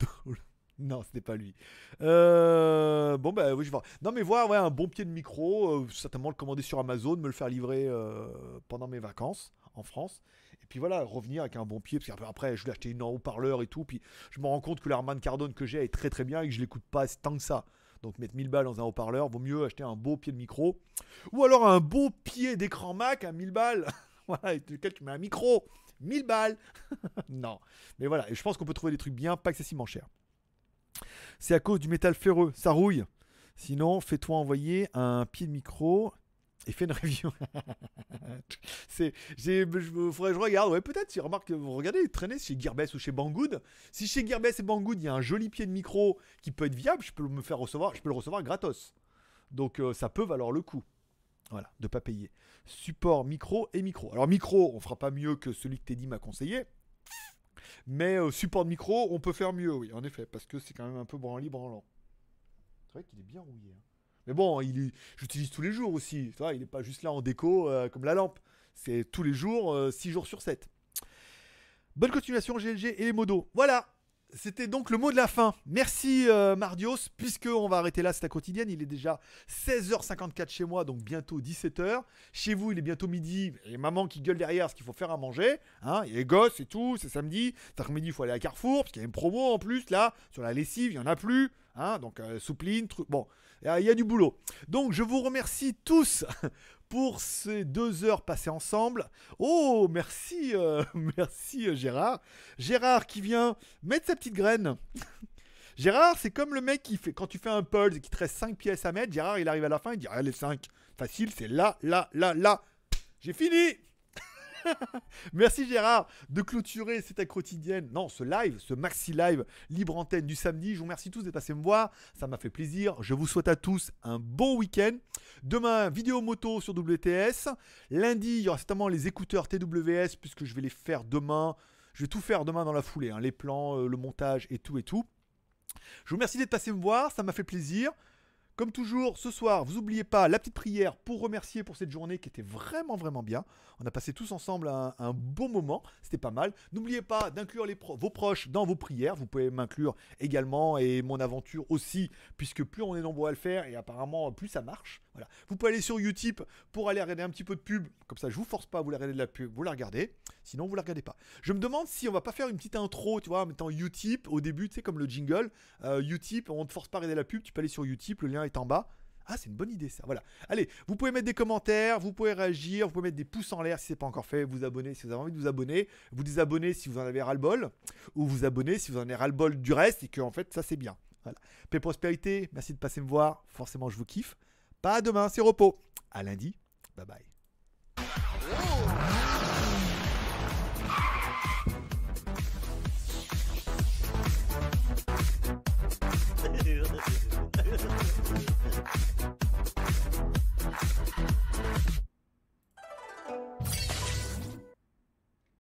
Speaker 1: Non, n'est pas lui. Euh, bon, bah oui, je voir. Non, mais voir ouais, un bon pied de micro, euh, certainement le commander sur Amazon, me le faire livrer euh, pendant mes vacances en France. Et puis voilà, revenir avec un bon pied, parce qu'après, je vais acheter une en haut-parleur et tout, puis je me rends compte que l'Arman Cardone que j'ai est très très bien et que je l'écoute pas tant que ça. Donc mettre 1000 balles dans un haut-parleur, vaut mieux acheter un beau pied de micro, ou alors un beau pied d'écran Mac à 1000 balles, voilà, lequel tu mets un micro, 1000 balles. non, mais voilà, et je pense qu'on peut trouver des trucs bien, pas excessivement chers. C'est à cause du métal ferreux, ça rouille. Sinon, fais-toi envoyer un pied de micro et fais une review. c'est, j'ai, je, faudrait je regarde. Ouais, peut-être. Si remarque, vous regardez, traîner chez Gearbest ou chez Banggood. Si chez Gearbest et Banggood, il y a un joli pied de micro qui peut être viable, je peux me faire recevoir, je peux le recevoir gratos. Donc euh, ça peut valoir le coup. Voilà, de pas payer. Support micro et micro. Alors micro, on fera pas mieux que celui que Teddy m'a conseillé. Mais euh, support de micro, on peut faire mieux, oui, en effet, parce que c'est quand même un peu branli branlant. C'est vrai qu'il est bien rouillé. hein. Mais bon, j'utilise tous les jours aussi. Tu vois, il n'est pas juste là en déco euh, comme la lampe. C'est tous les jours, 6 jours sur 7. Bonne continuation GLG et les modos. Voilà, c'était donc le mot de la fin. Merci euh, Mardios, puisque on va arrêter là, c'est la quotidienne. Il est déjà 16h54 chez moi, donc bientôt 17h. Chez vous, il est bientôt midi. Et maman qui gueule derrière, ce qu'il faut faire à manger. Hein, il y a les gosses et tout, c'est samedi. Cet après-midi, il faut aller à Carrefour, parce qu'il y a une promo en plus, là, sur la lessive, il n'y en a plus. Hein, donc euh, soupline, truc. Bon, il y a- il y a du boulot. Donc je vous remercie tous pour ces deux heures passées ensemble. Oh, merci, euh, merci euh, Gérard. Gérard qui vient mettre sa petite graine. Gérard, c'est comme le mec qui fait, quand tu fais un pulse et qu'il te reste 5 pièces à mettre, Gérard il arrive à la fin, il dit, ah, les 5, facile, c'est là, là, là, là. J'ai fini Merci Gérard de clôturer cette quotidienne, non, ce live, ce maxi live libre antenne du samedi. Je vous remercie tous d'être passés me voir, ça m'a fait plaisir. Je vous souhaite à tous un bon week-end. Demain, vidéo moto sur WTS. Lundi, il y aura certainement les écouteurs TWS puisque je vais les faire demain. Je vais tout faire demain dans la foulée, hein, les plans, euh, le montage et tout et tout. Je vous remercie d'être passé me voir, ça m'a fait plaisir. Comme toujours, ce soir, vous n'oubliez pas la petite prière pour remercier pour cette journée qui était vraiment, vraiment bien. On a passé tous ensemble un, un bon moment, c'était pas mal. N'oubliez pas d'inclure vos proches dans vos prières. Vous pouvez m'inclure également et mon aventure aussi, puisque plus on est nombreux à le faire et apparemment plus ça marche. Vous pouvez aller sur Utip pour aller regarder un petit peu de pub. Comme ça, je vous force pas à vous la regarder de la pub, vous la regardez. Sinon, vous la regardez pas. Je me demande si on va pas faire une petite intro, tu vois, en mettant Utip au début, tu sais, comme le jingle. Euh, Utip, on ne te force pas à regarder la pub, tu peux aller sur Utip, le lien est en bas. Ah, c'est une bonne idée ça. Voilà. Allez, vous pouvez mettre des commentaires, vous pouvez réagir, vous pouvez mettre des pouces en l'air si c'est pas encore fait, vous abonner si vous avez envie de vous abonner, vous désabonner si vous en avez ras-le-bol, ou vous abonner si vous en avez ras-le-bol du reste et que en fait ça c'est bien. Voilà. Paix prospérité, merci de passer me voir, forcément je vous kiffe. Pas demain, c'est repos. À lundi. Bye bye.